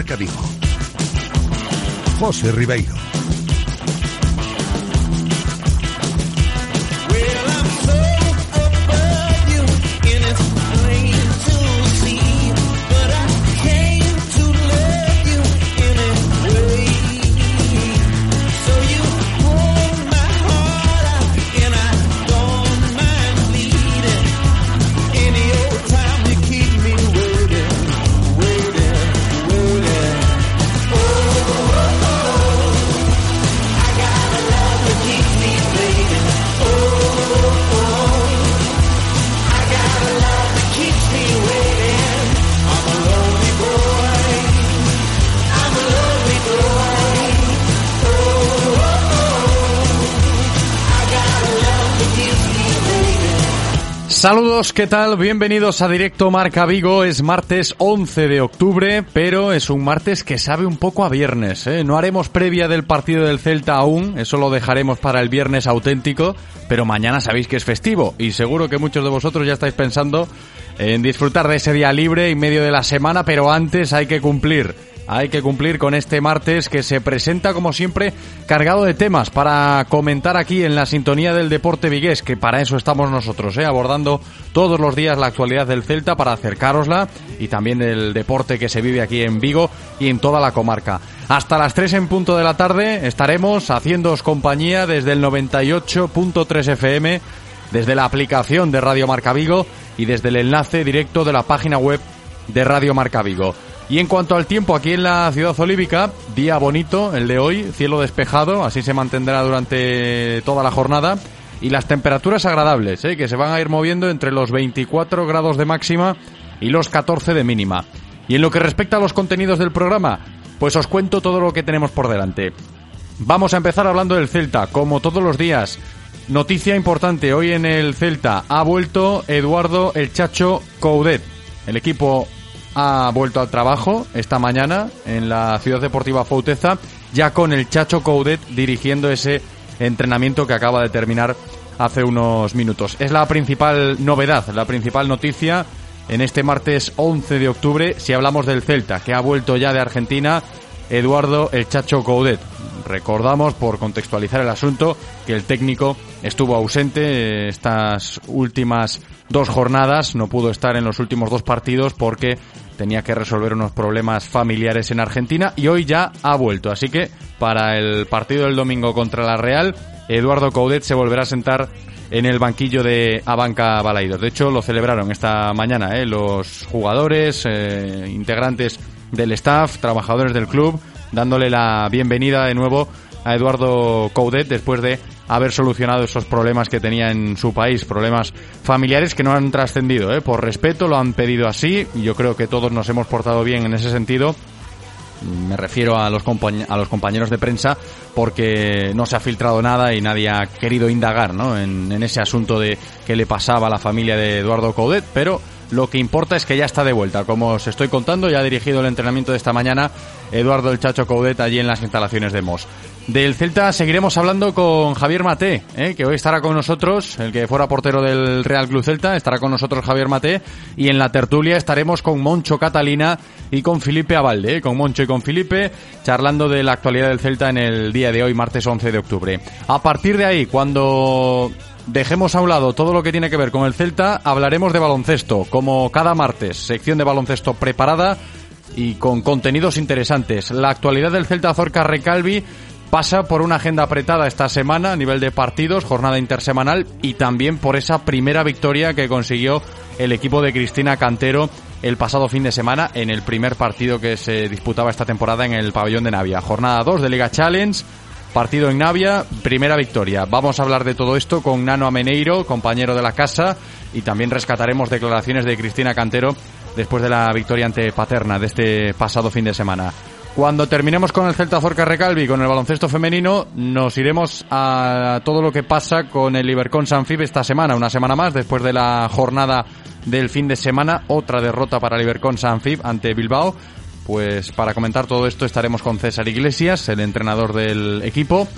Marca Vigo. José Ribeiro. ¿Qué tal? Bienvenidos a Directo Marca Vigo. Es martes 11 de octubre, pero es un martes que sabe un poco a viernes. ¿eh? No haremos previa del partido del Celta aún, eso lo dejaremos para el viernes auténtico, pero mañana sabéis que es festivo y seguro que muchos de vosotros ya estáis pensando en disfrutar de ese día libre en medio de la semana, pero antes hay que cumplir hay que cumplir con este martes que se presenta como siempre cargado de temas para comentar aquí en la sintonía del deporte vigués, que para eso estamos nosotros, ¿eh? abordando todos los días la actualidad del Celta para acercarosla y también del deporte que se vive aquí en Vigo y en toda la comarca. Hasta las 3 en punto de la tarde estaremos haciéndoos compañía desde el 98.3 FM, desde la aplicación de Radio Marca Vigo y desde el enlace directo de la página web de Radio Marca Vigo. Y en cuanto al tiempo, aquí en la ciudad olívica, día bonito, el de hoy, cielo despejado, así se mantendrá durante toda la jornada. Y las temperaturas agradables, ¿eh? que se van a ir moviendo entre los 24 grados de máxima y los 14 de mínima. Y en lo que respecta a los contenidos del programa, pues os cuento todo lo que tenemos por delante. Vamos a empezar hablando del Celta, como todos los días. Noticia importante, hoy en el Celta ha vuelto Eduardo el Chacho Coudet. El equipo ha vuelto al trabajo esta mañana en la Ciudad Deportiva Fauteza, ya con el Chacho Coudet dirigiendo ese entrenamiento que acaba de terminar hace unos minutos. Es la principal novedad, la principal noticia en este martes 11 de octubre si hablamos del Celta, que ha vuelto ya de Argentina Eduardo el Chacho Coudet. Recordamos, por contextualizar el asunto, que el técnico estuvo ausente estas últimas dos jornadas, no pudo estar en los últimos dos partidos porque tenía que resolver unos problemas familiares en Argentina y hoy ya ha vuelto. Así que para el partido del domingo contra la Real, Eduardo Coudet se volverá a sentar en el banquillo de Abanca Balaidos. De hecho, lo celebraron esta mañana ¿eh? los jugadores, eh, integrantes del staff, trabajadores del club, dándole la bienvenida de nuevo a Eduardo Coudet después de haber solucionado esos problemas que tenía en su país, problemas familiares que no han trascendido, ¿eh? por respeto lo han pedido así y yo creo que todos nos hemos portado bien en ese sentido. Me refiero a los, a los compañeros de prensa porque no se ha filtrado nada y nadie ha querido indagar ¿no? en, ese asunto de qué le pasaba a la familia de Eduardo Coudet, pero lo que importa es que ya está de vuelta. Como os estoy contando, ya ha dirigido el entrenamiento de esta mañana Eduardo el Chacho Coudet allí en las instalaciones de Mos. Del Celta seguiremos hablando con Javier Maté, ¿eh? que hoy estará con nosotros, el que fuera portero del Real Club Celta, estará con nosotros Javier Maté, y en la tertulia estaremos con Moncho Catalina y con Felipe Avalde, ¿eh? con Moncho y con Felipe, charlando de la actualidad del Celta en el día de hoy, martes 11 de octubre. A partir de ahí, cuando dejemos a un lado todo lo que tiene que ver con el Celta, hablaremos de baloncesto, como cada martes, sección de baloncesto preparada y con contenidos interesantes. La actualidad del Celta Zorca Recalvi pasa por una agenda apretada esta semana a nivel de partidos, jornada intersemanal y también por esa primera victoria que consiguió el equipo de Cristina Cantero el pasado fin de semana en el primer partido que se disputaba esta temporada en el pabellón de Navia. Jornada 2 de Liga Challenge, partido en Navia, primera victoria. Vamos a hablar de todo esto con Nano Ameneiro, compañero de la casa, y también rescataremos declaraciones de Cristina Cantero después de la victoria ante Paterna de este pasado fin de semana. Cuando terminemos con el Celta Zorca Recalvi, con el baloncesto femenino, nos iremos a todo lo que pasa con el Ibercon Sanfib esta semana, una semana más, después de la jornada del fin de semana, otra derrota para el Ibercon Sanfib ante Bilbao. Pues para comentar todo esto estaremos con César Iglesias, el entrenador del equipo,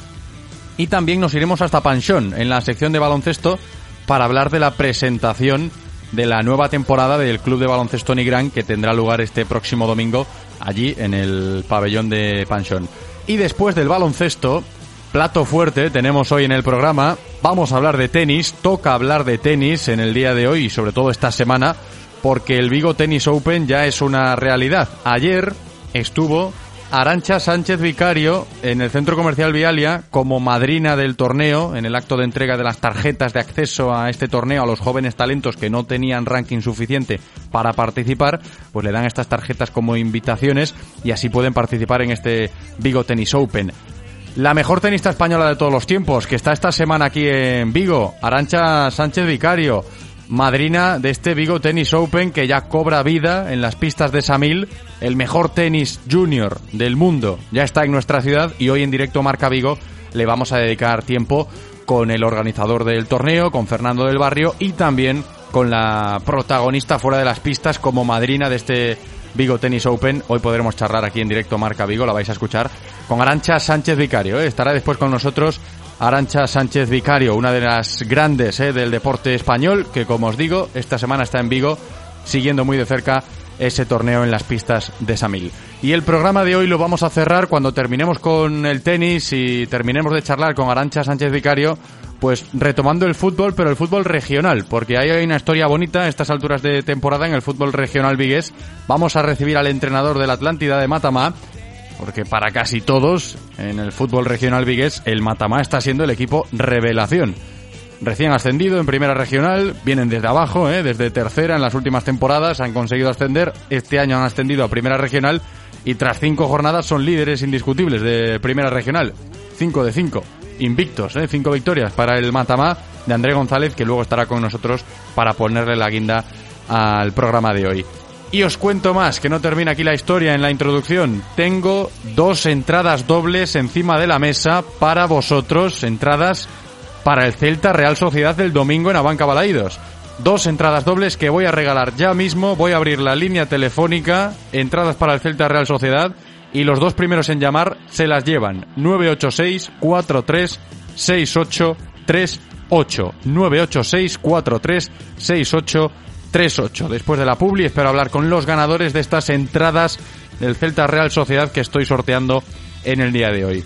y también nos iremos hasta Panchón, en la sección de baloncesto, para hablar de la presentación de la nueva temporada del Club de Baloncesto Nigrán que tendrá lugar este próximo domingo allí en el pabellón de Panchón. Y después del baloncesto, plato fuerte tenemos hoy en el programa, vamos a hablar de tenis, toca hablar de tenis en el día de hoy y sobre todo esta semana, porque el Vigo Tennis Open ya es una realidad. Ayer estuvo Arancha Sánchez Vicario en el Centro Comercial Vialia como madrina del torneo en el acto de entrega de las tarjetas de acceso a este torneo a los jóvenes talentos que no tenían ranking suficiente para participar, pues le dan estas tarjetas como invitaciones y así pueden participar en este Vigo Tennis Open. La mejor tenista española de todos los tiempos, que está esta semana aquí en Vigo, Arancha Sánchez Vicario madrina de este Vigo Tennis Open que ya cobra vida en las pistas de Samil, el mejor tenis junior del mundo. Ya está en nuestra ciudad y hoy en directo Marca Vigo le vamos a dedicar tiempo con el organizador del torneo, con Fernando del Barrio y también con la protagonista fuera de las pistas como madrina de este Vigo Tennis Open. Hoy podremos charlar aquí en directo Marca Vigo, la vais a escuchar, con Arancha Sánchez Vicario. ¿eh? Estará después con nosotros Arancha Sánchez Vicario, una de las grandes eh, del deporte español, que como os digo, esta semana está en Vigo, siguiendo muy de cerca ese torneo en las pistas de Samil. Y el programa de hoy lo vamos a cerrar cuando terminemos con el tenis y terminemos de charlar con Arancha Sánchez Vicario, pues retomando el fútbol, pero el fútbol regional, porque hay una historia bonita a estas alturas de temporada en el fútbol regional vigués. Vamos a recibir al entrenador de la Atlántida de Matamá porque para casi todos en el fútbol regional vigués el Matamá está siendo el equipo revelación. Recién ascendido en primera regional, vienen desde abajo, ¿eh? desde tercera en las últimas temporadas, han conseguido ascender, este año han ascendido a primera regional y tras cinco jornadas son líderes indiscutibles de primera regional. Cinco de cinco, invictos, ¿eh? cinco victorias para el Matamá de André González, que luego estará con nosotros para ponerle la guinda al programa de hoy. Y os cuento más, que no termina aquí la historia en la introducción. Tengo dos entradas dobles encima de la mesa para vosotros, entradas para el Celta Real Sociedad del domingo en Abanca Balaídos. Dos entradas dobles que voy a regalar ya mismo. Voy a abrir la línea telefónica, entradas para el Celta Real Sociedad y los dos primeros en llamar se las llevan 986 43 68 38 986 43 68 3-8. Después de la publi espero hablar con los ganadores de estas entradas del Celta Real Sociedad que estoy sorteando en el día de hoy.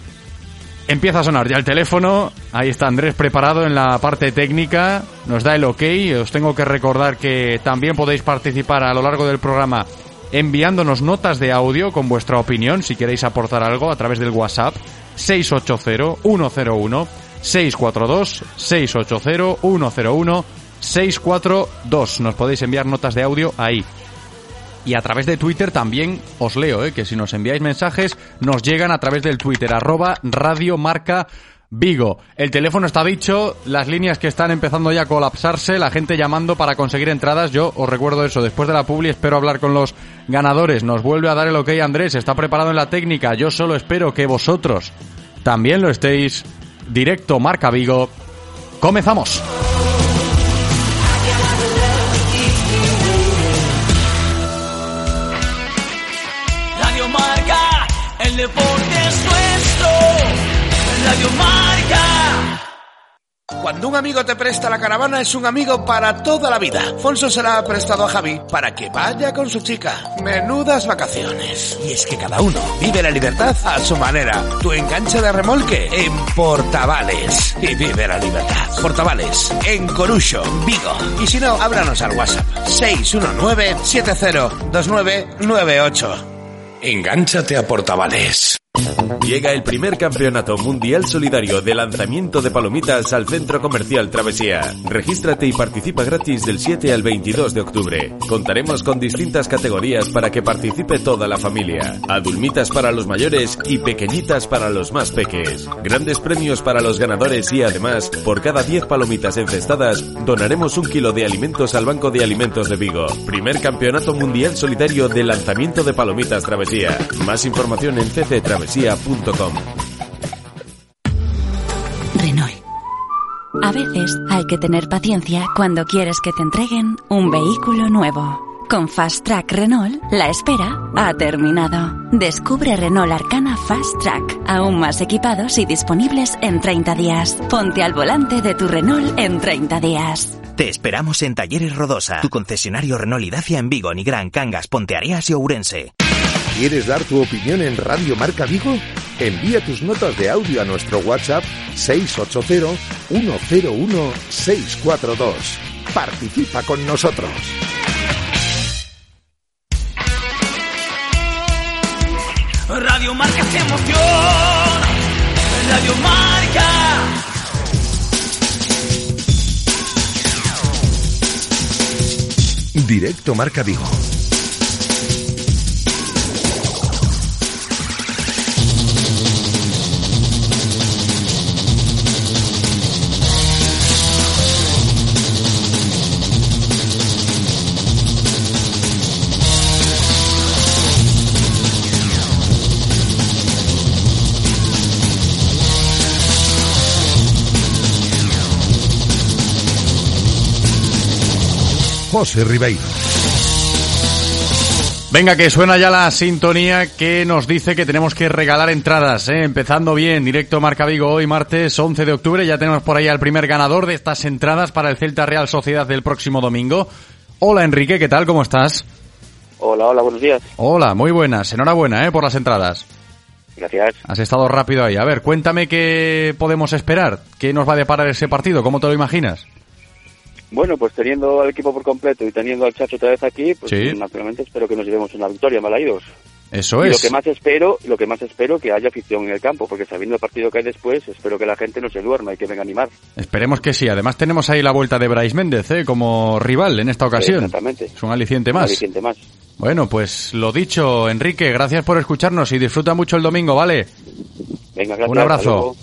Empieza a sonar ya el teléfono, ahí está Andrés preparado en la parte técnica, nos da el ok, os tengo que recordar que también podéis participar a lo largo del programa enviándonos notas de audio con vuestra opinión si queréis aportar algo a través del WhatsApp 680 101 642 680 101 642. Nos podéis enviar notas de audio ahí. Y a través de Twitter también os leo, ¿eh? que si nos enviáis mensajes nos llegan a través del Twitter, arroba Radio Marca Vigo. El teléfono está dicho, las líneas que están empezando ya a colapsarse, la gente llamando para conseguir entradas. Yo os recuerdo eso, después de la publi espero hablar con los ganadores. Nos vuelve a dar el ok Andrés, está preparado en la técnica. Yo solo espero que vosotros también lo estéis. Directo Marca Vigo. Comenzamos. El es nuestro. Radio Marca. Cuando un amigo te presta la caravana es un amigo para toda la vida. Fonso se la ha prestado a Javi para que vaya con su chica. Menudas vacaciones. Y es que cada uno vive la libertad a su manera. Tu enganche de remolque en Portavales. Y vive la libertad. Portavales, en Corucho, Vigo. Y si no, háblanos al WhatsApp. 619 702998. Engánchate a Portavales. Llega el primer campeonato mundial solidario de lanzamiento de palomitas al Centro Comercial Travesía. Regístrate y participa gratis del 7 al 22 de octubre. Contaremos con distintas categorías para que participe toda la familia. Adulmitas para los mayores y pequeñitas para los más peques. Grandes premios para los ganadores y además, por cada 10 palomitas encestadas, donaremos un kilo de alimentos al Banco de Alimentos de Vigo. Primer campeonato mundial solidario de lanzamiento de palomitas Travesía. Más información en Renault. A veces hay que tener paciencia cuando quieres que te entreguen un vehículo nuevo. Con Fast Track Renault, la espera ha terminado. Descubre Renault Arcana Fast Track, aún más equipados y disponibles en 30 días. Ponte al volante de tu Renault en 30 días. Te esperamos en Talleres Rodosa, tu concesionario Renault y Dacia en Vigo, Nigrán, Cangas, Ponteareas y Ourense. ¿Quieres dar tu opinión en Radio Marca Vigo? Envía tus notas de audio a nuestro WhatsApp 680-101-642. Participa con nosotros. Radio Marca se emoción. Radio Marca. Directo Marca Vigo. José Ribeiro. Venga, que suena ya la sintonía que nos dice que tenemos que regalar entradas, ¿eh? empezando bien, directo Marca Vigo hoy martes 11 de octubre, ya tenemos por ahí al primer ganador de estas entradas para el Celta Real Sociedad del próximo domingo. Hola Enrique, ¿qué tal? ¿Cómo estás? Hola, hola, buenos días. Hola, muy buenas, enhorabuena ¿eh? por las entradas. Gracias. Has estado rápido ahí. A ver, cuéntame qué podemos esperar, qué nos va a deparar ese partido, ¿cómo te lo imaginas? Bueno, pues teniendo al equipo por completo y teniendo al Chacho otra vez aquí, pues Sí. naturalmente espero que nos llevemos una victoria, malaídos. Eso y es. lo que más espero, lo que más espero que haya afición en el campo, porque sabiendo el partido que hay después, espero que la gente no se duerma y que venga a animar. Esperemos que sí. Además tenemos ahí la vuelta de Bryce Méndez ¿eh? como rival en esta ocasión. Exactamente. Es un aliciente Un más. aliciente más. Bueno, pues lo dicho, Enrique, gracias por escucharnos y disfruta mucho el domingo, ¿vale? Venga, gracias. Un abrazo.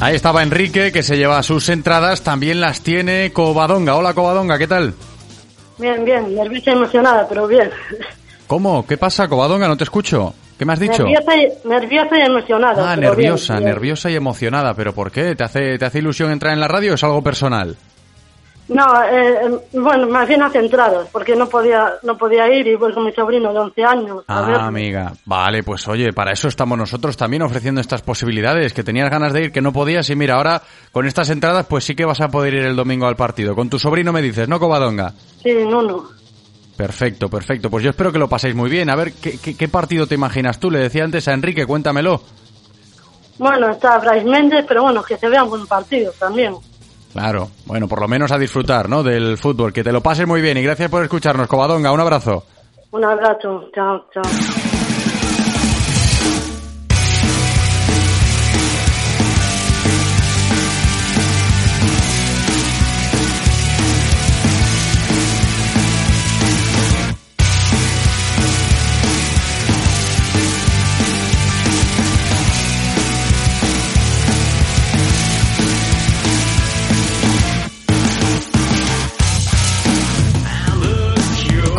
Ahí estaba Enrique, que se lleva sus entradas, también las tiene Covadonga. Hola Covadonga, ¿qué tal? Bien, bien, nerviosa y emocionada, pero bien. ¿Cómo? ¿Qué pasa, Covadonga? No te escucho. ¿Qué me has dicho? Nerviosa y, nerviosa y emocionada. Ah, bien, nerviosa, bien. nerviosa y emocionada. ¿Pero por qué? ¿Te hace, ¿Te hace ilusión entrar en la radio o es algo personal? No, eh, bueno, más bien a centrados, porque no podía no podía ir y voy con mi sobrino de 11 años. Ah, amiga. Vale, pues oye, para eso estamos nosotros también ofreciendo estas posibilidades, que tenías ganas de ir, que no podías, y mira, ahora con estas entradas pues sí que vas a poder ir el domingo al partido. Con tu sobrino me dices, ¿no, Covadonga? Sí, no, no. Perfecto, perfecto. Pues yo espero que lo paséis muy bien. A ver, ¿qué, qué, qué partido te imaginas tú? Le decía antes a Enrique, cuéntamelo. Bueno, está Bryce Méndez, pero bueno, que se vea un buen partido también. Claro, bueno, por lo menos a disfrutar, ¿no? Del fútbol. Que te lo pases muy bien y gracias por escucharnos, Covadonga. Un abrazo. Un abrazo, chao, chao.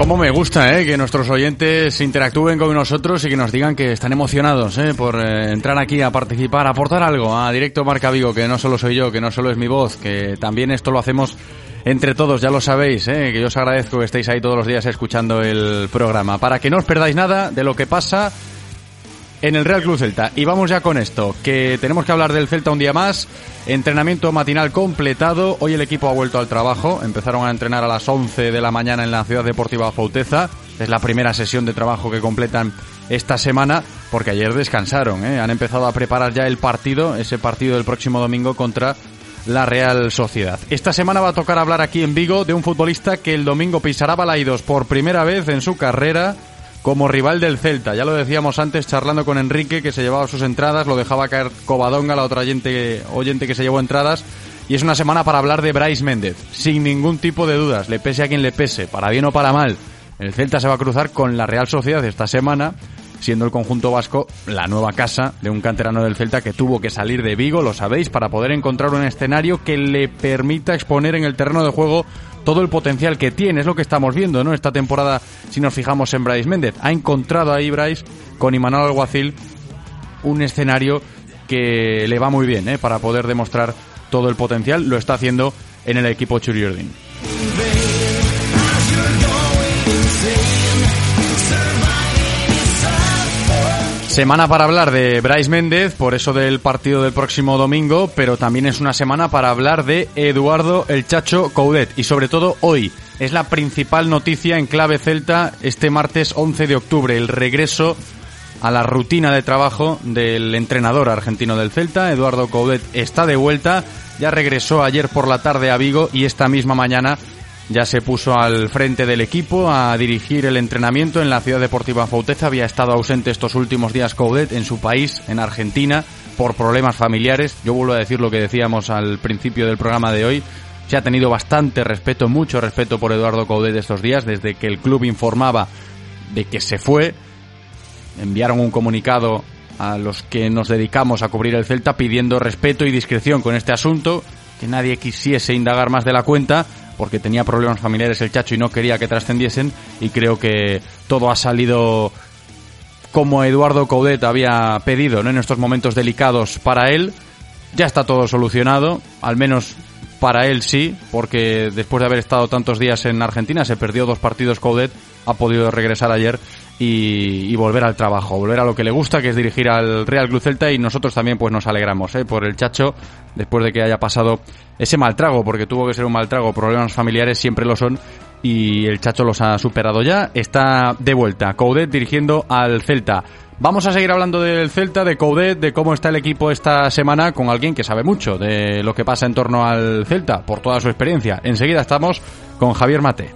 Cómo me gusta, ¿eh? Que nuestros oyentes interactúen con nosotros y que nos digan que están emocionados, ¿eh? Por eh, entrar aquí a participar, a aportar algo a Directo Marca Vigo, que no solo soy yo, que no solo es mi voz, que también esto lo hacemos entre todos, ya lo sabéis, ¿eh? Que yo os agradezco que estéis ahí todos los días escuchando el programa. Para que no os perdáis nada de lo que pasa en el Real Club Celta. Y vamos ya con esto, que tenemos que hablar del Celta un día más. Entrenamiento matinal completado. Hoy el equipo ha vuelto al trabajo. Empezaron a entrenar a las 11 de la mañana en la Ciudad Deportiva Fauteza. Es la primera sesión de trabajo que completan esta semana, porque ayer descansaron. ¿eh? Han empezado a preparar ya el partido, ese partido del próximo domingo contra la Real Sociedad. Esta semana va a tocar hablar aquí en Vigo de un futbolista que el domingo pisará Balaidos por primera vez en su carrera como rival del Celta. Ya lo decíamos antes charlando con Enrique que se llevaba sus entradas, lo dejaba caer Covadonga, la otra oyente, oyente que se llevó entradas. Y es una semana para hablar de Bryce Méndez, sin ningún tipo de dudas, le pese a quien le pese, para bien o para mal. El Celta se va a cruzar con la Real Sociedad esta semana siendo el conjunto vasco la nueva casa de un canterano del Celta que tuvo que salir de Vigo, lo sabéis, para poder encontrar un escenario que le permita exponer en el terreno de juego todo el potencial que tiene. Es lo que estamos viendo, ¿no? Esta temporada, si nos fijamos en Bryce Méndez, ha encontrado ahí Bryce con Imanol Alguacil un escenario que le va muy bien, ¿eh? Para poder demostrar todo el potencial. Lo está haciendo en el equipo Churiordin. Semana para hablar de Bryce Méndez, por eso del partido del próximo domingo, pero también es una semana para hablar de Eduardo el Chacho Coudet y sobre todo hoy. Es la principal noticia en clave celta este martes 11 de octubre, el regreso a la rutina de trabajo del entrenador argentino del Celta, Eduardo Coudet está de vuelta, ya regresó ayer por la tarde a Vigo y esta misma mañana ya se puso al frente del equipo a dirigir el entrenamiento en la ciudad deportiva Fauteza. Había estado ausente estos últimos días Coudet en su país, en Argentina, por problemas familiares. Yo vuelvo a decir lo que decíamos al principio del programa de hoy. Se ha tenido bastante respeto, mucho respeto por Eduardo Coudet estos días, desde que el club informaba de que se fue. Enviaron un comunicado a los que nos dedicamos a cubrir el Celta pidiendo respeto y discreción con este asunto, que nadie quisiese indagar más de la cuenta porque tenía problemas familiares el Chacho y no quería que trascendiesen y creo que todo ha salido como Eduardo Coudet había pedido ¿no? en estos momentos delicados para él. Ya está todo solucionado, al menos para él sí, porque después de haber estado tantos días en Argentina, se perdió dos partidos Coudet, ha podido regresar ayer y, volver al trabajo, volver a lo que le gusta, que es dirigir al Real Club Celta y nosotros también pues nos alegramos ¿eh? por el Chacho después de que haya pasado ese mal trago, porque tuvo que ser un mal trago, problemas familiares siempre lo son y el Chacho los ha superado ya, está de vuelta, Coudet dirigiendo al Celta. Vamos a seguir hablando del Celta, de Coudet, de cómo está el equipo esta semana con alguien que sabe mucho de lo que pasa en torno al Celta, por toda su experiencia. Enseguida estamos con Javier Mate.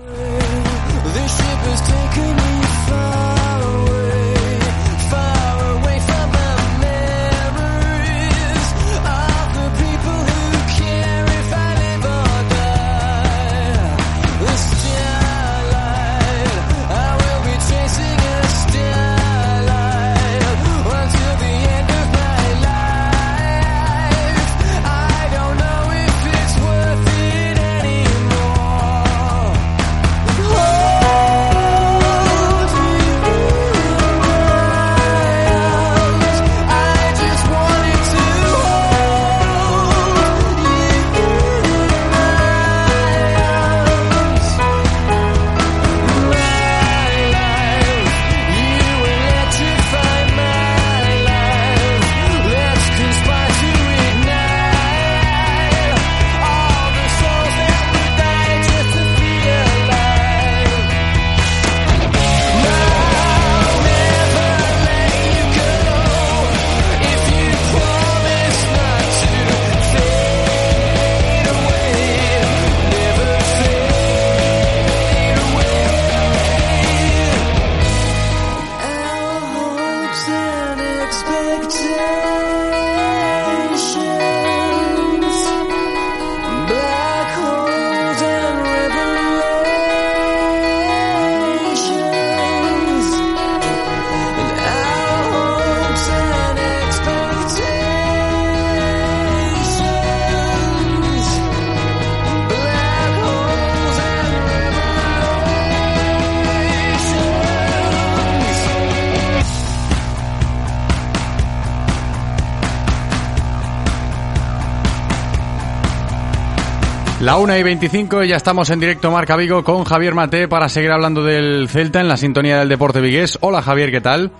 La 1 y 25 ya estamos en directo Marca Vigo con Javier Mate para seguir hablando del Celta en la sintonía del deporte vigués. Hola Javier, ¿qué tal?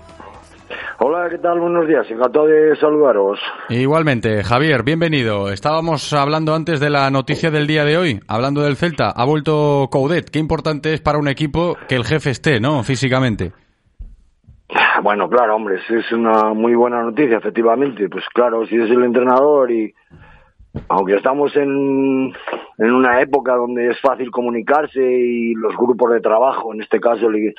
Hola, ¿qué tal? Buenos días. Encantado de saludaros. Igualmente, Javier, bienvenido. Estábamos hablando antes de la noticia del día de hoy, hablando del Celta. Ha vuelto Coudet. Qué importante es para un equipo que el jefe esté, ¿no? Físicamente. Bueno, claro, hombre, es una muy buena noticia, efectivamente. Pues claro, si es el entrenador y aunque estamos en, en una época donde es fácil comunicarse y los grupos de trabajo, en este caso el,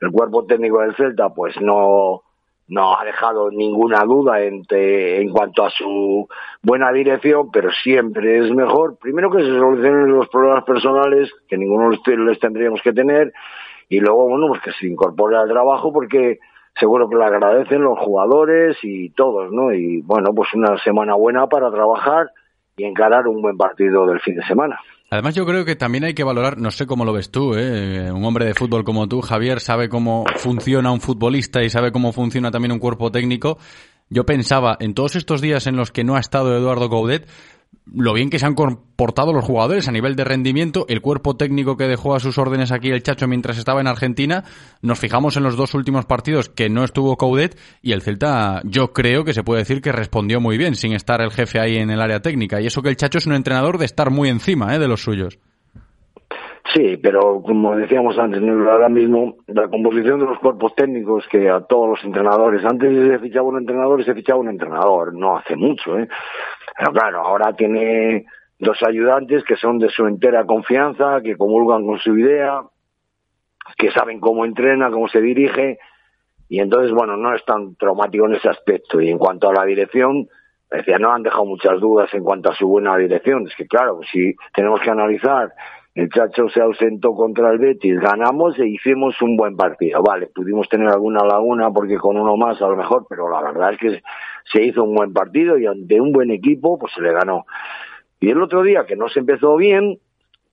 el cuerpo técnico del Celta, pues no no ha dejado ninguna duda en, en cuanto a su buena dirección, pero siempre es mejor, primero que se solucionen los problemas personales, que ninguno les tendríamos que tener, y luego, bueno, pues que se incorpore al trabajo porque seguro que lo agradecen los jugadores y todos, ¿no? Y bueno, pues una semana buena para trabajar y encarar un buen partido del fin de semana. Además, yo creo que también hay que valorar, no sé cómo lo ves tú, ¿eh? un hombre de fútbol como tú, Javier, sabe cómo funciona un futbolista y sabe cómo funciona también un cuerpo técnico. Yo pensaba, en todos estos días en los que no ha estado Eduardo Gaudet, lo bien que se han comportado los jugadores a nivel de rendimiento, el cuerpo técnico que dejó a sus órdenes aquí el Chacho mientras estaba en Argentina, nos fijamos en los dos últimos partidos que no estuvo Coudet y el Celta yo creo que se puede decir que respondió muy bien sin estar el jefe ahí en el área técnica y eso que el Chacho es un entrenador de estar muy encima ¿eh? de los suyos. Sí, pero como decíamos antes, ahora mismo la composición de los cuerpos técnicos que a todos los entrenadores, antes se fichaba un entrenador y se fichaba un entrenador, no hace mucho, ¿eh? Pero claro, ahora tiene dos ayudantes que son de su entera confianza, que comulgan con su idea, que saben cómo entrena, cómo se dirige, y entonces, bueno, no es tan traumático en ese aspecto. Y en cuanto a la dirección, decía, no han dejado muchas dudas en cuanto a su buena dirección. Es que, claro, si tenemos que analizar, el Chacho se ausentó contra el Betis, ganamos e hicimos un buen partido. Vale, pudimos tener alguna laguna porque con uno más a lo mejor, pero la verdad es que se hizo un buen partido y ante un buen equipo pues se le ganó. Y el otro día que no se empezó bien,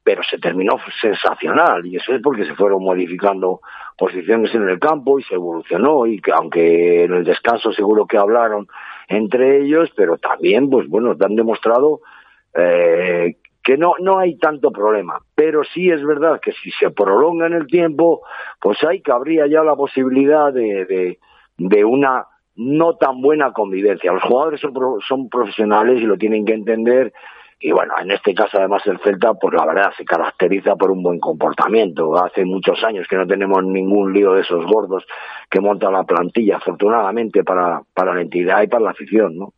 pero se terminó sensacional y eso es porque se fueron modificando posiciones en el campo y se evolucionó y que aunque en el descanso seguro que hablaron entre ellos, pero también pues bueno, han demostrado eh, que no, no hay tanto problema, pero sí es verdad que si se prolonga en el tiempo, pues hay que habría ya la posibilidad de, de, de una no tan buena convivencia. Los jugadores son, son profesionales y lo tienen que entender. Y bueno, en este caso además el Celta, pues la verdad se caracteriza por un buen comportamiento. Hace muchos años que no tenemos ningún lío de esos gordos que monta la plantilla, afortunadamente para, para la entidad y para la afición, ¿no?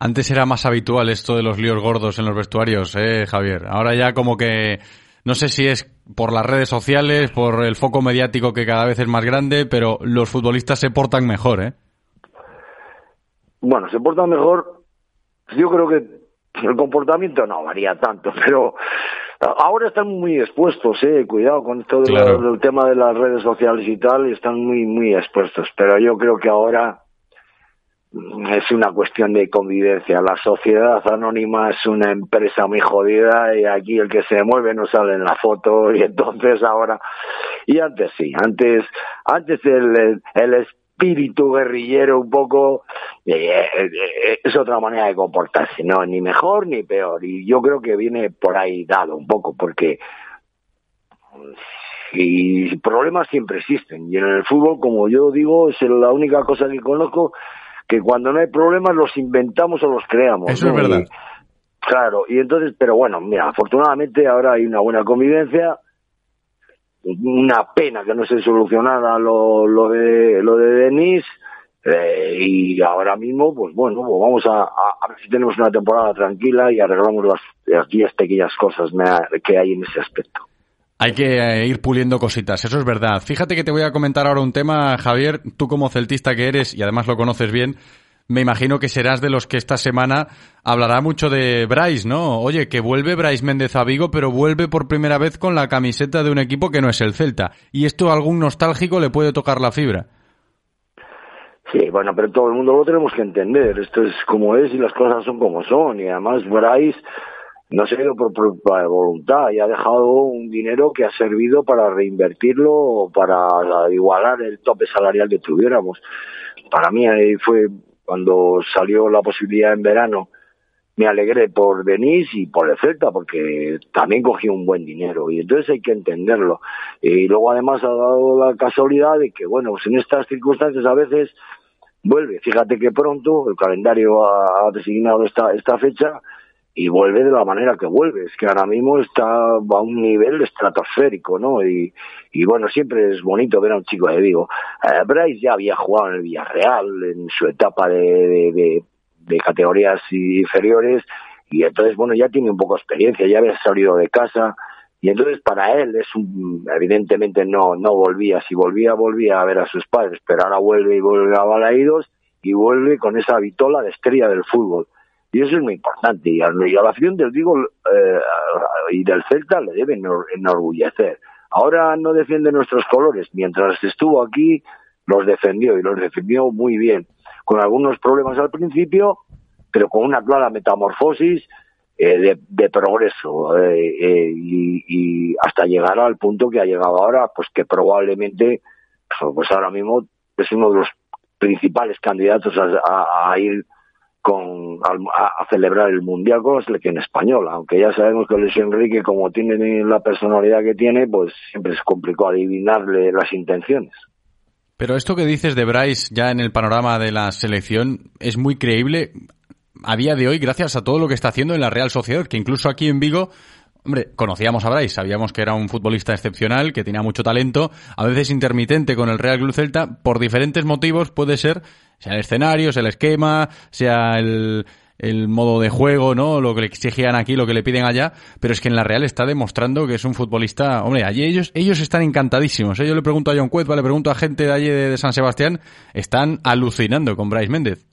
Antes era más habitual esto de los líos gordos en los vestuarios, ¿eh, Javier? Ahora ya como que no sé si es por las redes sociales, por el foco mediático que cada vez es más grande, pero los futbolistas se portan mejor, ¿eh? bueno, se portan mejor. Yo creo que el comportamiento no varía tanto, pero ahora están muy expuestos, eh, cuidado con todo el, tema de las redes sociales y tal, están muy, muy expuestos, pero yo creo que ahora es una cuestión de convivencia. La sociedad anónima es una empresa muy jodida y aquí el que se mueve no sale en la foto y entonces ahora y antes sí, antes antes el, el, espíritu guerrillero un poco, eh, eh, es otra manera de comportarse, no, ni mejor ni peor. Y yo creo que viene por ahí dado un poco, porque y problemas siempre existen. Y en el fútbol, como yo digo, es la única cosa que conozco que cuando no hay problemas los inventamos o los creamos. Eso es verdad. claro, y entonces, pero bueno, mira, afortunadamente ahora hay una buena convivencia una pena que no se solucionara lo, lo de lo de Denis eh, y ahora mismo pues bueno pues vamos a, a, ver si tenemos una temporada tranquila y arreglamos las pequeñas cosas que hay en ese aspecto hay que eh, ir puliendo cositas, eso es verdad. Fíjate que te voy a comentar ahora un tema, Javier, tú como celtista que eres y además lo conoces bien, me imagino que serás de los que esta semana hablará mucho de Bryce, ¿no? Oye, que vuelve Bryce Méndez a Vigo, pero vuelve por primera vez con la camiseta de un equipo que no es el Celta. Y esto a algún nostálgico le puede tocar la fibra. Sí, bueno, pero todo el mundo lo tenemos que entender. Esto es como es y las cosas son como son. Y además Bryce no se ha ido por voluntad y ha dejado un dinero que ha servido para reinvertirlo o para igualar el tope salarial que tuviéramos. Para mí fue cuando salió la posibilidad en verano, me alegré por Denis y por el Celta, porque también cogí un buen dinero, y entonces hay que entenderlo. Y luego además ha dado la casualidad de que, bueno, pues en estas circunstancias a veces vuelve, fíjate que pronto el calendario ha, designado esta, esta fecha y vuelve de la manera que vuelve, es que ahora mismo está a un nivel estratosférico, ¿no? Y, y bueno, siempre es bonito ver a un chico de Vigo. Eh, Bryce ya había jugado en el Villarreal en su etapa de, de, categorías inferiores y entonces, bueno, ya tiene un poco de experiencia, ya había salido de casa, y entonces para él es un, evidentemente no, no volvía, si volvía, volvía a ver a sus padres, pero ahora vuelve y vuelve a Balaídos y vuelve con esa vitola de estrella del fútbol. Y eso es muy importante. Y a, la afición del Vigo eh, y del Celta le deben enorgullecer. Ahora no defiende nuestros colores. Mientras estuvo aquí, los defendió y los defendió muy bien. Con algunos problemas al principio, pero con una clara metamorfosis eh, de, progreso eh, eh, y, hasta llegar al punto que ha llegado ahora, pues que probablemente, pues ahora mismo es uno de los principales candidatos a, ir con a, celebrar el mundial con la selección española, aunque ya sabemos que Luis Enrique, como tiene la personalidad que tiene, pues siempre es complicado adivinarle las intenciones. Pero esto que dices de Bryce ya en el panorama de la selección es muy creíble a día de hoy gracias a todo lo que está haciendo en la Real Sociedad, que incluso aquí en Vigo Hombre, conocíamos a Bryce, sabíamos que era un futbolista excepcional, que tenía mucho talento, a veces intermitente con el Real Club Celta, por diferentes motivos puede ser, sea el escenario, sea el esquema, sea el, el modo de juego, ¿no? Lo que le exigían aquí, lo que le piden allá, pero es que en la Real está demostrando que es un futbolista, hombre, allí ellos, ellos están encantadísimos, ¿eh? yo le pregunto a John Cuezba, le pregunto a gente de allí de, de San Sebastián, están alucinando con Bryce Méndez.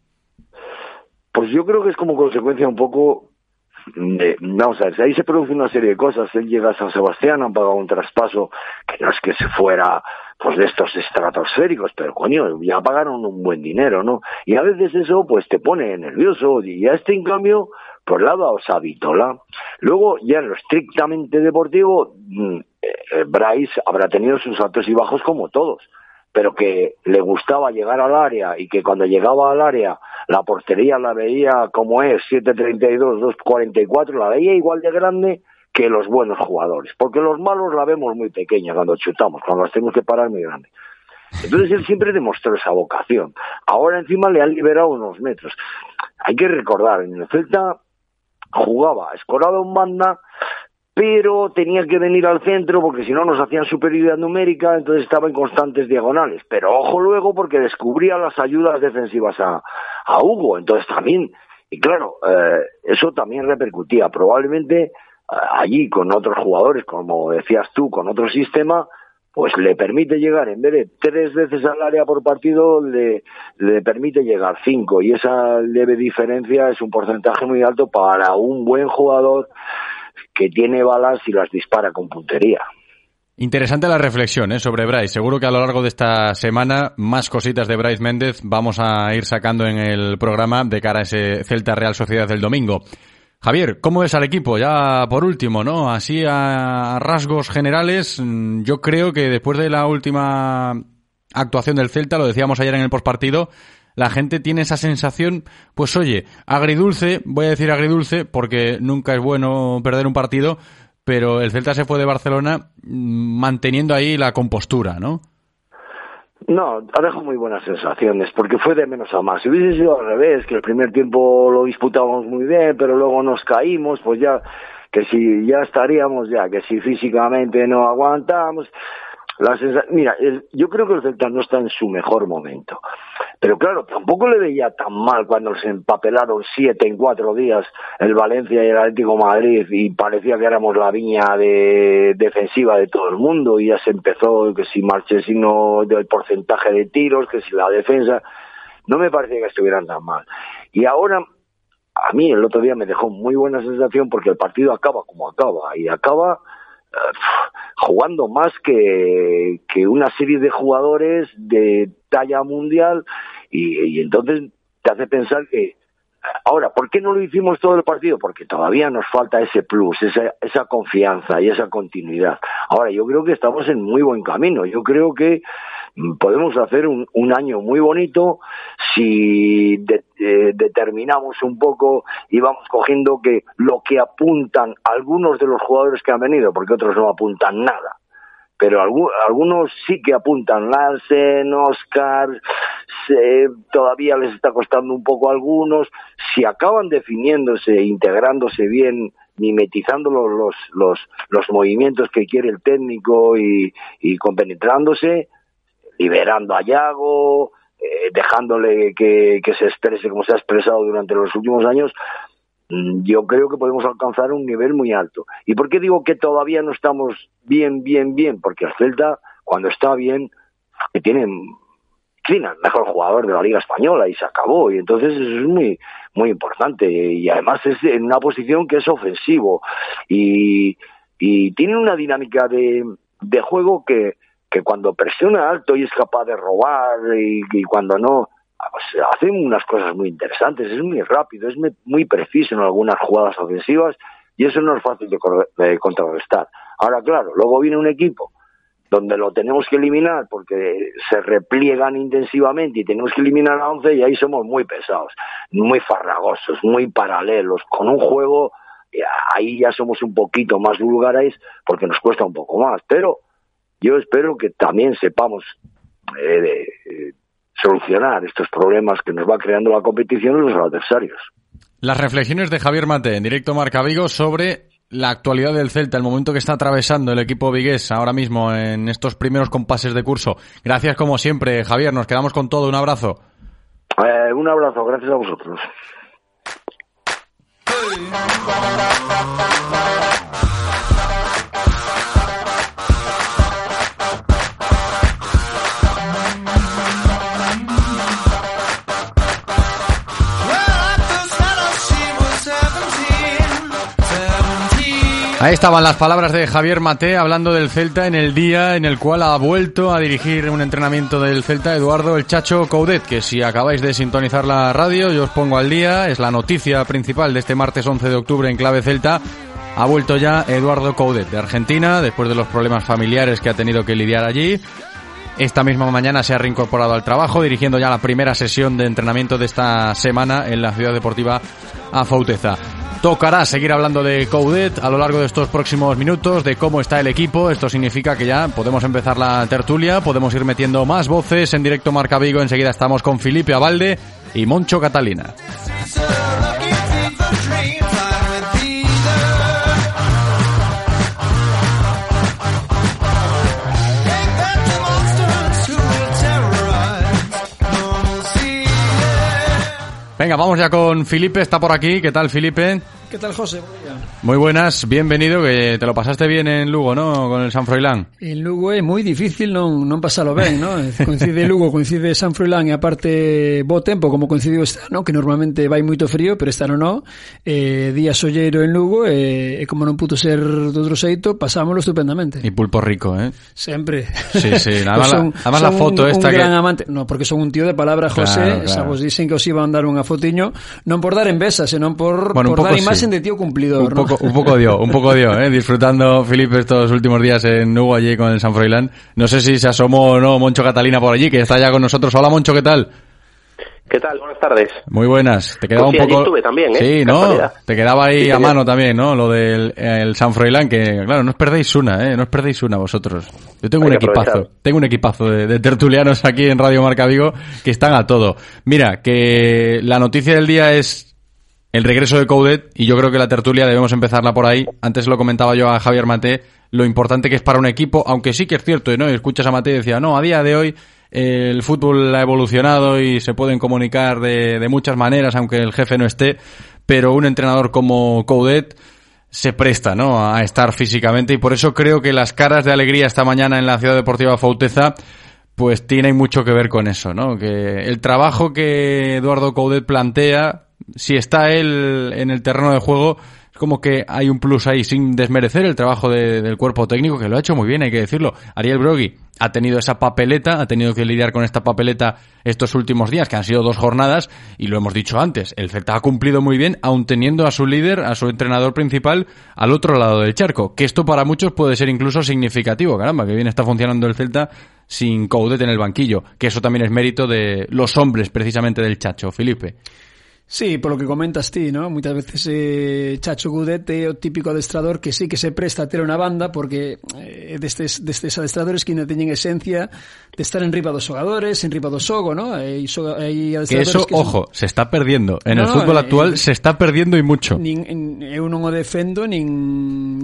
Pues yo creo que es como consecuencia un poco vamos a ver, ahí se produce una serie de cosas. Él llega a San Sebastián, han pagado un traspaso que no es que se fuera pues de estos estratosféricos, pero coño, ya pagaron un buen dinero, ¿no? Y a veces eso pues te pone nervioso y a este en cambio por lado a Osavitola. Luego ya en lo estrictamente deportivo, mm, eh, Bryce habrá tenido sus altos y bajos como todos pero que le gustaba llegar al área y que cuando llegaba al área la portería la veía como es, 7.32, 2.44, la veía igual de grande que los buenos jugadores, porque los malos la vemos muy pequeña cuando chutamos, cuando las tenemos que parar muy grande. Entonces él siempre demostró esa vocación. Ahora encima le han liberado unos metros. Hay que recordar, en el Celta jugaba escorado en banda, pero tenía que venir al centro porque si no nos hacían superioridad numérica, entonces estaba en constantes diagonales. Pero ojo luego porque descubría las ayudas defensivas a, Hugo, entonces también, y claro, eh, eso también repercutía. Probablemente eh, allí con otros jugadores, como decías tú, con otro sistema, pues le permite llegar, en vez de tres veces al área por partido, le, le permite llegar cinco. Y esa leve diferencia es un porcentaje muy alto para un buen jugador que tiene balas y las dispara con puntería. Interesante la reflexión ¿eh? sobre Bryce. Seguro que a lo largo de esta semana más cositas de Bryce Méndez vamos a ir sacando en el programa de cara a ese Celta Real Sociedad del domingo. Javier, ¿cómo ves al equipo? Ya por último, ¿no? Así a rasgos generales, mm, yo creo que después de la última actuación del Celta, lo decíamos ayer en el postpartido, la gente tiene esa sensación, pues oye, agridulce, voy a decir agridulce porque nunca es bueno perder un partido, pero el Celta se fue de Barcelona mm, manteniendo ahí la compostura, ¿no? No, ha dejado muy buenas sensaciones, porque fue de menos a más. Si hubiese sido al revés, que el primer tiempo lo disputábamos muy bien, pero luego nos caímos, pues ya, que si ya estaríamos ya, que si físicamente no aguantamos, mira, yo creo que el Celta no está en su mejor momento. Pero claro, tampoco le veía tan mal cuando se empapelaron siete en cuatro días el Valencia y el Atlético Madrid y parecía que éramos la viña de, defensiva de todo el mundo y ya se empezó que si Marchesino del porcentaje de tiros, que si la defensa. No me parecía que estuvieran tan mal. Y ahora a mí el otro día me dejó muy buena sensación porque el partido acaba como acaba y acaba jugando más que, que una serie de jugadores de talla mundial y, entonces te hace pensar que Ahora, ¿por qué no lo hicimos todo el partido? Porque todavía nos falta ese plus, esa, esa confianza y esa continuidad. Ahora, yo creo que estamos en muy buen camino. Yo creo que podemos hacer un, año muy bonito si eh, determinamos un poco y vamos cogiendo que lo que apuntan algunos de los jugadores que han venido, porque otros no apuntan nada, pero algunos sí que apuntan Larsen, Oscar, todavía les está costando un poco algunos. Si acaban definiéndose, integrándose bien, mimetizando los, los, los, movimientos que quiere el técnico y, y compenetrándose, liberando a Yago, eh, dejándole que, se exprese como se ha expresado durante los últimos años, mm, yo creo que podemos alcanzar un nivel muy alto. ¿Y por qué digo que todavía no estamos bien, bien, bien? Porque el Celta, cuando está bien, que tiene el mejor jugador de la Liga Española y se acabó. Y entonces eso es muy, muy importante. Y además es en una posición que es ofensivo. Y, y tiene una dinámica de juego que, que cuando presiona alto y es capaz de robar y, cuando no, pues hace unas cosas muy interesantes, es muy rápido, es muy preciso en algunas jugadas ofensivas y eso no es fácil de, contrarrestar. Ahora, claro, luego viene un equipo donde lo tenemos que eliminar porque se repliegan intensivamente y tenemos que eliminar a 11 y ahí somos muy pesados, muy farragosos, muy paralelos, con un juego, eh, ahí ya somos un poquito más vulgares porque nos cuesta un poco más, pero yo espero que también sepamos eh, eh, solucionar estos problemas que nos va creando la competición y los adversarios. Las reflexiones de Javier Mate en directo Marca Vigo sobre la actualidad del Celta, el momento que está atravesando el equipo vigués ahora mismo en estos primeros compases de curso. Gracias como siempre, Javier. Nos quedamos con todo. Un abrazo. Eh, un abrazo. Gracias a vosotros. Ahí estaban las palabras de Javier Mate hablando del Celta en el día en el cual ha vuelto a dirigir un entrenamiento del Celta Eduardo el Chacho Coudet, que si acabáis de sintonizar la radio, yo os pongo al día, es la noticia principal de este martes 11 de octubre en clave Celta. Ha vuelto ya Eduardo Coudet de Argentina después de los problemas familiares que ha tenido que lidiar allí. Esta misma mañana se ha reincorporado al trabajo, dirigiendo ya la primera sesión de entrenamiento de esta semana en la ciudad deportiva Afauteza. Tocará seguir hablando de Coudet a lo largo de estos próximos minutos, de cómo está el equipo. Esto significa que ya podemos empezar la tertulia, podemos ir metiendo más voces en directo Marca Vigo. Enseguida estamos con Felipe Abalde y Moncho Catalina. Venga, vamos ya con Felipe, está por aquí. ¿Qué tal, Felipe? ¿Qué tal, José? Muy buenas, bienvenido, que te lo pasaste bien en Lugo, ¿no? Con el San Froilán. En Lugo é moi difícil non, non pasalo ben, ¿no? Coincide Lugo, coincide San Froilán e aparte bo tempo, como coincidiu este ano, que normalmente vai moito frío, pero este ano non. Eh, día solleiro en Lugo e, e como non puto ser de outro xeito, pasámoslo estupendamente. E pulpo rico, eh? Sempre. Sí, sí, nada pues son, la, foto un, esta un que... gran amante. No, porque son un tío de palabra, José, claro, claro. xa vos dicen que os iban a dar unha fotiño, non por dar envesa, senón por, bueno, por dar imagen sí. de tío cumplido un poco, un poco dio, un poco dio, ¿eh? disfrutando Felipe estos últimos días en Nugo allí con el San Froilán. No sé si se asomó o no Moncho Catalina por allí, que está ya con nosotros. Hola Moncho, ¿qué tal? ¿Qué tal? Buenas tardes. Muy buenas. Te quedaba pues un poco. Estuve también, ¿eh? Sí, ¿no? Te quedaba ahí a mano también, ¿no? Lo del el San Froilán, que claro, no os perdéis una, ¿eh? No os perdéis una vosotros. Yo tengo un equipazo, tengo un equipazo de, de, tertulianos aquí en Radio Marca Vigo que están a todo. Mira, que la noticia del día es el regreso de Coudet, y yo creo que la tertulia debemos empezarla por ahí. Antes lo comentaba yo a Javier Mate, lo importante que es para un equipo, aunque sí que es cierto, ¿no? Escuchas a Mate y decía, no, a día de hoy el fútbol ha evolucionado y se pueden comunicar de, de muchas maneras, aunque el jefe no esté, pero un entrenador como Coudet se presta, ¿no? A estar físicamente y por eso creo que las caras de alegría esta mañana en la Ciudad Deportiva Fauteza pues tienen mucho que ver con eso, ¿no? Que el trabajo que Eduardo Coudet plantea si está él en el terreno de juego, es como que hay un plus ahí, sin desmerecer el trabajo del cuerpo técnico, que lo ha hecho muy bien, hay que decirlo. Ariel Brogui ha tenido esa papeleta, ha tenido que lidiar con esta papeleta estos últimos días, que han sido dos jornadas, y lo hemos dicho antes, el Celta ha cumplido muy bien, aun teniendo a su líder, a su entrenador principal, al otro lado del charco, que esto para muchos puede ser incluso significativo, caramba, que bien está funcionando el Celta sin Coudet en el banquillo, que eso también es mérito de los hombres precisamente del Chacho, Felipe. Sí, por lo que comentas ti, ¿no? Muchas veces eh, Chacho Gudete o típico adestrador que sí que se presta a ter una banda porque eh, destes, destes adestradores que ainda teñen esencia de estar en riba dos xogadores, en riba do xogo, ¿no? Hai que eso, que son... ojo, se está perdiendo. En no, el fútbol actual eh, se está perdiendo y mucho. Nin, en, eu non o defendo nin,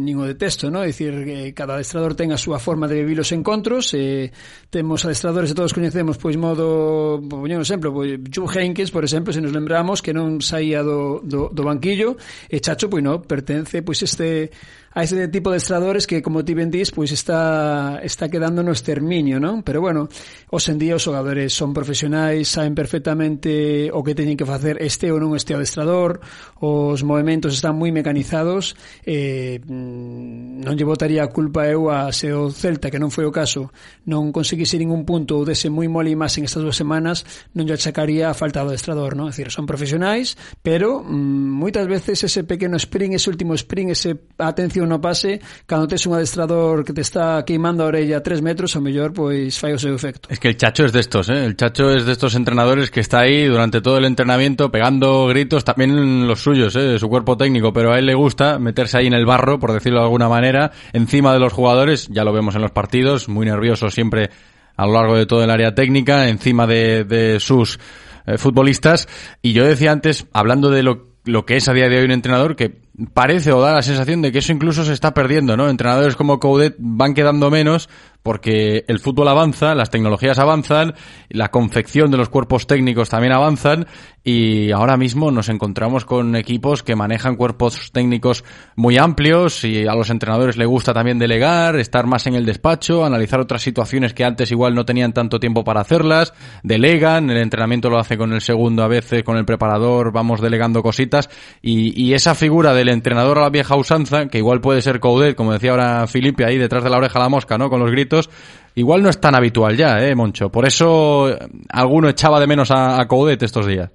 nin o detesto, ¿no? É dicir, que cada adestrador ten a súa forma de vivir os encontros, eh, temos adestradores que todos coñecemos, pois modo, por un exemplo, pois, Joe Henkins, por exemplo, se nos lembramos que non saía do, do, do banquillo e Chacho, pois non, pertence pois este a ese tipo de estradores que, como ti ben dís, pois está, está quedando no exterminio, non? Pero bueno, os en día os xogadores son profesionais, saben perfectamente o que teñen que facer este ou non este adestrador, os movimentos están moi mecanizados, eh, non lle botaría a culpa eu a se o Celta, que non foi o caso, non conseguise ningún punto ou dese moi mole máis en estas dúas semanas, non lle achacaría a falta do adestrador, non? É dicir, son profesionais, pero mm, moitas veces ese pequeno sprint, ese último sprint, ese atención no pase, cando tes un adestrador que te está queimando a orella tres metros, o mellor, pois fai o efecto. Es que el Chacho es de estos, ¿eh? El Chacho es de estos entrenadores que está ahí durante todo el entrenamiento pegando gritos, también los suyos, ¿eh? Su cuerpo técnico, pero a él le gusta meterse ahí en el barro, por decirlo de alguna manera, encima de los jugadores, ya lo vemos en los partidos, muy nervioso siempre a lo largo de todo el área técnica, encima de, de sus eh, futbolistas. Y yo decía antes, hablando de lo lo que es a día de hoy un entrenador que parece o da la sensación de que eso incluso se está perdiendo, ¿no? Entrenadores como Coudet van quedando menos porque el fútbol avanza, las tecnologías avanzan, la confección de los cuerpos técnicos también avanzan y ahora mismo nos encontramos con equipos que manejan cuerpos técnicos muy amplios y a los entrenadores les gusta también delegar, estar más en el despacho, analizar otras situaciones que antes igual no tenían tanto tiempo para hacerlas, delegan, el entrenamiento lo hace con el segundo a veces, con el preparador, vamos delegando cositas y, esa figura del entrenador a la vieja usanza, que igual puede ser Coudet, como decía ahora Felipe ahí detrás de la oreja la mosca, ¿no? Con los gritos igual no es tan habitual ya, ¿eh, Moncho? Por eso eh, alguno echaba de menos a, a Coudet estos días.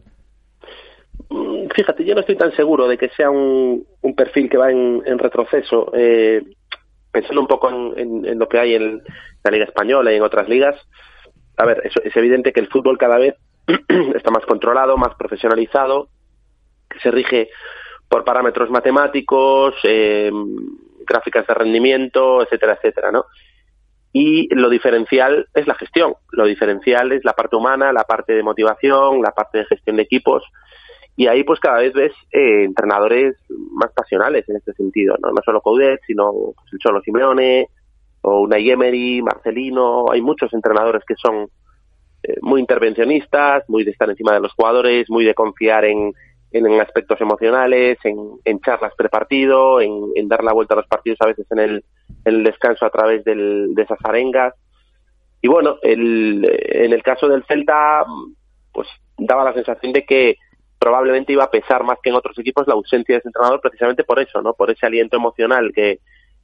Mm, fíjate, yo no estoy tan seguro de que sea un, un perfil que va en, retroceso. Eh, pensando un poco en, lo que hay en la Liga Española y en otras ligas, a ver, es, es evidente que el fútbol cada vez está más controlado, más profesionalizado, que se rige por parámetros matemáticos, eh, gráficas de rendimiento, etcétera, etcétera, ¿no? y lo diferencial es la gestión, lo diferencial es la parte humana, la parte de motivación, la parte de gestión de equipos. Y ahí pues cada vez ves eh, entrenadores más pasionales en este sentido, no, no solo Coudet, sino pues, el Cholo Simeone o Unai Emery, Marcelino, hay muchos entrenadores que son eh, muy intervencionistas, muy de estar encima de los jugadores, muy de confiar en, en, aspectos emocionales, en, en charlas prepartido, en, en dar la vuelta a los partidos a veces en el el descanso a través del, de esas arengas. Y bueno, el, en el caso del Celta, pues daba la sensación de que probablemente iba a pesar más que en otros equipos la ausencia de ese entrenador precisamente por eso, ¿no? Por ese aliento emocional que,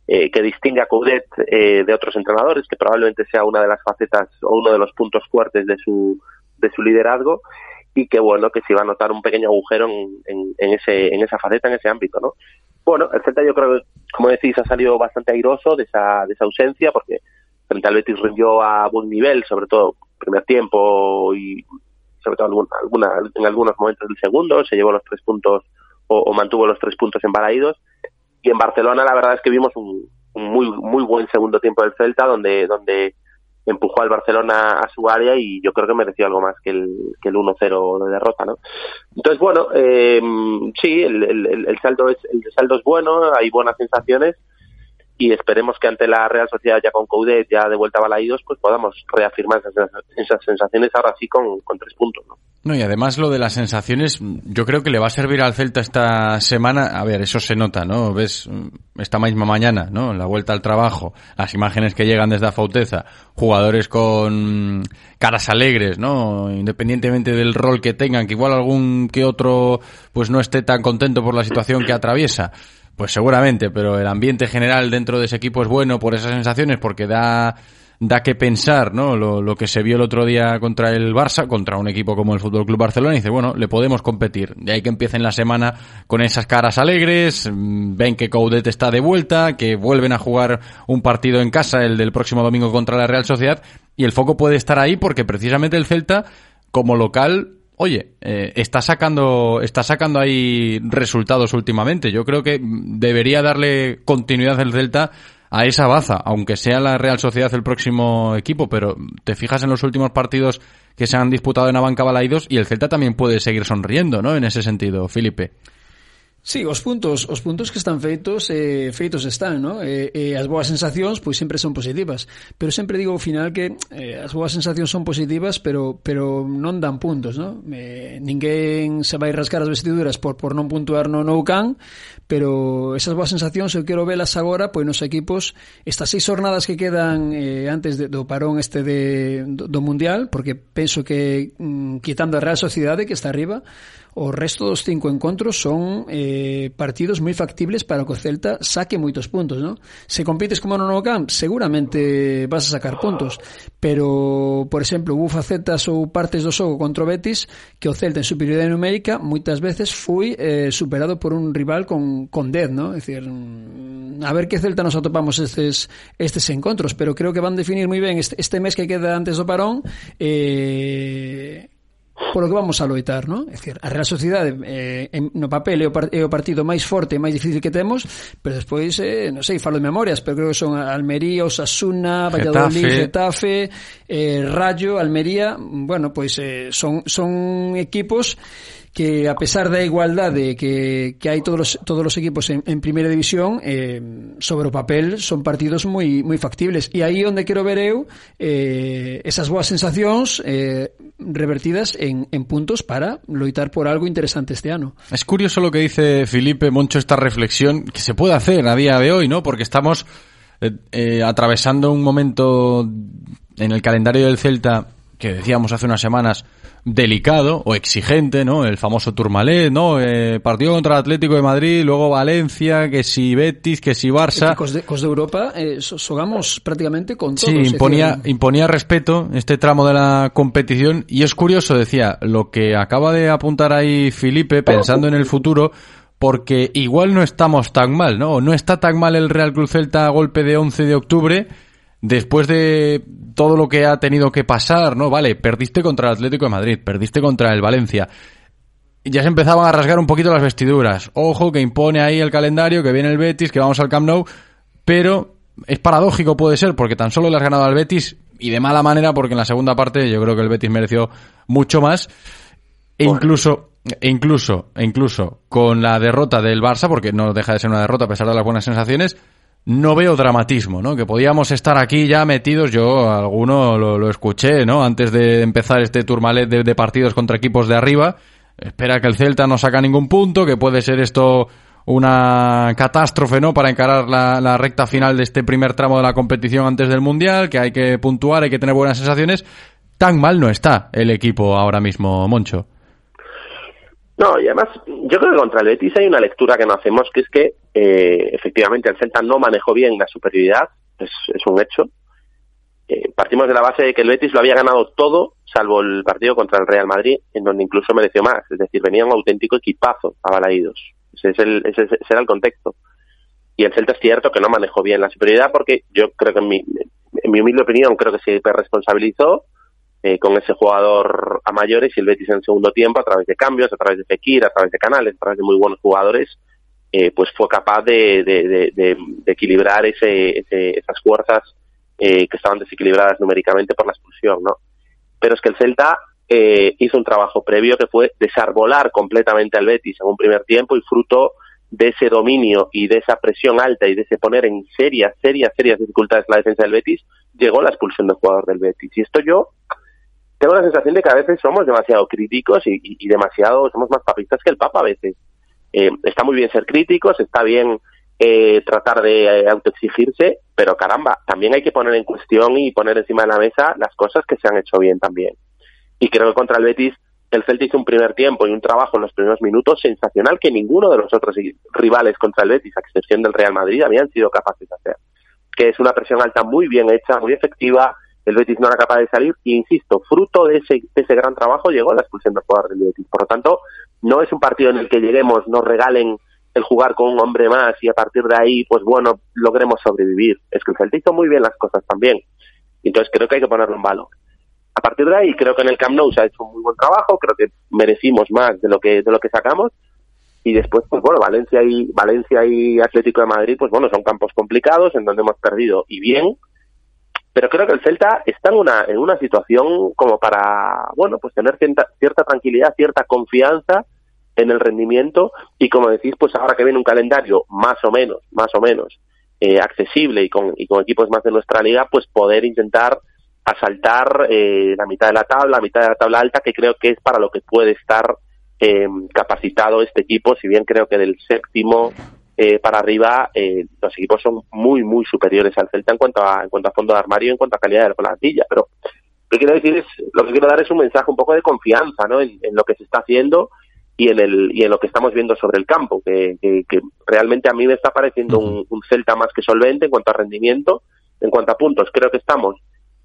eh, que distingue a Coudet eh, de otros entrenadores, que probablemente sea una de las facetas o uno de los puntos fuertes de su, de su liderazgo y que bueno, que se iba a notar un pequeño agujero en, en, en, ese, en esa faceta, en ese ámbito, ¿no? Bueno, el Celta yo creo que, como decís, ha salido bastante airoso de esa, de esa ausencia, porque frente al Betis rindió a buen nivel, sobre todo primer tiempo y sobre todo alguna, en algunos momentos del segundo, se llevó los tres puntos o, mantuvo los tres puntos embalaídos. Y en Barcelona la verdad es que vimos un, un muy muy buen segundo tiempo del Celta, donde donde empujó al Barcelona a su área y yo creo que mereció algo más que el, que el 1-0 de derrota, ¿no? Entonces, bueno, eh, sí, el, el, el, saldo es, el saldo es bueno, hay buenas sensaciones y esperemos que ante la Real Sociedad ya con Coudet, ya de vuelta a Balaídos, pues podamos reafirmar esas, esas sensaciones ahora sí con, con tres puntos, ¿no? No, y además lo de las sensaciones, yo creo que le va a servir al Celta esta semana. A ver, eso se nota, ¿no? Ves esta misma mañana, ¿no? La vuelta al trabajo, las imágenes que llegan desde Afauteza, jugadores con caras alegres, ¿no? Independientemente del rol que tengan, que igual algún que otro pues no esté tan contento por la situación que atraviesa. Pues seguramente, pero el ambiente general dentro de ese equipo es bueno por esas sensaciones porque da da que pensar, ¿no? Lo, que se vio el otro día contra el Barça, contra un equipo como el Fútbol Club Barcelona, y dice, bueno, le podemos competir. De ahí que empiecen la semana con esas caras alegres, mm, ven que Coudet está de vuelta, que vuelven a jugar un partido en casa, el del próximo domingo contra la Real Sociedad, y el foco puede estar ahí porque precisamente el Celta, como local, oye, eh, está sacando está sacando ahí resultados últimamente. Yo creo que debería darle continuidad el Celta a esa baza, aunque sea la Real Sociedad el próximo equipo, pero te fijas en los últimos partidos que se han disputado en Abanca Balaidos y el Celta también puede seguir sonriendo, ¿no? En ese sentido, Felipe. Sí, os puntos, os puntos que están feitos, eh, feitos están, ¿no? Eh, eh, as boas sensacións pois sempre son positivas, pero sempre digo ao final que eh, as boas sensacións son positivas, pero pero non dan puntos, ¿no? Eh, ninguén se vai rascar as vestiduras por por non puntuar no Nou can, pero esas boas sensacións eu quero velas agora pois nos equipos estas seis jornadas que quedan eh, antes de, do parón este de do, do mundial, porque penso que mm, quitando a Real Sociedade que está arriba, O resto dos cinco encontros son eh, partidos moi factibles para que o Celta saque moitos puntos, non? Se compites como no Camp, seguramente vas a sacar puntos, pero, por exemplo, hubo facetas ou partes do xogo contra o Betis que o Celta en superioridade numérica moitas veces foi eh, superado por un rival con, con 10, non? É dicir, mm, a ver que Celta nos atopamos estes, estes encontros, pero creo que van definir moi ben este, este mes que queda antes do parón eh, polo que vamos a loitar, non? É dicir, a Real Sociedade eh, en, no papel é o, par, é o partido máis forte e máis difícil que temos, pero despois, eh, non sei, falo de memorias, pero creo que son Almería, Osasuna, Valladolid, Getafe, Getafe eh, Rayo, Almería, bueno, pois eh, son, son equipos que a pesar da igualdade que, que hai todos os, todos os equipos en, en primeira división eh, sobre papel son partidos moi moi factibles e aí onde quero ver eu eh, esas boas sensacións eh, revertidas en, en puntos para loitar por algo interesante este ano. Es curioso lo que dice Felipe Moncho esta reflexión que se puede hacer a día de hoy, ¿no? Porque estamos eh, atravesando un momento en el calendario del Celta que decíamos hace unas semanas delicado o exigente, ¿no? El famoso Turmalet, ¿no? Eh, partido contra el Atlético de Madrid, luego Valencia, que si Betis, que si Barça. Cos de, cos de Europa eh, sogamos prácticamente con todos. Sí, imponía, imponía respeto este tramo de la competición y es curioso, decía, lo que acaba de apuntar ahí Felipe pensando en el futuro porque igual no estamos tan mal, ¿no? No está tan mal el Real Cruz Celta a golpe de 11 de octubre después de todo lo que ha tenido que pasar, ¿no? Vale, perdiste contra el Atlético de Madrid, perdiste contra el Valencia. Ya se empezaban a rasgar un poquito las vestiduras. Ojo, que impone ahí el calendario, que viene el Betis, que vamos al Camp Nou, pero es paradójico puede ser, porque tan solo le has ganado al Betis y de mala manera, porque en la segunda parte yo creo que el Betis mereció mucho más. E incluso, e incluso, e incluso con la derrota del Barça, porque no deja de ser una derrota a pesar de las buenas sensaciones, no veo dramatismo, ¿no? Que podíamos estar aquí ya metidos, yo alguno lo, escuché, ¿no? Antes de empezar este turmalet de, de, partidos contra equipos de arriba. Espera que el Celta no saca ningún punto, que puede ser esto una catástrofe, ¿no? Para encarar la, la recta final de este primer tramo de la competición antes del Mundial, que hay que puntuar, hay que tener buenas sensaciones. Tan mal no está el equipo ahora mismo, Moncho. No, y además, yo creo que contra el Betis hay una lectura que no hacemos, que es que eh, efectivamente el Celta no manejó bien la superioridad, es, es un hecho. Eh, partimos de la base de que el Betis lo había ganado todo, salvo el partido contra el Real Madrid, en donde incluso mereció más, es decir, venía un auténtico equipazo a Balaídos. Ese, es el, ese, ese era el contexto. Y el Celta es cierto que no manejó bien la superioridad porque yo creo que en mi, en mi humilde opinión creo que se responsabilizó eh, con ese jugador a mayores y el Betis en el segundo tiempo, a través de cambios, a través de Fekir, a través de Canales, a través de muy buenos jugadores, eh, pues fue capaz de, de, de, de equilibrar ese, ese, esas fuerzas eh, que estaban desequilibradas numéricamente por la expulsión, ¿no? Pero es que el Celta eh, hizo un trabajo previo que fue desarbolar completamente al Betis en un primer tiempo y fruto de ese dominio y de esa presión alta y de ese poner en serias, serias, serias dificultades la defensa del Betis, llegó la expulsión del jugador del Betis. Y esto yo tengo la sensación de que a veces somos demasiado críticos y, y, demasiado, somos más papistas que el Papa a veces. Eh, está muy bien ser críticos, está bien eh, tratar de eh, autoexigirse, pero caramba, también hay que poner en cuestión y poner encima de la mesa las cosas que se han hecho bien también. Y creo que contra el Betis el Celta hizo un primer tiempo y un trabajo en los primeros minutos sensacional que ninguno de los otros rivales contra el Betis, a excepción del Real Madrid, habían sido capaces de hacer. Que es una presión alta muy bien hecha, muy efectiva, el Betis no era capaz de salir y insisto, fruto de ese, de ese gran trabajo llegó la expulsión del jugador del Betis. Por lo tanto, no es un partido en el que lleguemos, nos regalen el jugar con un hombre más y a partir de ahí, pues bueno, logremos sobrevivir. Es que el Celta hizo muy bien las cosas también. Entonces creo que hay que ponerlo en valor. a partir de ahí creo que en el Camp Nou se ha hecho un muy buen trabajo, creo que merecimos más de lo que de lo que sacamos y después pues bueno Valencia y Valencia y Atlético de Madrid pues bueno son campos complicados en donde hemos perdido y bien pero creo que el Celta está en una en una situación como para bueno pues tener cierta, cierta tranquilidad cierta confianza en el rendimiento. Y como decís pues ahora que viene un calendario más o menos más o menos eh, accesible y con, y con equipos más de nuestra liga pues poder intentar asaltar eh, la mitad de la tabla, la mitad de la tabla alta, que creo que es para lo que puede estar eh, capacitado este equipo, si bien creo que del séptimo eh, para arriba eh, los equipos son muy, muy superiores al Celta en cuanto a, en cuanto a fondo de armario y en cuanto a calidad de la plantilla. Pero lo que quiero decir es, lo que quiero dar es un mensaje un poco de confianza ¿no? en, lo que se está haciendo y en, el, y en lo que estamos viendo sobre el campo, que, que, realmente a mí me está pareciendo un, un Celta más que solvente en cuanto a rendimiento, en cuanto a puntos. Creo que estamos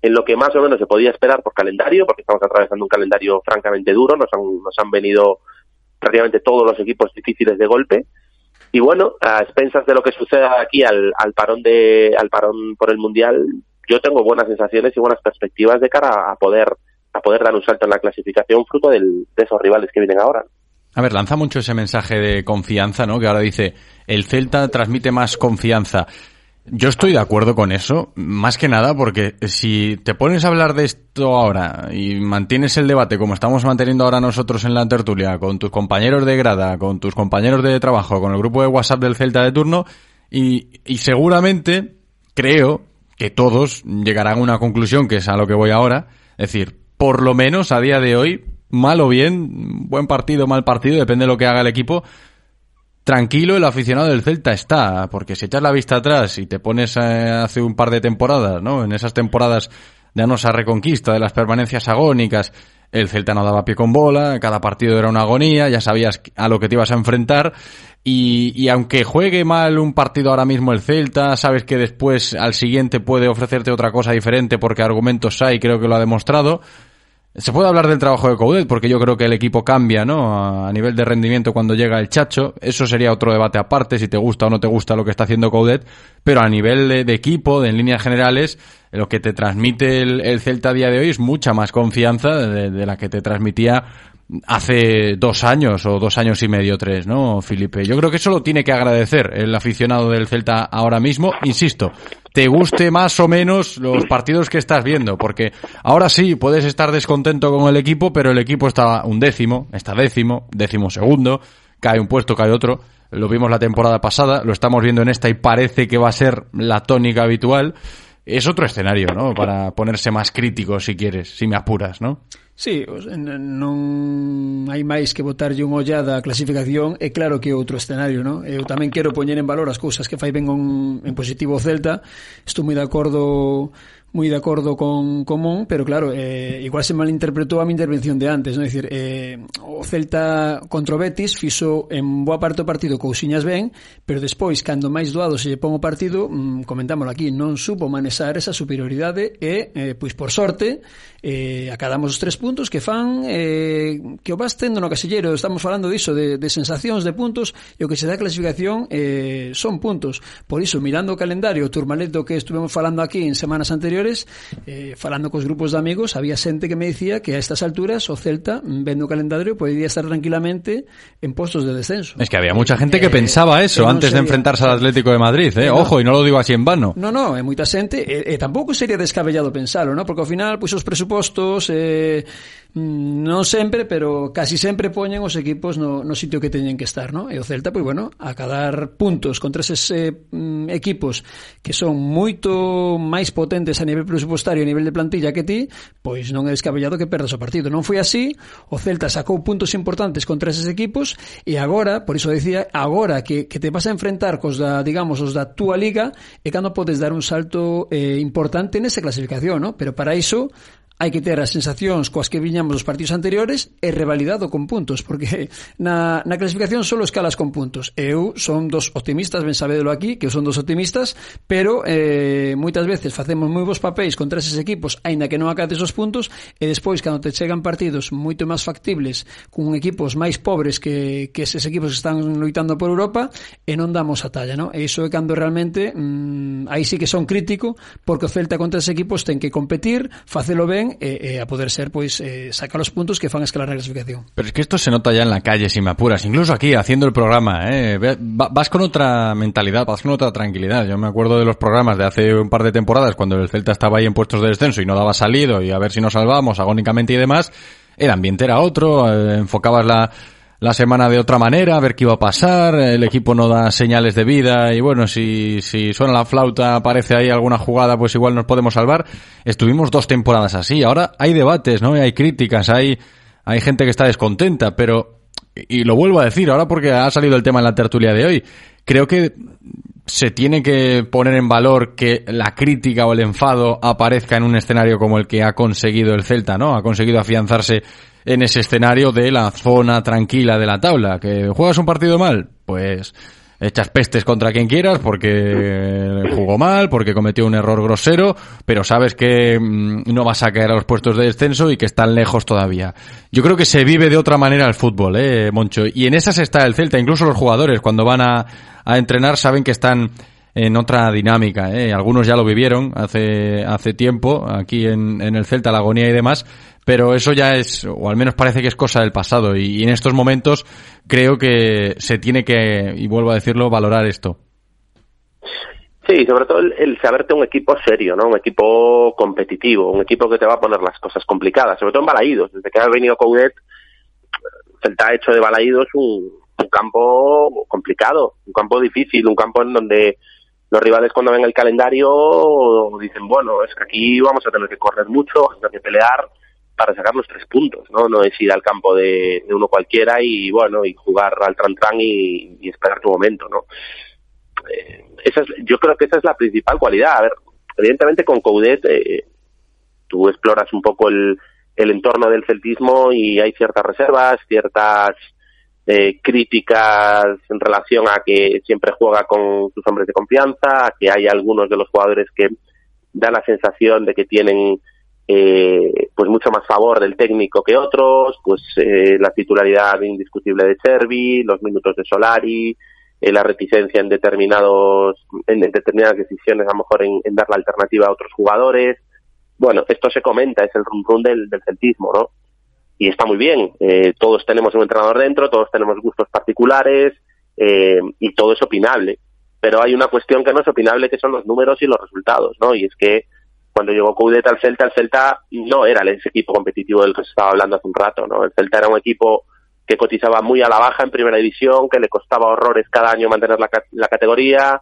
en lo que más o menos se podía esperar por calendario, porque estamos atravesando un calendario francamente duro, nos han, nos han venido prácticamente todos los equipos difíciles de golpe. Y bueno, a expensas de lo que suceda aquí al, al parón de al parón por el mundial, yo tengo buenas sensaciones y buenas perspectivas de cara a poder a poder dar un salto en la clasificación fruto del, de esos rivales que vienen ahora. A ver, lanza mucho ese mensaje de confianza, ¿no? Que ahora dice, el Celta transmite más confianza. Yo estoy de acuerdo con eso, más que nada porque si te pones a hablar de esto ahora y mantienes el debate como estamos manteniendo ahora nosotros en la tertulia, con tus compañeros de grada, con tus compañeros de trabajo, con el grupo de WhatsApp del Celta de turno, y, y seguramente creo que todos llegarán a una conclusión que es a lo que voy ahora, es decir, por lo menos a día de hoy, mal o bien, buen partido, mal partido, depende de lo que haga el equipo, tranquilo el aficionado del Celta está, porque si echas la vista atrás y te pones eh, hace un par de temporadas, ¿no? En esas temporadas de anosa reconquista, de las permanencias agónicas, el Celta no daba pie con bola, cada partido era una agonía, ya sabías a lo que te ibas a enfrentar y, y aunque juegue mal un partido ahora mismo el Celta, sabes que después al siguiente puede ofrecerte otra cosa diferente porque argumentos hay, creo que lo ha demostrado, se puede hablar del trabajo de Coudet, porque yo creo que el equipo cambia, ¿no? A nivel de rendimiento cuando llega el Chacho. Eso sería otro debate aparte, si te gusta o no te gusta lo que está haciendo Coudet. Pero a nivel de, equipo, de en líneas generales, lo que te transmite el, Celta a día de hoy es mucha más confianza de la que te transmitía hace dos años o dos años y medio, tres, ¿no, Felipe? Yo creo que eso lo tiene que agradecer el aficionado del Celta ahora mismo. Insisto, te guste más o menos los partidos que estás viendo, porque ahora sí puedes estar descontento con el equipo, pero el equipo está un décimo, está décimo, décimo segundo, cae un puesto, cae otro. Lo vimos la temporada pasada, lo estamos viendo en esta y parece que va a ser la tónica habitual. Es otro escenario, ¿no? Para ponerse más crítico, si quieres, si me apuras, ¿no? Sí, non hai máis que botarlle unha ollada á clasificación e claro que é outro escenario, non? Eu tamén quero poñer en valor as cousas que fai ben un, en positivo o Celta. Estou moi de acordo moi de acordo con Común, pero claro, eh, igual se malinterpretou a mi intervención de antes, non? É dicir, eh, o Celta contra o Betis fixo en boa parte do partido cousiñas ben, pero despois, cando máis doado se lle pon o partido, mm, comentámoslo aquí, non supo manexar esa superioridade e, eh, pois por sorte, eh, acadamos os tres puntos que fan eh, que o vas tendo no casillero. Estamos falando diso de, de sensacións de puntos e o que se dá clasificación eh, son puntos. Por iso mirando o calendario o turmalet do que estuvemos falando aquí en semanas anteriores eh, falando cos grupos de amigos había xente que me dicía que a estas alturas o Celta vendo o calendario podía estar tranquilamente en postos de descenso. Es que había mucha gente eh, que pensaba eso que antes sería... de enfrentarse al Atlético de Madrid eh? No, ojo e non lo digo así en vano. No, no, é moita xente e, e tampouco sería descabellado pensalo, no? porque ao final pois, pues, os presupuestos presupostos, eh, mm, non sempre, pero casi sempre poñen os equipos no, no sitio que teñen que estar, no? E o Celta, pois bueno, a cadar puntos contra eses eh, mm, equipos que son moito máis potentes a nivel presupostario, a nivel de plantilla que ti, pois non é descabellado que perdas o partido. Non foi así, o Celta sacou puntos importantes contra eses equipos e agora, por iso decía, agora que, que te vas a enfrentar cos da, digamos, os da túa liga, é cando podes dar un salto eh, importante nesa clasificación, no? Pero para iso hai que ter as sensacións coas que viñamos os partidos anteriores e revalidado con puntos, porque na, na clasificación solo escalas con puntos. Eu son dos optimistas, ben sabedelo aquí, que eu son dos optimistas, pero eh, moitas veces facemos moi bons papéis contra eses equipos, aínda que non acates os puntos, e despois, cando te chegan partidos moito máis factibles, con equipos máis pobres que, que eses equipos que están loitando por Europa, e non damos a talla, non? E iso é cando realmente, mmm, aí sí que son crítico, porque o Celta contra esos equipos ten que competir, facelo ben, ben e, e a poder ser pois eh, sacar os puntos que fan escalar na clasificación. Pero es que esto se nota ya en la calle, si me apuras, incluso aquí haciendo el programa, ¿eh? vas con otra mentalidad, vas con otra tranquilidad. Yo me acuerdo de los programas de hace un par de temporadas cuando el Celta estaba ahí en puestos de descenso y no daba salido y a ver si nos salvamos agónicamente y demás. El ambiente era otro, eh, enfocabas la la semana de otra manera, a ver qué iba a pasar, el equipo no da señales de vida y bueno, si, si suena la flauta, aparece ahí alguna jugada, pues igual nos podemos salvar. Estuvimos dos temporadas así, ahora hay debates, ¿no? hay críticas, hay, hay gente que está descontenta, pero, y lo vuelvo a decir ahora porque ha salido el tema en la tertulia de hoy, creo que se tiene que poner en valor que la crítica o el enfado aparezca en un escenario como el que ha conseguido el Celta, ¿no? Ha conseguido afianzarse en ese escenario de la zona tranquila de la tabla. ¿Que juegas un partido mal? Pues echas pestes contra quien quieras porque jugó mal, porque cometió un error grosero, pero sabes que mm, no vas a caer a los puestos de descenso y que están lejos todavía. Yo creo que se vive de otra manera el fútbol, eh, Moncho. Y en esas está el Celta. Incluso los jugadores, cuando van a, a entrenar, saben que están en otra dinámica. ¿eh? Algunos ya lo vivieron hace, hace tiempo, aquí en, en el Celta, la agonía y demás, pero eso ya es, o al menos parece que es cosa del pasado, y, en estos momentos creo que se tiene que, y vuelvo a decirlo, valorar esto. Sí, sobre todo el, saberte un equipo serio, ¿no? Un equipo competitivo, un equipo que te va a poner las cosas complicadas, sobre todo en Balaídos. Desde que ha venido Coudet, Celta ha hecho de Balaídos un, un campo complicado, un campo difícil, un campo en donde los rivales cuando ven el calendario dicen, bueno, es que aquí vamos a tener que correr mucho, vamos a tener que pelear, para sacar los tres puntos, ¿no? No es ir al campo de, uno cualquiera y, bueno, y jugar al tran y, esperar tu momento, ¿no? Eh, esa es, yo creo que esa es la principal cualidad. A ver, evidentemente con Coudet eh, tú exploras un poco el, entorno del celtismo y hay ciertas reservas, ciertas eh, críticas en relación a que siempre juega con sus hombres de confianza, a que hay algunos de los jugadores que dan la sensación de que tienen eh, pues mucho más favor del técnico que otros, pues eh, la titularidad indiscutible de Servi, los minutos de Solari, eh, la reticencia en determinados, en, determinadas decisiones, a lo mejor en, dar la alternativa a otros jugadores. Bueno, esto se comenta, es el rum del, del celtismo, ¿no? Y está muy bien. Eh, todos tenemos un entrenador dentro, todos tenemos gustos particulares eh, y todo es opinable. Pero hay una cuestión que no es opinable, que son los números y los resultados, ¿no? Y es que cuando llegó Coudet al Celta, el Celta no era ese equipo competitivo del que se estaba hablando hace un rato, ¿no? El Celta era un equipo que cotizaba muy a la baja en primera división, que le costaba horrores cada año mantener la, categoría,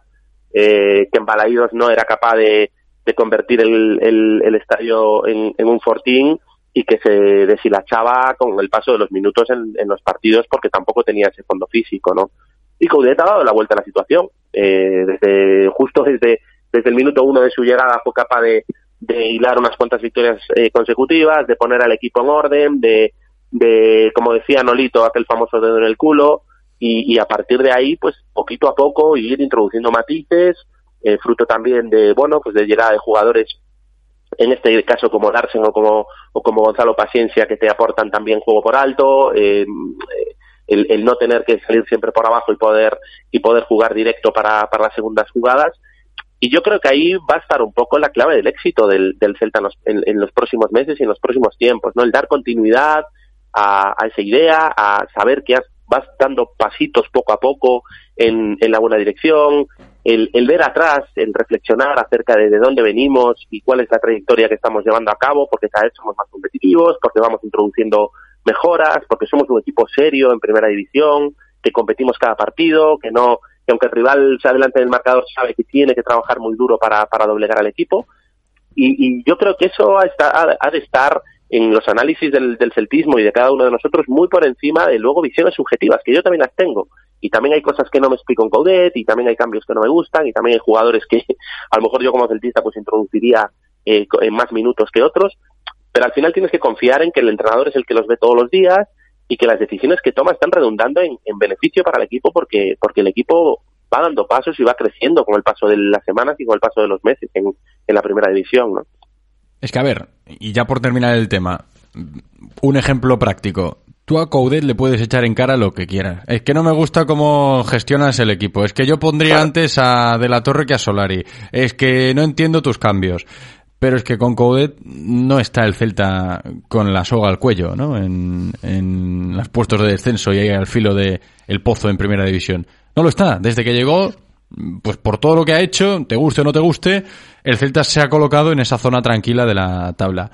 eh, que en Balaídos no era capaz de, convertir el, estadio en, un fortín y que se deshilachaba con el paso de los minutos en, los partidos porque tampoco tenía ese fondo físico, ¿no? Y Coudet ha dado la vuelta a la situación. Eh, desde justo desde desde el minuto uno de su llegada fue capaz de, de hilar unas cuantas victorias eh, consecutivas, de poner al equipo en orden, de, de, como decía Nolito, aquel famoso dedo en el culo, y, y a partir de ahí, pues poquito a poco ir introduciendo matices, eh, fruto también de, bueno, pues de llegada de jugadores, en este caso como Larsen o como, o como Gonzalo Paciencia, que te aportan también juego por alto, eh, el, el, no tener que salir siempre por abajo y poder, y poder jugar directo para, para las segundas jugadas, y yo creo que ahí va a estar un poco la clave del éxito del, del Celta en los, próximos meses y en los próximos tiempos, ¿no? El dar continuidad a, esa idea, a saber que vas dando pasitos poco a poco en, en la buena dirección, el, el, ver atrás, el reflexionar acerca de, de dónde venimos y cuál es la trayectoria que estamos llevando a cabo, porque cada vez somos más competitivos, porque vamos introduciendo mejoras, porque somos un equipo serio en primera división, que competimos cada partido, que no que aunque el rival se adelante del marcador, sabe que tiene que trabajar muy duro para, doblegar al equipo. Y, yo creo que eso ha, ha, de estar en los análisis del, del, celtismo y de cada uno de nosotros muy por encima de luego visiones subjetivas, que yo también las tengo. Y también hay cosas que no me explico en Coudet, y también hay cambios que no me gustan, y también hay jugadores que a lo mejor yo como celtista pues introduciría eh, en más minutos que otros. Pero al final tienes que confiar en que el entrenador es el que los ve todos los días y que las decisiones que toma están redundando en, beneficio para el equipo porque, porque el equipo va dando pasos y va creciendo con el paso de las semanas y con el paso de los meses en, la primera división. ¿no? Es que, a ver, y ya por terminar el tema, un ejemplo práctico. Tú a Coudet le puedes echar en cara lo que quieras. Es que no me gusta cómo gestionas el equipo. Es que yo pondría antes a De la Torre que a Solari. Es que no entiendo tus cambios. Pero es que con Coudet no está el Celta con la soga al cuello, ¿no? En, los puestos de descenso y ahí al filo de el pozo en primera división. No lo está. Desde que llegó, pues por todo lo que ha hecho, te guste o no te guste, el Celta se ha colocado en esa zona tranquila de la tabla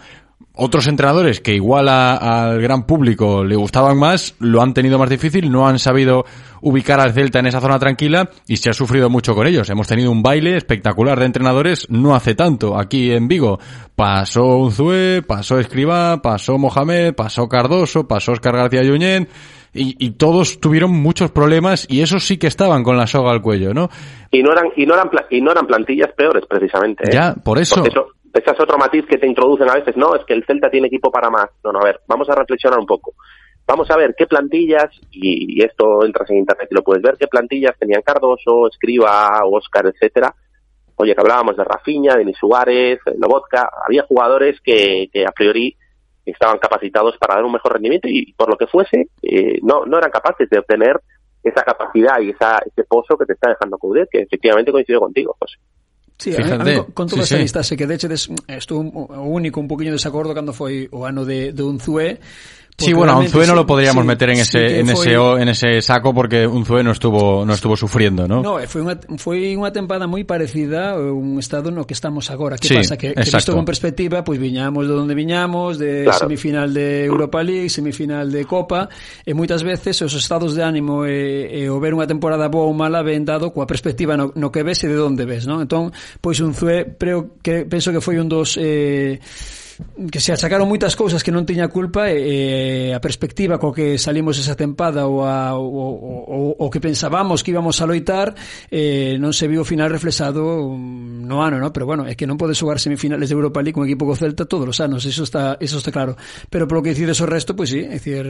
otros entrenadores que igual al gran público le gustaban más, lo han tenido más difícil, no han sabido ubicar al Celta en esa zona tranquila y se ha sufrido mucho con ellos. Hemos tenido un baile espectacular de entrenadores no hace tanto aquí en Vigo. Pasó Unzué, pasó Escribá, pasó Mohamed, pasó Cardoso, pasó Oscar García Yuñén. Y, todos tuvieron muchos problemas y esos sí que estaban con la soga al cuello, ¿no? Y no eran y no eran y no eran plantillas peores precisamente. ¿eh? Ya, por eso ese es otro matiz que te introducen a veces, no, es que el Celta tiene equipo para más. No, no, a ver, vamos a reflexionar un poco. Vamos a ver qué plantillas, y, esto entras en internet y lo puedes ver, qué plantillas tenían Cardoso, Escriba, Oscar, etcétera. Oye, que hablábamos de Rafiña, de Suárez, Lobotka, había jugadores que, a priori estaban capacitados para dar un mejor rendimiento y por lo que fuese, eh, no, no eran capaces de obtener esa capacidad y esa, ese pozo que te está dejando Coudet, que efectivamente coincido contigo, José. Sí, Fíjate. A, a, con toda sí, esta sí. lista, se que deche des, mm, estuvo o único un poquinho desacordo cando foi o ano de, de Unzué Sí, bueno, a Unzué no lo podríamos sí, meter en sí, ese en ese en ese saco porque Unzué no estuvo no estuvo sufriendo, ¿no? No, eh, foi unha foi unha tempada moi parecida a un estado no que estamos agora. Que sí, pasa que, que visto con perspectiva, pois pues, viñamos de onde viñamos, de claro. semifinal de Europa League, semifinal de Copa, e moitas veces os estados de ánimo e, e o ver unha temporada boa ou mala ven dado coa perspectiva no, no que ves e de onde ves, non? Entón, pois Unzué, creo que penso que foi un dos eh que se achacaron moitas cousas que non tiña culpa e, e a perspectiva co que salimos esa tempada ou, a, ou, ou, ou que pensábamos que íbamos a loitar eh, non se viu o final reflexado no ano, no? pero bueno, é que non pode xogar semifinales de Europa League con equipo co Celta todos os anos, eso está, eso está claro pero polo que dicides o resto, pois pues, sí, é dicir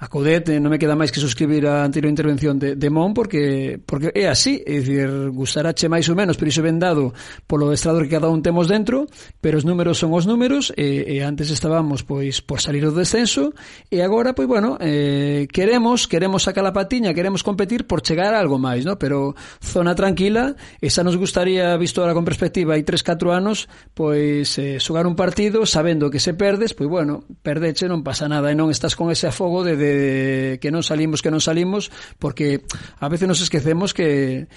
a Coudet eh, non me queda máis que suscribir a anterior intervención de, de Mon porque porque é así, é dicir, gustarache máis ou menos, pero iso vendado polo estrador que cada un temos dentro, pero os números son os números e e antes estábamos pois por salir do descenso e agora pois bueno, eh, queremos queremos sacar a patiña, queremos competir por chegar a algo máis, no? Pero zona tranquila, esa nos gustaría visto ahora con perspectiva hai 3-4 anos, pois eh, xogar un partido sabendo que se perdes, pois bueno, perdeche non pasa nada e non estás con ese afogo de, de, de que non salimos, que non salimos, porque a veces nos esquecemos que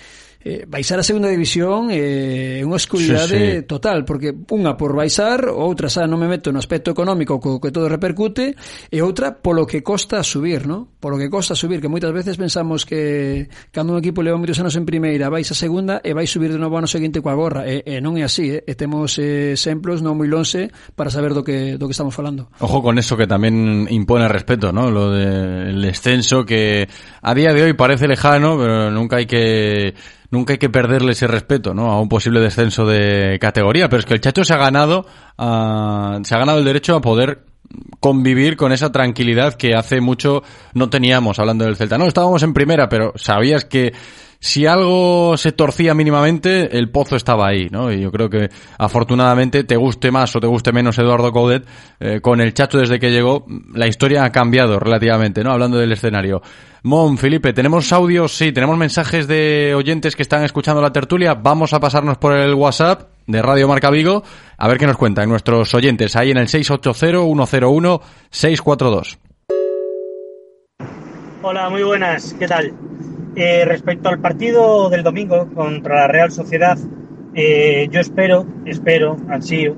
eh, baixar a segunda división eh, é eh, unha escuridade sí, sí. total, porque unha por baixar, outra xa non me meto no aspecto económico co que todo repercute, e outra polo que costa subir, ¿no? Polo que costa subir, que moitas veces pensamos que cando un equipo leva moitos anos en primeira, vais a segunda e vai subir de novo ano seguinte coa gorra, e, e non é así, eh? e temos eh, exemplos non moi lonxe para saber do que do que estamos falando. Ojo con eso que tamén impone respeto, ¿no? Lo del de, descenso que a día de hoy parece lejano, pero nunca hai que nunca hay que perderle ese respeto, ¿no? A un posible descenso de categoría. Pero es que el Chacho se ha ganado, uh, se ha ganado el derecho a poder convivir con esa tranquilidad que hace mucho no teníamos hablando del Celta. No, estábamos en primera, pero sabías que si algo se torcía mínimamente, el pozo estaba ahí, ¿no? Y yo creo que afortunadamente, te guste más o te guste menos Eduardo Coudet, eh, con el Chacho desde que llegó, la historia ha cambiado relativamente, ¿no? Hablando del escenario. Mon, Felipe, ¿tenemos audios? Sí, tenemos mensajes de oyentes que están escuchando la tertulia. Vamos a pasarnos por el WhatsApp de Radio Marca Vigo a ver qué nos cuentan nuestros oyentes ahí en el 680-101-642. Hola, muy buenas, ¿qué tal? Eh, respecto al partido del domingo contra la Real Sociedad, eh, yo espero, espero, ansío,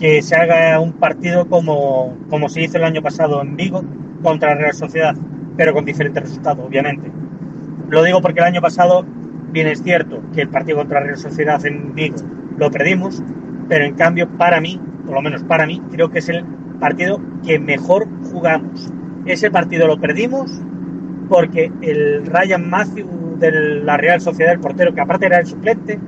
que se haga un partido como, como se hizo el año pasado en Vigo contra la Real Sociedad, pero con diferentes resultados, obviamente. Lo digo porque el año pasado, bien es cierto que el partido contra la Real Sociedad en Vigo lo perdimos, pero en cambio, para mí, por lo menos para mí, creo que es el partido que mejor jugamos. Ese partido lo perdimos porque el Ryan Matthew de la Real Sociedad, el portero, que aparte era el suplente,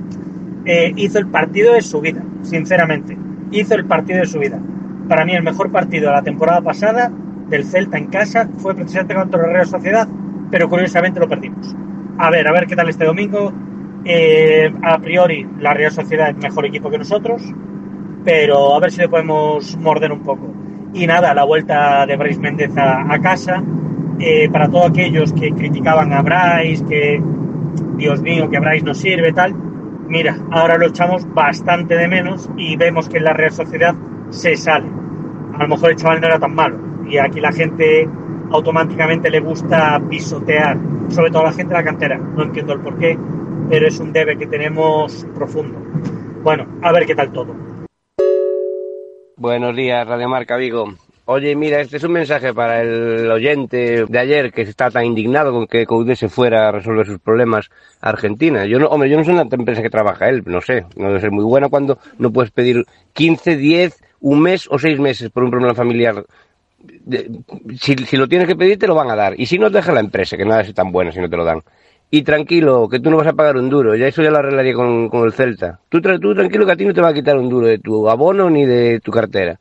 eh, hizo el partido de su vida, sinceramente. Hizo el partido de su vida. Para mí el mejor partido de la temporada pasada del Celta en casa fue precisamente contra la Real Sociedad, pero curiosamente lo perdimos. A ver, a ver qué tal este domingo. Eh, a priori la Real Sociedad es mejor equipo que nosotros, pero a ver si le podemos morder un poco. Y nada, la vuelta de Bryce Méndez a casa, eh, para todos aquellos que criticaban a Bryce, que Dios mío, que Bryce no sirve, tal, mira, ahora lo echamos bastante de menos y vemos que en la Real Sociedad se sale. A lo mejor el chaval no era tan malo y aquí la gente automáticamente le gusta pisotear, sobre todo la gente de la cantera. No entiendo el por qué, pero es un debe que tenemos profundo. Bueno, a ver qué tal todo. Buenos días, Radio Marca Vigo. Oye, mira, este es un mensaje para el oyente de ayer que está tan indignado con que Coudet se fuera a resolver sus problemas a Argentina. Yo no, hombre, yo no en la empresa que trabaja él, no sé, no debe ser muy buena cuando no puedes pedir 15, 10, un mes o seis meses por un problema familiar. Si, si lo tienes que pedir, te lo van a dar. Y si no, deja la empresa, que nada es tan buena si no te lo dan. Y tranquilo, que tú no vas a pagar un duro, ya eso ya lo arreglaría con, con el Celta. Tú, tú tranquilo que a ti no te va a quitar un duro de tu abono ni de tu cartera.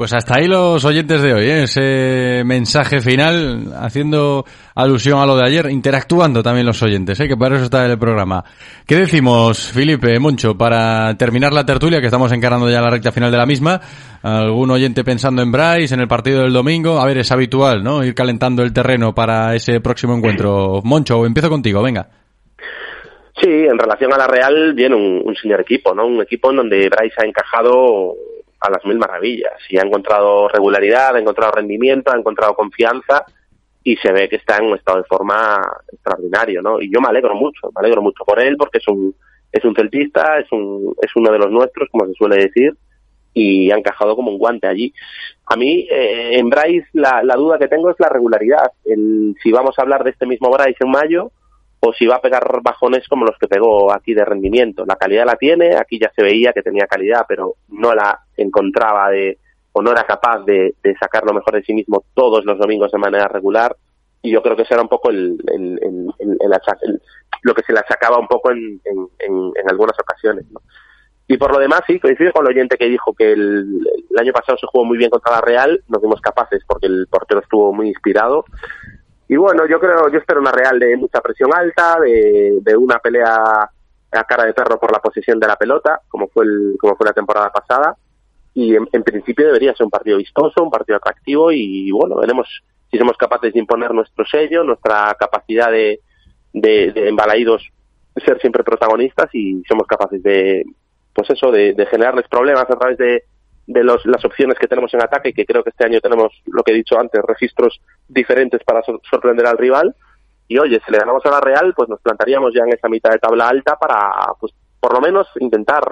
Pues hasta ahí los oyentes de hoy, ¿eh? ese mensaje final haciendo alusión a lo de ayer, interactuando también los oyentes, ¿eh? que para eso está el programa. ¿Qué decimos, Felipe, Moncho, para terminar la tertulia, que estamos encarando ya la recta final de la misma? ¿Algún oyente pensando en Bryce, en el partido del domingo? A ver, es habitual, ¿no? Ir calentando el terreno para ese próximo encuentro. Moncho, empiezo contigo, venga. Sí, en relación a la Real, viene un, un señor equipo, ¿no? Un equipo en donde Bryce ha encajado a las mil maravillas y ha encontrado regularidad, ha encontrado rendimiento, ha encontrado confianza y se ve que está en un estado de forma extraordinario, ¿no? Y yo me alegro mucho, me alegro mucho por él porque es un es un celtista, es un es uno de los nuestros, como se suele decir, y ha encajado como un guante allí. A mí, eh, en Bryce, la, la, duda que tengo es la regularidad. El, si vamos a hablar de este mismo Bryce en mayo, o si va a pegar bajones como los que pegó aquí de rendimiento. La calidad la tiene, aquí ya se veía que tenía calidad, pero no la encontraba de, o no era capaz de, sacar lo mejor de sí mismo todos los domingos de manera regular. Y yo creo que ese era un poco el, el, el, el lo que se le achacaba un poco en, en, algunas ocasiones. ¿no? Y por lo demás, sí, coincido con el oyente que dijo que el, año pasado se jugó muy bien contra la Real, nos fuimos capaces porque el portero estuvo muy inspirado y bueno, yo creo, yo espero una Real de mucha presión alta, de, de una pelea a cara de perro por la posición de la pelota, como fue el, como fue la temporada pasada. Y en, principio debería ser un partido vistoso, un partido atractivo y bueno, veremos si somos capaces de imponer nuestro sello, nuestra capacidad de, de, de embalaídos ser siempre protagonistas y somos capaces de, pues eso, de, de generarles problemas a través de, de los, las opciones que tenemos en ataque, que creo que este año tenemos, lo que he dicho antes, registros diferentes para sor sorprender al rival. Y oye, si le ganamos a la Real, pues nos plantaríamos ya en esa mitad de tabla alta para, pues, por lo menos intentar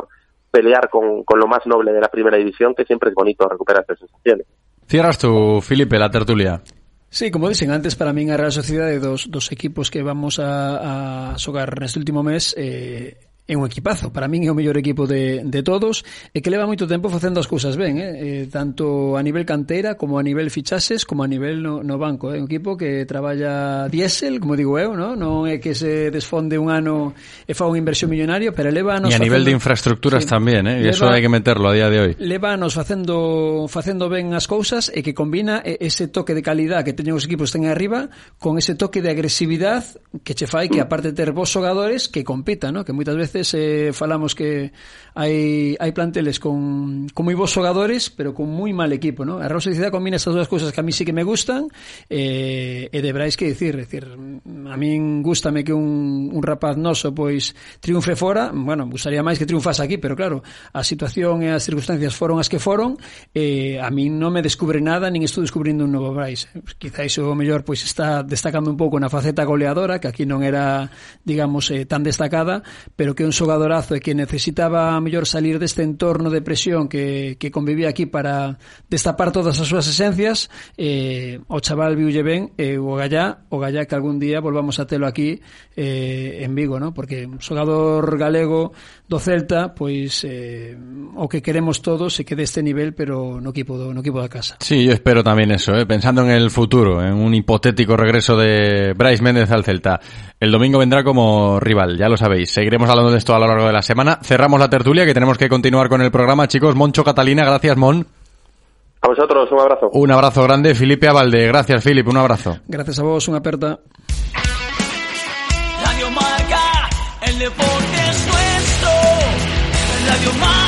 pelear con, con lo más noble de la primera división, que siempre es bonito recuperar esas sensaciones. Cierras tú, Felipe, la tertulia. Sí, como dicen antes, para min a Real Sociedade dos, dos equipos que vamos a, a xogar neste último mes eh, é un equipazo. Para min é o mellor equipo de, de todos e que leva moito tempo facendo as cousas ben, eh? eh tanto a nivel cantera, como a nivel fichases como a nivel no, no banco. É eh? un equipo que traballa diésel, como digo eu, no? non é que se desfonde un ano e fa unha inversión millonaria, pero leva a nos... E a facendo... nivel de infraestructuras sí, tamén, eh? e eso hai que meterlo a día de hoy. Leva a nos facendo, facendo ben as cousas e que combina ese toque de calidad que teñen os equipos ten arriba con ese toque de agresividade que che fai que aparte ter vos xogadores que compitan, no? que moitas veces veces eh, falamos que hai, hai planteles con, con moi bons xogadores, pero con moi mal equipo, ¿no? A Real Sociedad combina estas dúas cousas que a mí sí que me gustan, eh, e debráis que dicir, decir, a min gustame que un, un rapaz noso pois triunfe fora, bueno, gustaría máis que triunfase aquí, pero claro, a situación e as circunstancias foron as que foron, eh, a min non me descubre nada, nin estou descubrindo un novo Brais. Eh. Quizáis o mellor pois está destacando un pouco na faceta goleadora, que aquí non era, digamos, eh, tan destacada, pero que un xogadorazo e que necesitaba a mellor salir deste entorno de presión que, que convivía aquí para destapar todas as súas esencias eh, o chaval viulle ben e eh, o gallá o gallá que algún día volvamos a telo aquí eh, en Vigo ¿no? porque un xogador galego do Celta pois eh, o que queremos todos é que deste nivel pero no equipo do, no equipo da casa. Sí, yo espero tamén eso, eh, pensando en el futuro en un hipotético regreso de Brais Méndez al Celta. El domingo vendrá como rival, ya lo sabéis seguiremos hablando de esto a lo largo de la semana. Cerramos la tertulia que tenemos que continuar con el programa. Chicos, Moncho Catalina, gracias Mon. A vosotros, un abrazo. Un abrazo grande. Felipe Avalde, gracias Filipe, un abrazo. Gracias a vos, una aperta. Radio Marca, el deporte es nuestro. Radio Marca.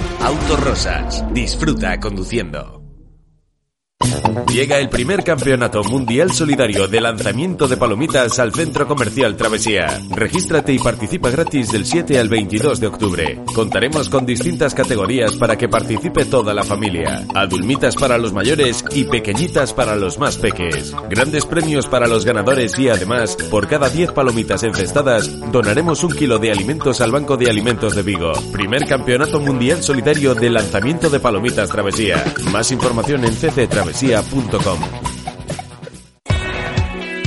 Autorosas. Disfruta conduciendo. Llega el primer campeonato mundial solidario de lanzamiento de palomitas al Centro Comercial Travesía. Regístrate y participa gratis del 7 al 22 de octubre. Contaremos con distintas categorías para que participe toda la familia. Adulmitas para los mayores y pequeñitas para los más peques. Grandes premios para los ganadores y además, por cada 10 palomitas encestadas, donaremos un kilo de alimentos al Banco de Alimentos de Vigo. Primer campeonato mundial solidario de lanzamiento de palomitas Travesía. Más información en CC Travesía.com.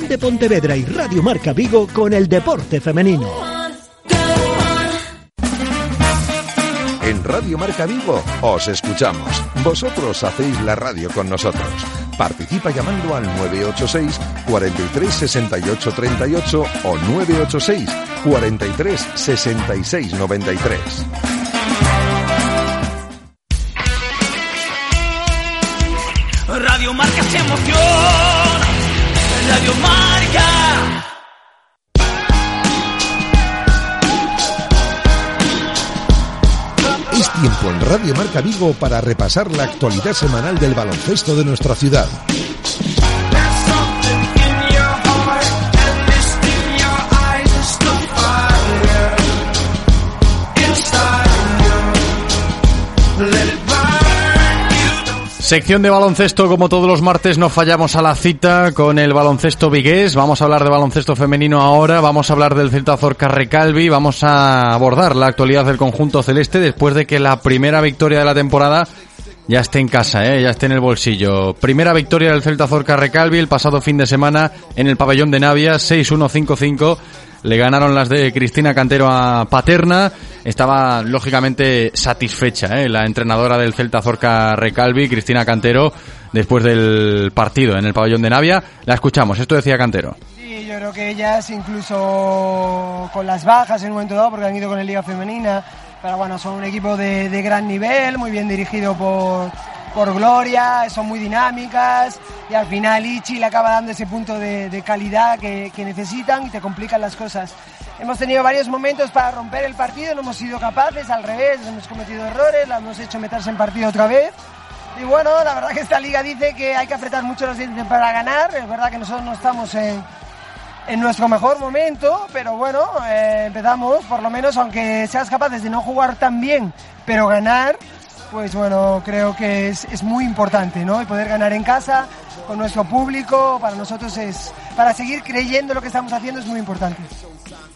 de Pontevedra y Radio Marca Vigo con el deporte femenino. En Radio Marca Vigo os escuchamos. Vosotros hacéis la radio con nosotros. Participa llamando al 986 43 68 38 o 986 43 66 93. Radio Marca se emociona. Radio Marca. Es tiempo en Radio Marca Vigo para repasar la actualidad semanal del baloncesto de nuestra ciudad. Sección de baloncesto, como todos los martes, no fallamos a la cita con el baloncesto vigués. Vamos a hablar de baloncesto femenino ahora, vamos a hablar del Celta Zorca Recalvi, vamos a abordar la actualidad del conjunto celeste después de que la primera victoria de la temporada ya esté en casa, ¿eh? ya esté en el bolsillo. Primera victoria del Celta Zorca Recalvi el pasado fin de semana en el pabellón de Navia, 6-1-5-5. Le ganaron las de Cristina Cantero a Paterna. Estaba lógicamente satisfecha ¿eh? la entrenadora del Celta Zorca Recalvi, Cristina Cantero, después del partido en el pabellón de Navia. La escuchamos, esto decía Cantero. Sí, yo creo que ellas, incluso con las bajas en un momento dado, porque han ido con el Liga Femenina, pero bueno, son un equipo de, de gran nivel, muy bien dirigido por, por Gloria, son muy dinámicas y al final Ichi le acaba dando ese punto de, calidad que, que, necesitan y te complican las cosas. Hemos tenido varios momentos para romper el partido, no hemos sido capaces, al revés, hemos cometido errores, la hemos hecho meterse en partido otra vez. Y bueno, la verdad que esta liga dice que hay que apretar mucho los dientes para ganar, es verdad que nosotros no estamos en, en nuestro mejor momento, pero bueno, eh, empezamos, por lo menos, aunque seas capaces de no jugar tan bien, pero ganar, pues bueno, creo que es, es, muy importante, ¿no? Y poder ganar en casa, con nuestro público, para nosotros es, para seguir creyendo lo que estamos haciendo es muy importante.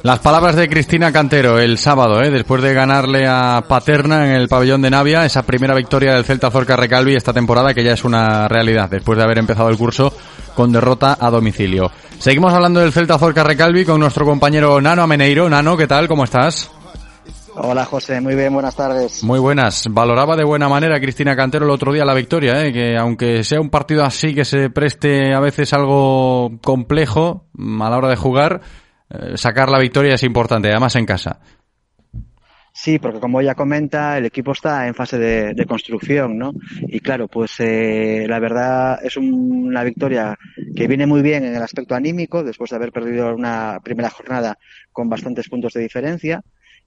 Las palabras de Cristina Cantero el sábado, ¿eh? después de ganarle a Paterna en el pabellón de Navia, esa primera victoria del Celta Zorca Recalvi esta temporada que ya es una realidad, después de haber empezado el curso con derrota a domicilio. Seguimos hablando del Celta Zorca Recalvi con nuestro compañero Nano Ameneiro. Nano, ¿qué tal? ¿Cómo estás? Hola José, muy bien, buenas tardes. Muy buenas. Valoraba de buena manera Cristina Cantero el otro día la victoria, ¿eh? que aunque sea un partido así que se preste a veces algo complejo a la hora de jugar, eh, sacar la victoria es importante, además en casa. Sí, porque como ella comenta, el equipo está en fase de, de construcción, ¿no? Y claro, pues eh, la verdad es un, una victoria que viene muy bien en el aspecto anímico, después de haber perdido una primera jornada con bastantes puntos de diferencia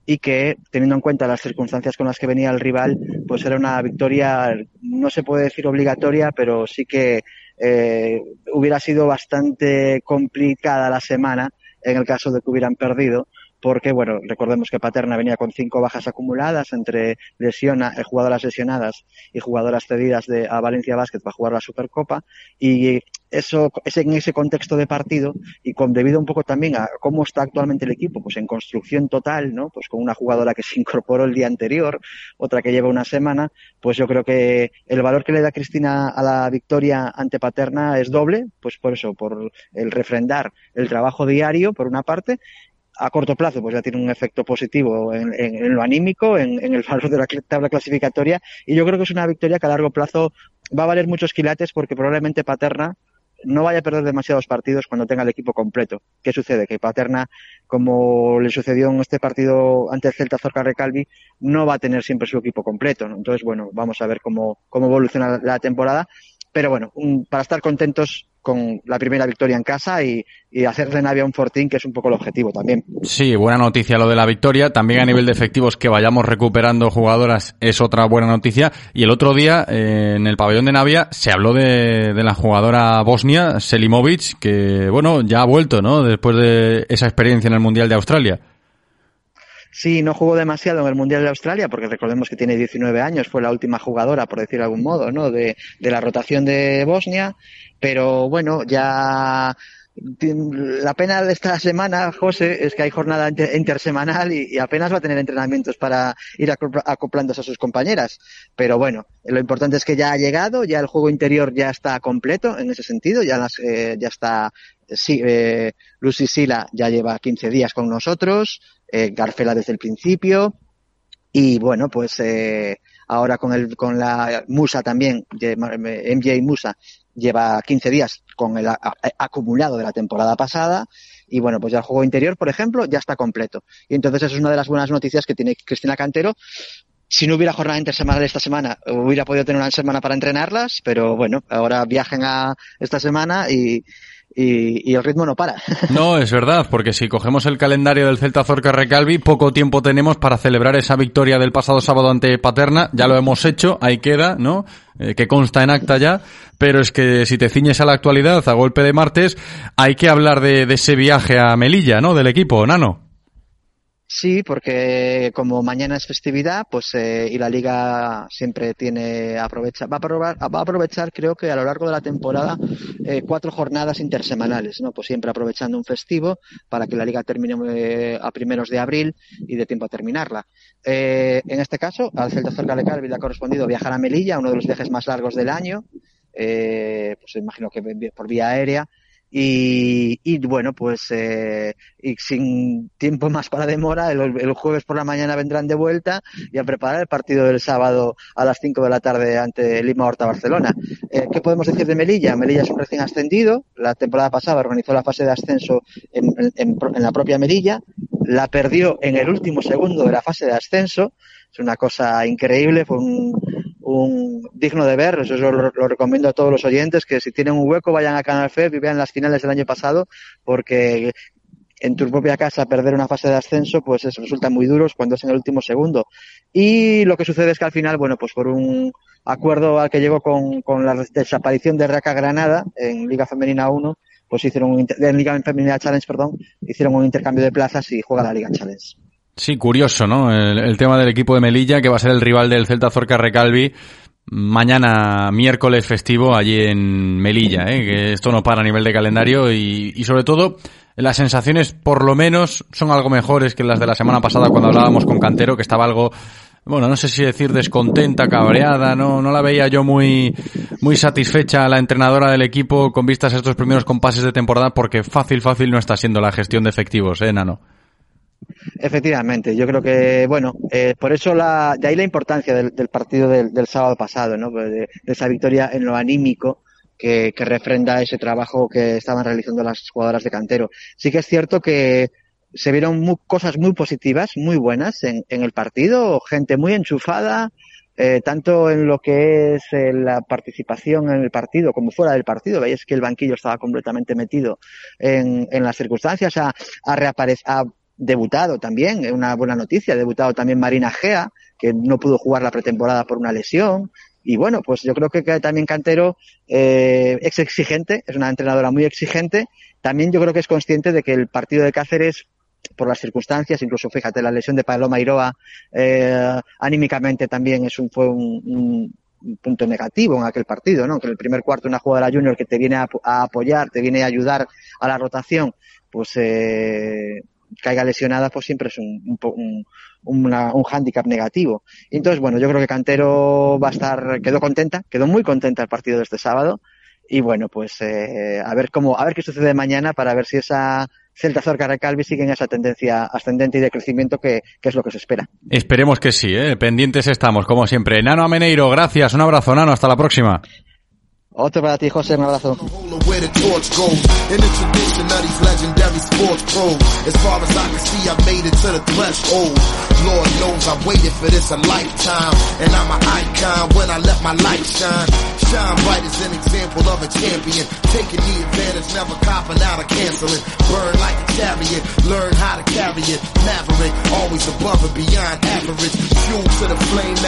y que, teniendo en cuenta las circunstancias con las que venía el rival, pues era una victoria, no se puede decir obligatoria, pero sí que eh, hubiera sido bastante complicada la semana en el caso de que hubieran perdido, porque, bueno, recordemos que Paterna venía con cinco bajas acumuladas entre lesiona, eh, jugadoras lesionadas y jugadoras cedidas de, a Valencia Basket para jugar la Supercopa y eso es en ese contexto de partido y con debido un poco también a cómo está actualmente el equipo, pues en construcción total, ¿no? Pues con una jugadora que se incorporó el día anterior, otra que lleva una semana, pues yo creo que el valor que le da Cristina a la victoria ante Paterna es doble, pues por eso, por el refrendar el trabajo diario, por una parte, a corto plazo pues ya tiene un efecto positivo en, lo anímico, en, el valor de la tabla clasificatoria y yo creo que es una victoria que a largo plazo va a valer muchos quilates porque probablemente Paterna no vaya a perder demasiados partidos cuando tenga el equipo completo. ¿Qué sucede? Que Paterna, como le sucedió en este partido ante el Celta Zorca Recalvi, no va a tener siempre su equipo completo. Entonces, bueno, vamos a ver cómo, cómo evoluciona la temporada. Pero bueno, para estar contentos con la primera victoria en casa y, y hacer de Navia un fortín, que es un poco el objetivo también. Sí, buena noticia lo de la victoria. También a nivel de efectivos que vayamos recuperando jugadoras es otra buena noticia. Y el otro día, eh, en el pabellón de Navia, se habló de, de la jugadora bosnia, Selimovic, que, bueno, ya ha vuelto, ¿no? Después de esa experiencia en el Mundial de Australia. Sí, no jugó demasiado en el Mundial de Australia, porque recordemos que tiene 19 años, fue la última jugadora, por decir de algún modo, ¿no? De, la rotación de Bosnia, pero bueno, ya la pena de esta semana, José, es que hay jornada intersemanal y, y, apenas va a tener entrenamientos para ir acoplándose a sus compañeras. Pero bueno, lo importante es que ya ha llegado, ya el juego interior ya está completo en ese sentido, ya, las, eh, ya está, sí, eh, Lucy Sila ya lleva 15 días con nosotros, eh, Garfela desde el principio y bueno, pues eh, ahora con, el, con la Musa también, MJ Musa, lleva 15 días con el acumulado de la temporada pasada y bueno, pues ya el juego interior, por ejemplo, ya está completo. Y entonces eso es una de las buenas noticias que tiene Cristina Cantero. Si no hubiera jornada intersemanal esta semana, hubiera podido tener una semana para entrenarlas, pero bueno, ahora viajen a esta semana y, y, y, el ritmo no para. No, es verdad, porque si cogemos el calendario del Celta Zorca Recalvi, poco tiempo tenemos para celebrar esa victoria del pasado sábado ante Paterna. Ya lo hemos hecho, ahí queda, ¿no? Eh, que consta en acta ya. Pero es que si te ciñes a la actualidad, a golpe de martes, hay que hablar de, de ese viaje a Melilla, ¿no? Del equipo, Nano. Sí, porque como mañana es festividad, pues eh, y la liga siempre tiene aprovecha va a, probar, va a aprovechar, creo que a lo largo de la temporada eh, cuatro jornadas intersemanales, no, pues siempre aprovechando un festivo para que la liga termine eh, a primeros de abril y de tiempo a terminarla. Eh, en este caso, al Celta Cerca de le ha correspondido viajar a Melilla, uno de los viajes más largos del año, eh, pues imagino que por vía aérea y, y, bueno, pues eh, y sin tiempo más para demora, el, jueves por la mañana vendrán de vuelta y a preparar el partido del sábado a las 5 de la tarde ante Lima Horta Barcelona. Eh, ¿Qué podemos decir de Melilla? Melilla es un recién ascendido. La temporada pasada organizó la fase de ascenso en, en, en la propia Melilla. La perdió en el último segundo de la fase de ascenso. Es una cosa increíble. Fue un, un digno de ver, eso lo, recomiendo a todos los oyentes, que si tienen un hueco vayan a Canal FEP y vean las finales del año pasado, porque en tu propia casa perder una fase de ascenso, pues eso resulta muy duro cuando es en el último segundo. Y lo que sucede es que al final, bueno, pues por un acuerdo al que llegó con, con la desaparición de Raca Granada en Liga Femenina 1, pues hicieron un, en Liga Femenina Challenge, perdón, hicieron un intercambio de plazas y juega la Liga Challenge. Sí, curioso, ¿no? El, tema del equipo de Melilla, que va a ser el rival del Celta Zorca Recalvi, mañana miércoles festivo allí en Melilla, ¿eh? que esto no para a nivel de calendario y, y sobre todo las sensaciones por lo menos son algo mejores que las de la semana pasada cuando hablábamos con Cantero, que estaba algo bueno, no sé si decir descontenta, cabreada, no, no la veía yo muy, muy satisfecha la entrenadora del equipo con vistas a estos primeros compases de temporada porque fácil, fácil no está siendo la gestión de efectivos, eh, Nano. Efectivamente, yo creo que, bueno, eh, por eso la, de ahí la importancia del, del partido del, del, sábado pasado, ¿no? De, de, esa victoria en lo anímico que, que refrenda ese trabajo que estaban realizando las jugadoras de cantero. Sí que es cierto que se vieron muy, cosas muy positivas, muy buenas en, en el partido, gente muy enchufada, eh, tanto en lo que es eh, la participación en el partido como fuera del partido. Veis que el banquillo estaba completamente metido en, las circunstancias, ha, ha, reaparecido, ha debutado también, una buena noticia, debutado también Marina Gea, que no pudo jugar la pretemporada por una lesión. Y bueno, pues yo creo que, también Cantero eh, es exigente, es una entrenadora muy exigente. También yo creo que es consciente de que el partido de Cáceres por las circunstancias, incluso fíjate, la lesión de Paloma Iroa eh, anímicamente también es un, fue un, un, punto negativo en aquel partido, ¿no? Que el primer cuarto una jugadora junior que te viene a, a apoyar, te viene a ayudar a la rotación, pues eh, caiga lesionada, pues siempre es un, un, una, un hándicap negativo. Y entonces, bueno, yo creo que Cantero va a estar, quedó contenta, quedó muy contenta el partido de este sábado. Y bueno, pues eh, a ver cómo, a ver qué sucede mañana para ver si esa Celta Zorca Recalvi sigue en esa tendencia ascendente y de crecimiento que, que es lo que se espera. Esperemos que sí, ¿eh? pendientes estamos, como siempre. Nano Ameneiro, gracias, un abrazo, Nano, hasta la próxima. Otro para ti, José, un abrazo. The torch goes. In the tradition of these legendary sports pros. As far as I can see, I made it to the threshold. Lord knows waited for this a lifetime. And I'm an icon when I my shine. Bright as an example of a champion. Taking the advantage, never copping out canceling. Burn like a learn how to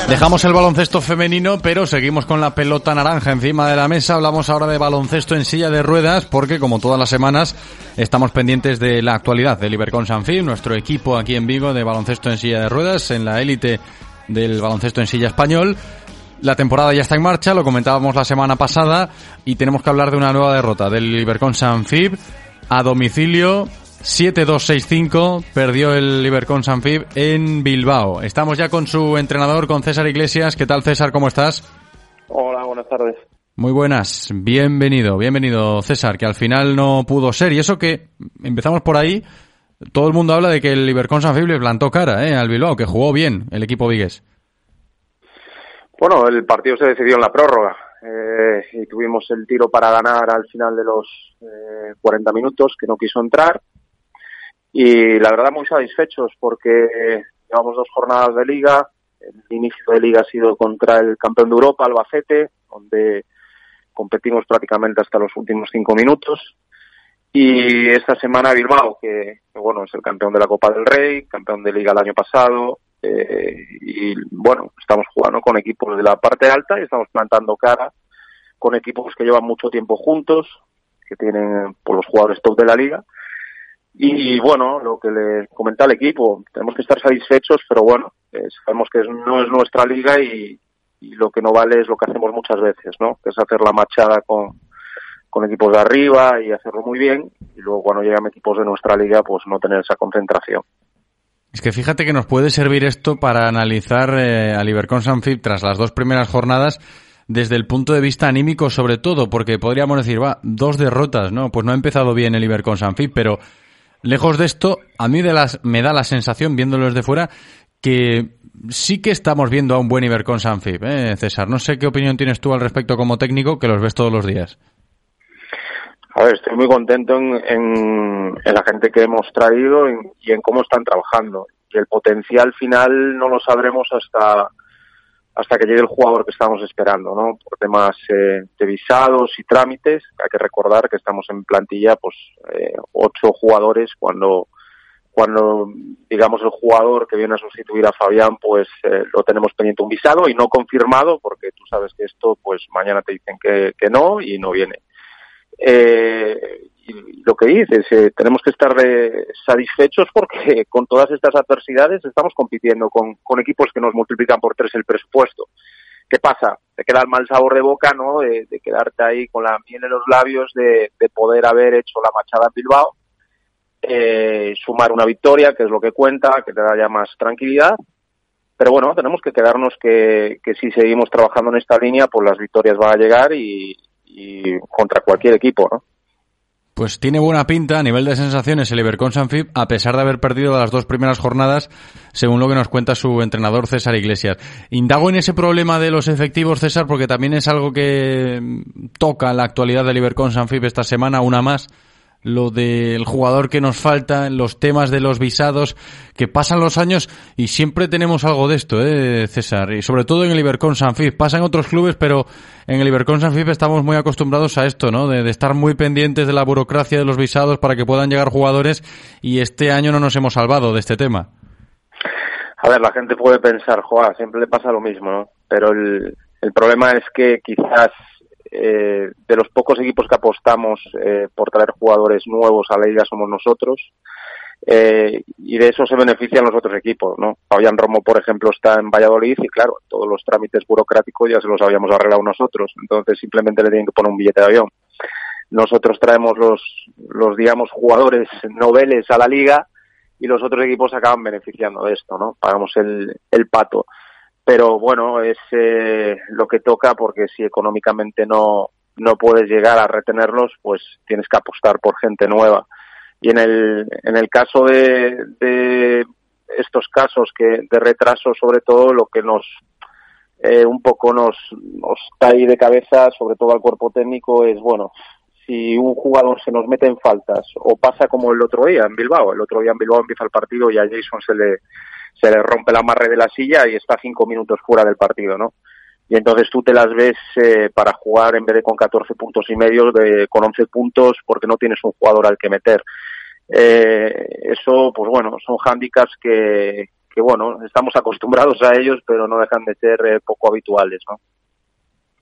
Dejamos el baloncesto femenino, pero seguimos con la pelota naranja encima de la mesa. Hablamos ahora de baloncesto en silla de ruedas, porque como todas las semanas estamos pendientes de la actualidad del Ibercon Sanfil, nuestro equipo aquí en Vigo de baloncesto en silla de ruedas, en la élite del baloncesto en silla español. La temporada ya está en marcha, lo comentábamos la semana pasada y tenemos que hablar de una nueva derrota del Ibercon Sanfib a domicilio 7-2-6-5 perdió el Ibercon Sanfib en Bilbao. Estamos ya con su entrenador, con César Iglesias. ¿Qué tal César? ¿Cómo estás? Hola, buenas tardes. Muy buenas, bienvenido, bienvenido César, que al final no pudo ser. Y eso que empezamos por ahí, todo el mundo habla de que el Ibercon Sanfib le plantó cara ¿eh? al Bilbao, que jugó bien el equipo vigués. Bueno, el partido se decidió en la prórroga eh, y tuvimos el tiro para ganar al final de los eh, 40 minutos, que no quiso entrar. Y la verdad muy satisfechos porque llevamos dos jornadas de liga. El inicio de liga ha sido contra el campeón de Europa, Albacete, donde competimos prácticamente hasta los últimos cinco minutos. Y esta semana Bilbao, que, bueno, es el campeón de la Copa del Rey, campeón de liga el año pasado, eh, y bueno, estamos jugando con equipos de la parte alta y estamos plantando cara con equipos que llevan mucho tiempo juntos, que tienen por los jugadores top de la liga. Y bueno, lo que le comenta al equipo, tenemos que estar satisfechos, pero bueno, eh, sabemos que no es nuestra liga y, y, lo que no vale es lo que hacemos muchas veces, ¿no? Que es hacer la machada con, con equipos de arriba y hacerlo muy bien, y luego cuando llegan equipos de nuestra liga, pues no tener esa concentración. Es que fíjate que nos puede servir esto para analizar eh, al Ibercon Sanfib tras las dos primeras jornadas desde el punto de vista anímico sobre todo, porque podríamos decir, va, dos derrotas, ¿no? Pues no ha empezado bien el Ibercon Sanfib, pero lejos de esto, a mí de las, me da la sensación, viéndolo desde fuera, que sí que estamos viendo a un buen Ibercon Sanfib, ¿eh, César? No sé qué opinión tienes tú al respecto como técnico, que los ves todos los días. A ver, estoy muy contento en, la gente que hemos traído y, y en cómo están trabajando. Y el potencial final no lo sabremos hasta hasta que llegue el jugador que estamos esperando, ¿no? Por temas eh, de visados y trámites, hay que recordar que estamos en plantilla, pues, eh, ocho jugadores cuando cuando digamos el jugador que viene a sustituir a Fabián pues eh, lo tenemos pendiente un visado y no confirmado porque tú sabes que esto pues mañana te dicen que, que no y no viene eh, y lo que dices, eh, tenemos que estar eh, satisfechos porque con todas estas adversidades estamos compitiendo con, con, equipos que nos multiplican por tres el presupuesto. ¿Qué pasa? Te queda el mal sabor de boca, ¿no? De, quedarte ahí con la miel en los labios, de, de poder haber hecho la machada en Bilbao, eh, sumar una victoria, que es lo que cuenta, que te da ya más tranquilidad. Pero bueno, tenemos que quedarnos que, que si seguimos trabajando en esta línea, pues las victorias van a llegar y, contra cualquier equipo, ¿no? Pues tiene buena pinta a nivel de sensaciones el Ibercon Sanfib, a pesar de haber perdido las dos primeras jornadas, según lo que nos cuenta su entrenador César Iglesias. Indago en ese problema de los efectivos, César, porque también es algo que toca la actualidad del Ibercon Sanfib esta semana, una más lo del jugador que nos falta, los temas de los visados, que pasan los años y siempre tenemos algo de esto, ¿eh, César? Y sobre todo en el Ibercon Sanfib. Pasa en otros clubes, pero en el Ibercon Sanfib estamos muy acostumbrados a esto, ¿no? De, de, estar muy pendientes de la burocracia de los visados para que puedan llegar jugadores y este año no nos hemos salvado de este tema. A ver, la gente puede pensar, joa, siempre le pasa lo mismo, ¿no? Pero el, el problema es que quizás eh, de los pocos equipos que apostamos eh, por traer jugadores nuevos a la liga somos nosotros Eh, y de eso se benefician los otros equipos, ¿no? Fabián Romo, por ejemplo, está en Valladolid y claro, todos los trámites burocráticos ya se los habíamos arreglado nosotros, entonces simplemente le tienen que poner un billete de avión. Nosotros traemos los, los digamos, jugadores noveles a la liga y los otros equipos acaban beneficiando de esto, ¿no? Pagamos el, el pato. Pero bueno, es eh, lo que toca porque si económicamente no, no puedes llegar a retenerlos, pues tienes que apostar por gente nueva. Y en el, en el caso de, de estos casos que de retraso, sobre todo, lo que nos eh, un poco nos, nos cae de cabeza, sobre todo al cuerpo técnico, es bueno, si un jugador se nos mete en faltas o pasa como el otro día en Bilbao, el otro día en Bilbao empieza el partido y a Jason se le se le rompe la amarre de la silla y está cinco minutos fuera del partido, ¿no? Y entonces tú te las ves eh, para jugar en vez de con 14 puntos y medio, de, con 11 puntos, porque no tienes un jugador al que meter. Eh, eso, pues bueno, son hándicaps que, que, bueno, estamos acostumbrados a ellos, pero no dejan de ser eh, poco habituales, ¿no?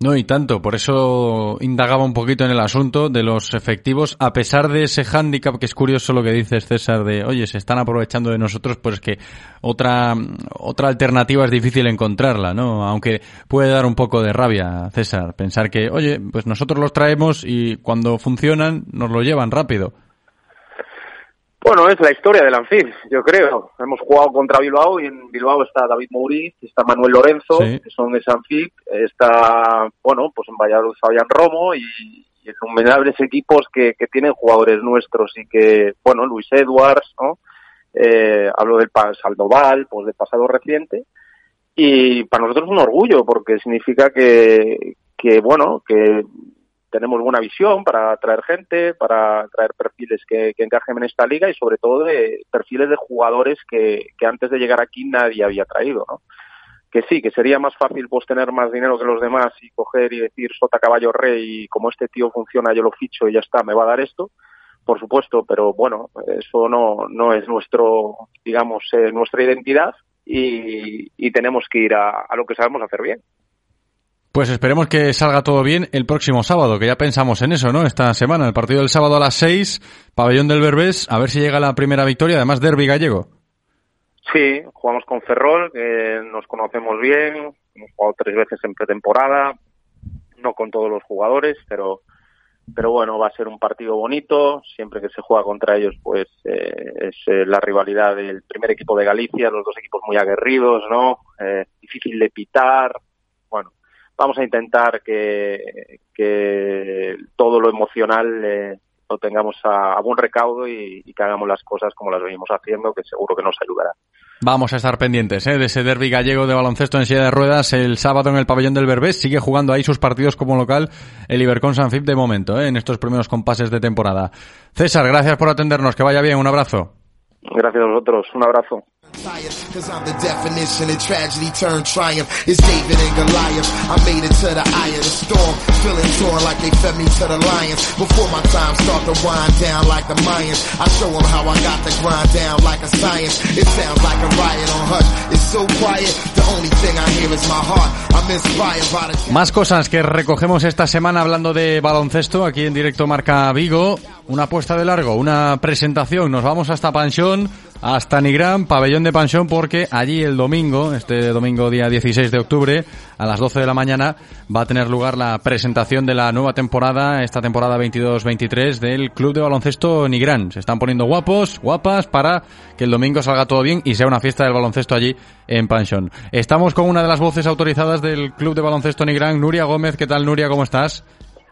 No, y tanto, por eso indagaba un poquito en el asunto de los efectivos, a pesar de ese hándicap que es curioso lo que dices César de, oye, se están aprovechando de nosotros, pues que otra, otra alternativa es difícil encontrarla, ¿no? Aunque puede dar un poco de rabia, César, pensar que, oye, pues nosotros los traemos y cuando funcionan nos lo llevan rápido. Bueno, es la historia del Anfil, yo creo. Hemos jugado contra Bilbao y en Bilbao está David Mouriz, está Manuel Lorenzo, que son de Sanfil, está, bueno, pues en Valladolid Fabián Romo y, y innumerables equipos que, que tienen jugadores nuestros y que, bueno, Luis Edwards, ¿no? Eh, hablo del Saldoval, pues del pasado reciente. Y para nosotros es un orgullo porque significa que, que bueno, que tenemos buena visión para traer gente, para traer perfiles que, que encajen en esta liga y sobre todo de perfiles de jugadores que, que antes de llegar aquí nadie había traído, ¿no? Que sí, que sería más fácil pues tener más dinero que los demás y coger y decir sota caballo rey y como este tío funciona yo lo ficho y ya está, me va a dar esto, por supuesto, pero bueno, eso no, no es nuestro, digamos, eh, nuestra identidad y, y tenemos que ir a, a lo que sabemos hacer bien. Pues esperemos que salga todo bien el próximo sábado, que ya pensamos en eso, ¿no? Esta semana, el partido del sábado a las 6, pabellón del Berbés, a ver si llega la primera victoria, además derby gallego. Sí, jugamos con Ferrol, que nos conocemos bien, hemos jugado tres veces en pretemporada, no con todos los jugadores, pero pero bueno, va a ser un partido bonito, siempre que se juega contra ellos, pues eh, es eh, la rivalidad del primer equipo de Galicia, los dos equipos muy aguerridos, ¿no? Eh, difícil de pitar, bueno, vamos a intentar que, que todo lo emocional eh, lo tengamos a, a buen recaudo y, y, que hagamos las cosas como las venimos haciendo, que seguro que nos ayudará. Vamos a estar pendientes ¿eh? de ese derby gallego de baloncesto en silla de ruedas el sábado en el pabellón del Berbés. Sigue jugando ahí sus partidos como local el Ibercon Sanfip de momento, ¿eh? en estos primeros compases de temporada. César, gracias por atendernos. Que vaya bien. Un abrazo. Gracias a vosotros. Un abrazo. Cause I'm the definition of tragedy turned triumph. It's David and Goliath. I made it to the eye of the storm. Feeling torn like they fed me to the lions. Before my time start to wind down like the Mayans. I show them how I got to grind down like a science. It sounds like a riot on hush. It's so quiet. The only thing I hear is my heart. I'm inspired by the... Más cosas que recogemos esta semana hablando de baloncesto aquí en directo Marca Vigo. Una apuesta de largo, una presentación. Nos vamos hasta Pansión hasta Nigrán, pabellón de pensión, porque allí el domingo, este domingo día 16 de octubre, a las 12 de la mañana, va a tener lugar la presentación de la nueva temporada, esta temporada 22-23 del Club de Baloncesto Nigrán. Se están poniendo guapos, guapas, para que el domingo salga todo bien y sea una fiesta del baloncesto allí en pensión. Estamos con una de las voces autorizadas del Club de Baloncesto Nigrán, Nuria Gómez. ¿Qué tal, Nuria? ¿Cómo estás?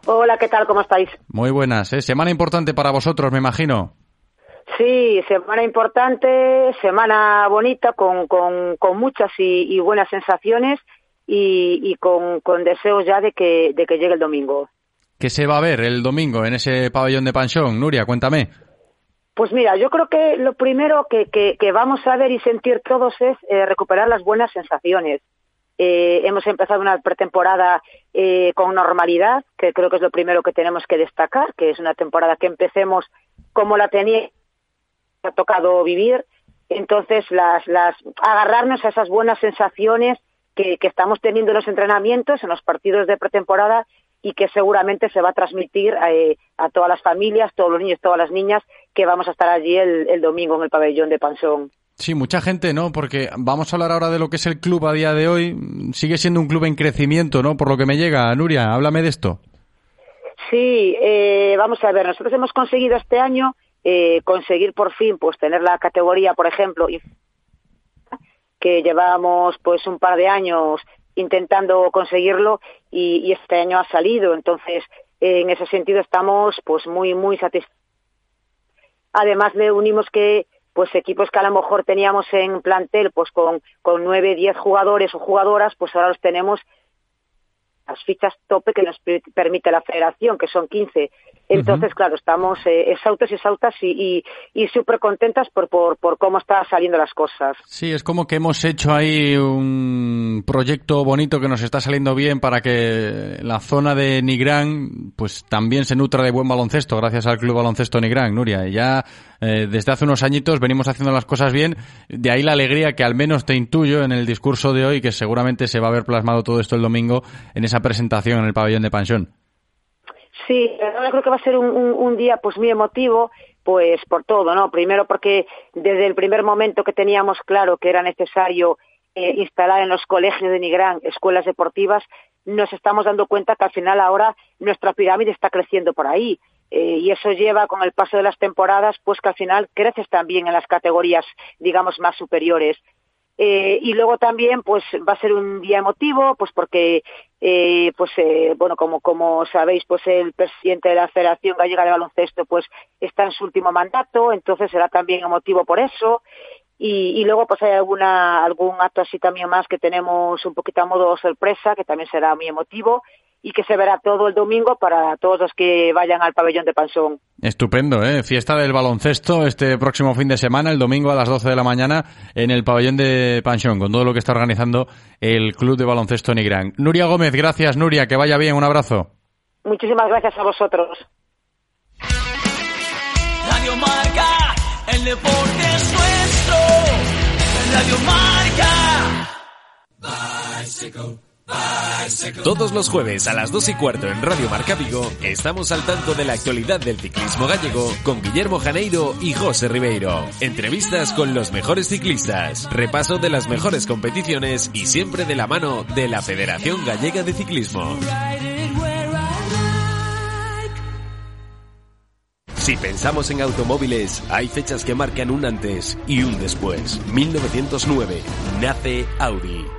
Hola, ¿qué tal? ¿Cómo estáis? Muy buenas. ¿eh? Semana importante para vosotros, me imagino. Sí, semana importante, semana bonita, con, con, con muchas y, y, buenas sensaciones y, y con, con, deseos ya de que, de que llegue el domingo. ¿Qué se va a ver el domingo en ese pabellón de Panchón? Nuria, cuéntame. Pues mira, yo creo que lo primero que, que, que vamos a ver y sentir todos es eh, recuperar las buenas sensaciones. Eh, hemos empezado una pretemporada eh, con normalidad, que creo que es lo primero que tenemos que destacar, que es una temporada que empecemos como la tenía ha tocado vivir. Entonces, las, las, agarrarnos a esas buenas sensaciones que, que estamos teniendo en los entrenamientos, en los partidos de pretemporada y que seguramente se va a transmitir eh, a todas las familias, todos los niños, todas las niñas que vamos a estar allí el, el domingo en el pabellón de Pansón. Sí, mucha gente, ¿no? Porque vamos a hablar ahora de lo que es el club a día de hoy. Sigue siendo un club en crecimiento, ¿no? Por lo que me llega. Nuria, háblame de esto. Sí, eh, vamos a ver, nosotros hemos conseguido este año eh, conseguir por fin pues tener la categoría, por ejemplo, que llevábamos pues un par de años intentando conseguirlo y, este año ha salido. Entonces, en ese sentido estamos pues muy muy satisfechos. Además le unimos que pues equipos que a lo mejor teníamos en plantel pues con con nueve diez jugadores o jugadoras pues ahora los tenemos las fichas tope que nos permite la federación, que son 15. Entonces, uh -huh. claro, estamos eh, exhaustos y exhaustas y, y, y súper contentas por, por, por cómo están saliendo las cosas. Sí, es como que hemos hecho ahí un proyecto bonito que nos está saliendo bien para que la zona de Nigrán pues también se nutra de buen baloncesto gracias al Club Baloncesto Nigrán, Nuria. Y ya eh, desde hace unos añitos venimos haciendo las cosas bien, de ahí la alegría que al menos te intuyo en el discurso de hoy, que seguramente se va a ver plasmado todo esto el domingo en esa presentación en el pabellón de Pansión. Sí, yo creo que va a ser un, un, día pues muy emotivo, pues por todo, ¿no? Primero porque desde el primer momento que teníamos claro que era necesario eh, instalar en los colegios de Nigrán escuelas deportivas, nos estamos dando cuenta que al final ahora nuestra pirámide está creciendo por ahí. Eh, y eso lleva con el paso de las temporadas pues que al final creces también en las categorías digamos más superiores eh, y luego también pues va a ser un día emotivo pues porque eh, pues eh, bueno como como sabéis pues el presidente de la Federación Gallega de Baloncesto pues está en su último mandato entonces será también emotivo por eso. Y, y luego pues hay alguna algún acto así también más que tenemos un poquito a modo sorpresa que también será muy emotivo y que se verá todo el domingo para todos los que vayan al pabellón de Pansón. Estupendo, ¿eh? Fiesta del baloncesto este próximo fin de semana, el domingo a las 12 de la mañana, en el pabellón de Pansón, con todo lo que está organizando el Club de Baloncesto Nigrán. Nuria Gómez, gracias, Nuria, que vaya bien, un abrazo. Muchísimas gracias a vosotros. Radio Marca, el deporte es nuestro. Radio Marca. Bicycle. Todos los jueves a las 2 y cuarto en Radio Marca Vigo estamos al tanto de la actualidad del ciclismo gallego con Guillermo Janeiro y José Ribeiro. Entrevistas con los mejores ciclistas, repaso de las mejores competiciones y siempre de la mano de la Federación Gallega de Ciclismo. Si pensamos en automóviles, hay fechas que marcan un antes y un después. 1909 nace Audi.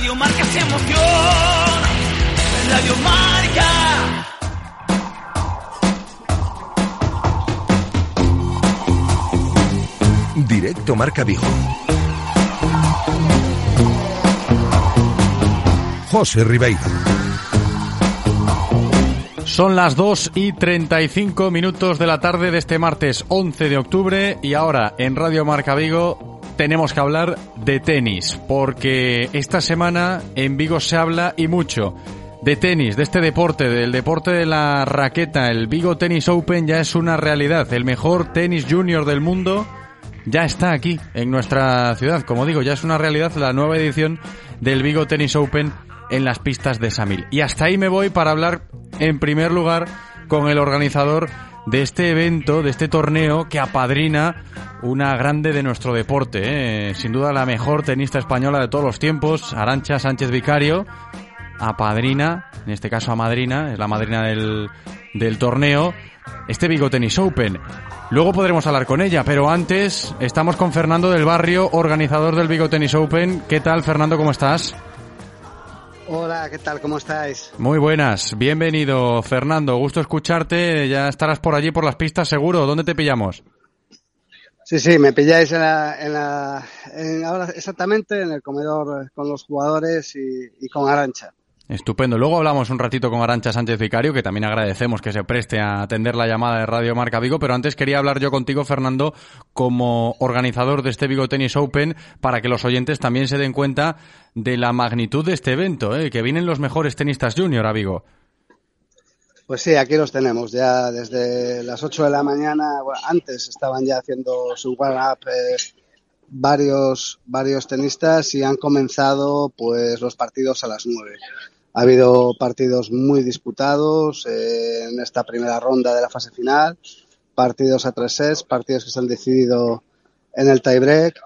Radio Marca se emoción. Radio Marca. Directo Marca Vigo. José Ribeiro. Son las 2 y 35 minutos de la tarde de este martes 11 de octubre y ahora en Radio Marca Vigo tenemos que hablar de tenis porque esta semana en Vigo se habla y mucho de tenis, de este deporte, del deporte de la raqueta. El Vigo Tennis Open ya es una realidad. El mejor tenis junior del mundo ya está aquí, en nuestra ciudad. Como digo, ya es una realidad la nueva edición del Vigo Tennis Open en las pistas de Samil. Y hasta ahí me voy para hablar, en primer lugar, con el organizador de este evento, de este torneo que apadrina una grande de nuestro deporte, ¿eh? sin duda la mejor tenista española de todos los tiempos, Arancha Sánchez Vicario, apadrina, en este caso a madrina, es la madrina del, del torneo, este Vigo Tennis Open. Luego podremos hablar con ella, pero antes estamos con Fernando del Barrio, organizador del Vigo Tennis Open. ¿Qué tal, Fernando? ¿Cómo estás? Hola, ¿qué tal? ¿Cómo estáis? Muy buenas, bienvenido Fernando, gusto escucharte, ya estarás por allí por las pistas seguro, ¿dónde te pillamos? Sí, sí, me pilláis en la, en la en ahora exactamente en el comedor con los jugadores y, y con Arancha. Estupendo. Luego hablamos un ratito con Arancha Sánchez Vicario, que también agradecemos que se preste a atender la llamada de Radio Marca Vigo, pero antes quería hablar yo contigo, Fernando, como organizador de este Vigo Tennis Open, para que los oyentes también se den cuenta de la magnitud de este evento, ¿eh? que vienen los mejores tenistas junior a Vigo. Pues sí, aquí los tenemos, ya desde las 8 de la mañana, antes estaban ya haciendo su warm-up eh, varios, varios tenistas y han comenzado pues los partidos a las 9. Ha habido partidos muy disputados eh, en esta primera ronda de la fase final, partidos a tres sets, partidos que se han decidido en el tiebreak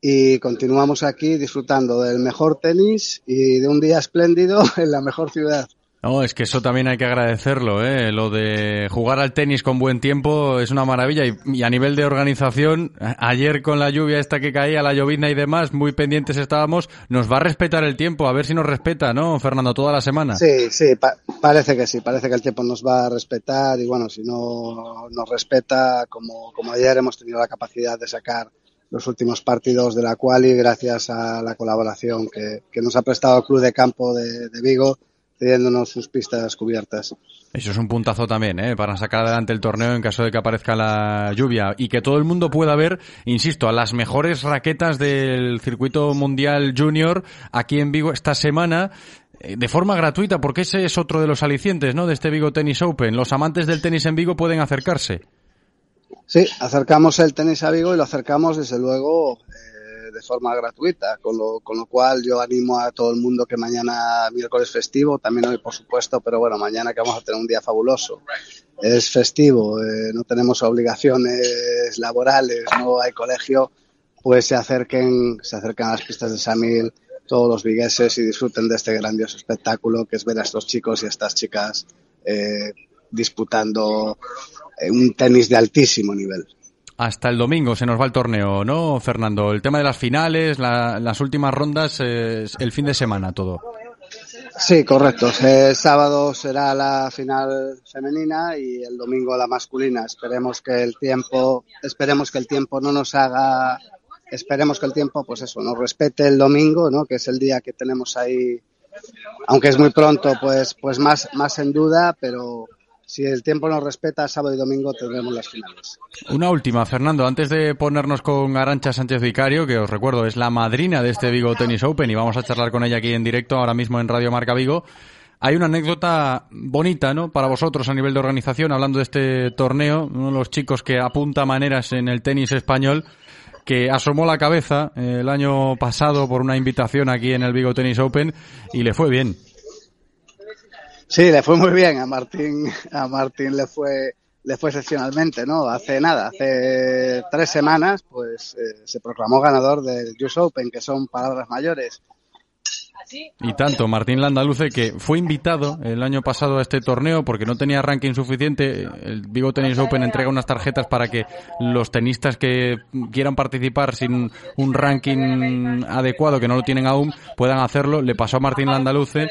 y continuamos aquí disfrutando del mejor tenis y de un día espléndido en la mejor ciudad. No, es que eso también hay que agradecerlo, ¿eh? Lo de jugar al tenis con buen tiempo es una maravilla y, a nivel de organización, ayer con la lluvia esta que caía, la llovizna y demás, muy pendientes estábamos, nos va a respetar el tiempo, a ver si nos respeta, ¿no, Fernando, toda la semana? Sí, sí, parece que sí, parece que el tiempo nos va a respetar y bueno, si no nos respeta, como, como ayer hemos tenido la capacidad de sacar los últimos partidos de la quali gracias a la colaboración que, que nos ha prestado el Club de Campo de, de Vigo cediéndonos sus pistas cubiertas. Eso es un puntazo también, ¿eh? para sacar adelante el torneo en caso de que aparezca la lluvia y que todo el mundo pueda ver, insisto, a las mejores raquetas del circuito mundial junior aquí en Vigo esta semana eh, de forma gratuita, porque ese es otro de los alicientes ¿no? de este Vigo Tennis Open. Los amantes del tenis en Vigo pueden acercarse. Sí, acercamos el tenis a Vigo y lo acercamos desde luego de forma gratuita, con lo, con lo cual yo animo a todo el mundo que mañana miércoles festivo, también hoy por supuesto, pero bueno, mañana que vamos a tener un día fabuloso. Es festivo, eh, no tenemos obligaciones laborales, no hay colegio, pues se acerquen, se acercan a las pistas de Samil todos los vigueses y disfruten de este grandioso espectáculo que es ver a estos chicos y a estas chicas eh, disputando eh, un tenis de altísimo nivel hasta el domingo se nos va el torneo, ¿no, Fernando? El tema de las finales, las últimas rondas, el fin de semana todo. Sí, correcto. El sábado será la final femenina y el domingo la masculina. Esperemos que el tiempo, esperemos que el tiempo no nos haga, esperemos que el tiempo, pues eso, nos respete el domingo, ¿no? Que es el día que tenemos ahí, aunque es muy pronto, pues, pues más, más en duda, pero si el tiempo nos respeta, sábado y domingo tendremos las finales. Una última, Fernando, antes de ponernos con Arancha Sánchez Vicario, que os recuerdo es la madrina de este Vigo Tennis Open y vamos a charlar con ella aquí en directo ahora mismo en Radio Marca Vigo. Hay una anécdota bonita, ¿no? Para vosotros a nivel de organización, hablando de este torneo, uno de los chicos que apunta maneras en el tenis español, que asomó la cabeza eh, el año pasado por una invitación aquí en el Vigo Tennis Open y le fue bien. Sí, le fue muy bien a Martín, a Martín le fue le fue excepcionalmente, ¿no? Hace nada, hace tres semanas, pues eh, se proclamó ganador del US Open, que son palabras mayores. Y tanto, Martín Landaluce, que fue invitado el año pasado a este torneo porque no tenía ranking suficiente. El Vigo Tennis Open entrega unas tarjetas para que los tenistas que quieran participar sin un ranking adecuado, que no lo tienen aún, puedan hacerlo. Le pasó a Martín Landaluce, eh,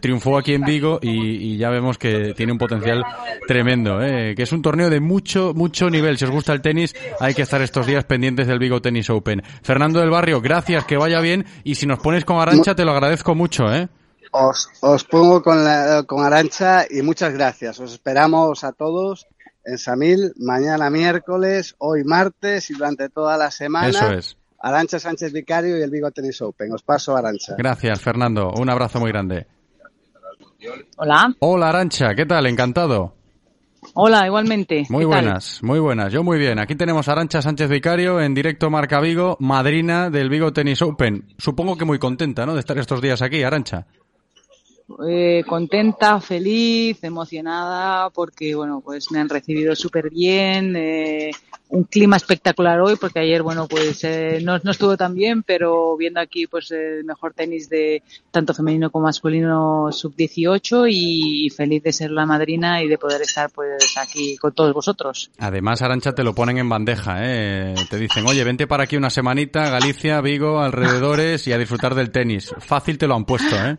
triunfó aquí en Vigo y, ya vemos que tiene un potencial tremendo. Eh, que es un torneo de mucho, mucho nivel. Si os gusta el tenis, hay que estar estos días pendientes del Vigo Tennis Open. Fernando del Barrio, gracias, que vaya bien. Y si nos pones con Arancha, te lo agradezco agradezco mucho, ¿eh? Os, os pongo con, la, con Arancha y muchas gracias. Os esperamos a todos en Samil mañana miércoles, hoy martes y durante toda la semana. Eso es. Arancha Sánchez Vicario y el Vigo Tennis Open. Os paso Arancha. Gracias, Fernando. Un abrazo muy grande. Hola. Hola Arancha, ¿qué tal? Encantado. Hola, igualmente. Muy buenas, muy buenas. Yo muy bien. Aquí tenemos a Arancha Sánchez Vicario en directo Marca Vigo, madrina del Vigo Tennis Open. Supongo que muy contenta, ¿no? De estar estos días aquí, Arancha. Eh, contenta, feliz, emocionada, porque bueno, pues me han recibido súper bien. eh, un clima espectacular hoy, porque ayer, bueno, pues eh, no, no estuvo tan bien, pero viendo aquí, pues el mejor tenis de tanto femenino como masculino sub 18 y, feliz de ser la madrina y de poder estar, pues aquí con todos vosotros. Además, Arancha, te lo ponen en bandeja, ¿eh? Te dicen, oye, vente para aquí una semanita, Galicia, Vigo, alrededores y a disfrutar del tenis. Fácil te lo han puesto, ¿eh?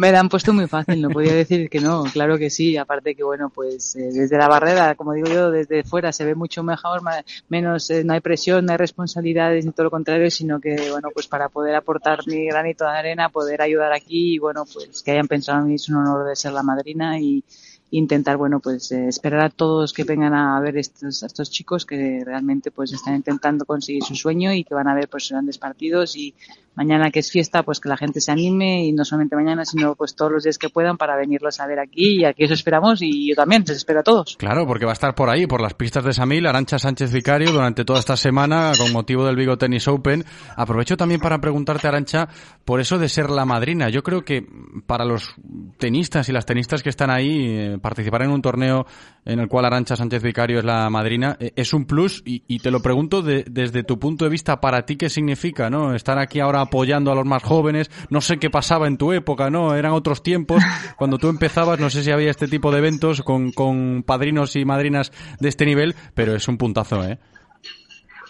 Me la han puesto muy fácil, no podía decir que no, claro que sí, aparte que bueno, pues eh, desde la barrera, como digo yo, desde fuera se ve mucho mejor, ma- menos, eh, no hay presión, no hay responsabilidades, ni todo lo contrario, sino que bueno, pues para poder aportar mi granito de arena, poder ayudar aquí y bueno, pues que hayan pensado en mí es un honor de ser la madrina y intentar, bueno, pues eh, esperar a todos que vengan a ver estos, estos chicos que realmente pues están intentando conseguir su sueño y que van a ver pues grandes partidos y mañana que es fiesta, pues que la gente se anime y no solamente mañana, sino pues todos los días que puedan para venirlos a ver aquí y aquí os esperamos y yo también, les espero a todos. Claro, porque va a estar por ahí, por las pistas de Samil, Arancha Sánchez Vicario, durante toda esta semana, con motivo del Vigo Tennis Open. Aprovecho también para preguntarte, Arancha, por eso de ser la madrina. Yo creo que para los tenistas y las tenistas que están ahí, eh, participar en un torneo en el cual Arancha Sánchez Vicario es la madrina, eh, es un plus y, te lo pregunto de- desde tu punto de vista, para ti, ¿qué significa, no? Estar aquí ahora apoyando a los más jóvenes, no sé qué pasaba en tu época, ¿no? Eran otros tiempos, cuando tú empezabas, no sé si había este tipo de eventos con, con padrinos y madrinas de este nivel, pero es un puntazo, ¿eh?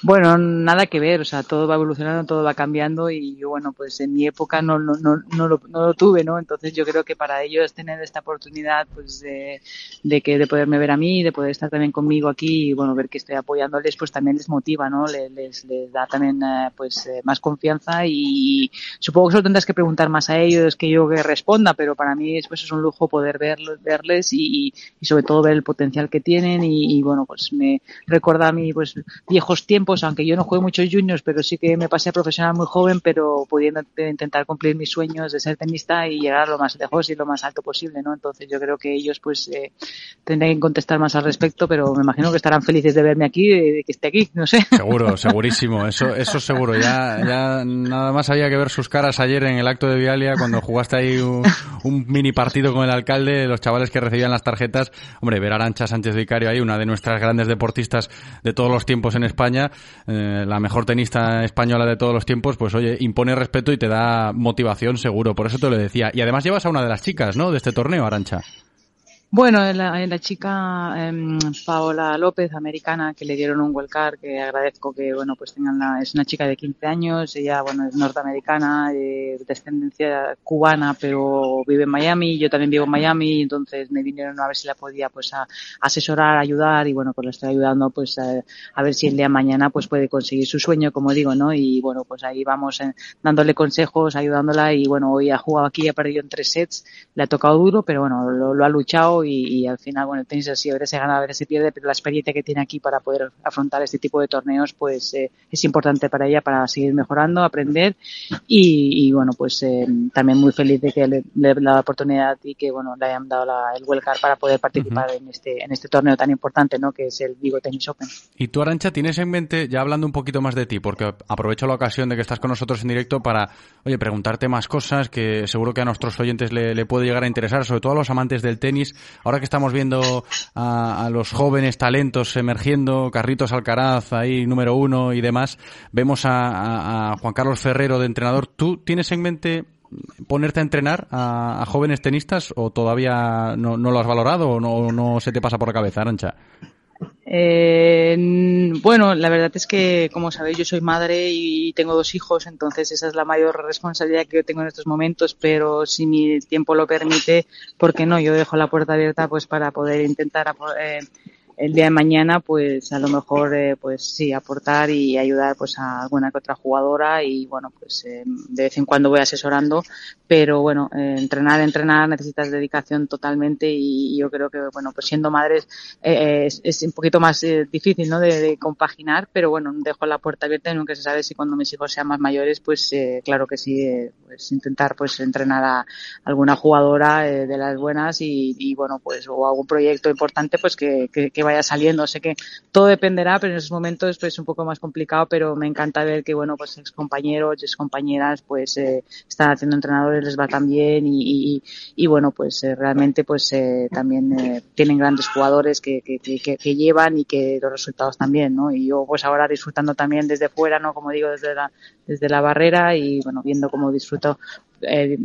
Bueno, nada que ver, o sea, todo va evolucionando, todo va cambiando y yo, bueno, pues en mi época no, no, no, lo, no lo tuve, ¿no? Entonces yo creo que para ellos tener esta oportunidad, pues de, que de poderme ver a mí, de poder estar también conmigo aquí y, bueno, ver que estoy apoyándoles, pues también les motiva, ¿no? Les, les, les da también, eh, pues, eh, más confianza y supongo que solo tendrás que preguntar más a ellos que yo que responda, pero para mí es, pues, es un lujo poder verles y, y sobre todo ver el potencial que tienen y, y, bueno, pues me recuerda a mí, pues, viejos tiempos, aunque yo no jugué muchos juniors, pero sí que me pasé a profesional muy joven, pero pudiendo intentar cumplir mis sueños de ser tenista y llegar lo más lejos y lo más alto posible, ¿no? Entonces yo creo que ellos pues eh, tendrán que contestar más al respecto, pero me imagino que estarán felices de verme aquí, de, de que esté aquí, no sé. Seguro, segurísimo, eso, eso seguro. Ya, ya nada más había que ver sus caras ayer en el acto de Vialia cuando jugaste ahí un, un mini partido con el alcalde, los chavales que recibían las tarjetas. Hombre, ver a Arancha Sánchez Vicario ahí, una de nuestras grandes deportistas de todos los tiempos en España, eh, la mejor tenista española de todos los tiempos, pues oye, impone respeto y te da motivación seguro. Por eso te lo decía. Y además llevas a una de las chicas, ¿no? De este torneo, Arancha. Bueno, la, la chica eh, Paola López, americana, que le dieron un wildcard, que agradezco que, bueno, pues tengan la, es una chica de 15 años, ella, bueno, es norteamericana, de descendencia cubana, pero vive en Miami, yo también vivo en Miami, entonces me vinieron a ver si la podía, pues, a, asesorar, ayudar, y bueno, pues la estoy ayudando, pues, a, ver si el día mañana, pues, puede conseguir su sueño, como digo, ¿no? Y bueno, pues ahí vamos eh, dándole consejos, ayudándola, y bueno, hoy ha jugado aquí, ha perdido en tres sets, le ha tocado duro, pero bueno, lo, lo ha luchado y, y, al final, bueno, el tenis así, a veces se gana, a veces se pierde, pero la experiencia que tiene aquí para poder afrontar este tipo de torneos, pues eh, es importante para ella para seguir mejorando, aprender y, y bueno, pues eh, también muy feliz de que le, le dado la oportunidad y que, bueno, le hayan dado la, el wildcard para poder participar uh -huh. en este en este torneo tan importante, ¿no? Que es el Vigo Tennis Open. Y tú, Arancha, tienes en mente, ya hablando un poquito más de ti, porque aprovecho la ocasión de que estás con nosotros en directo para, oye, preguntarte más cosas que seguro que a nuestros oyentes le, le puede llegar a interesar, sobre todo a los amantes del tenis. Ahora que estamos viendo a, los jóvenes talentos emergiendo, Carritos Alcaraz ahí número uno y demás, vemos a Juan Carlos Ferrero de entrenador. ¿Tú tienes en mente ponerte a entrenar a, jóvenes tenistas o todavía no, no, lo has valorado o no, no se te pasa por la cabeza, Arancha? Eh, bueno, la verdad es que, como sabéis, yo soy madre y tengo dos hijos, entonces esa es la mayor responsabilidad que yo tengo en estos momentos, pero si mi tiempo lo permite, ¿por qué no? Yo dejo la puerta abierta pues para poder intentar eh, el día de mañana pues a lo mejor eh, pues sí aportar y ayudar pues a alguna que otra jugadora y bueno pues eh, de vez en cuando voy asesorando pero bueno eh, entrenar entrenar necesitas dedicación totalmente y, yo creo que bueno pues siendo madres es, un poquito más difícil no de, compaginar pero bueno dejo la puerta abierta y nunca se sabe si cuando mis hijos sean más mayores pues claro que sí pues intentar pues entrenar a alguna jugadora de las buenas y, y, bueno pues o algún proyecto importante pues que, que, que vaya saliendo. Sé que todo dependerá, pero en esos momentos pues, es un poco más complicado, pero me encanta ver que, bueno, pues ex compañeros, ex compañeras, pues eh, están haciendo entrenadores, les va tan bien y, y, bueno, pues eh, realmente pues eh, también eh, tienen grandes jugadores que, que, llevan y que los resultados también, ¿no? Y yo pues ahora disfrutando también desde fuera, ¿no? Como digo, desde desde la barrera y bueno, viendo cómo disfruto eh,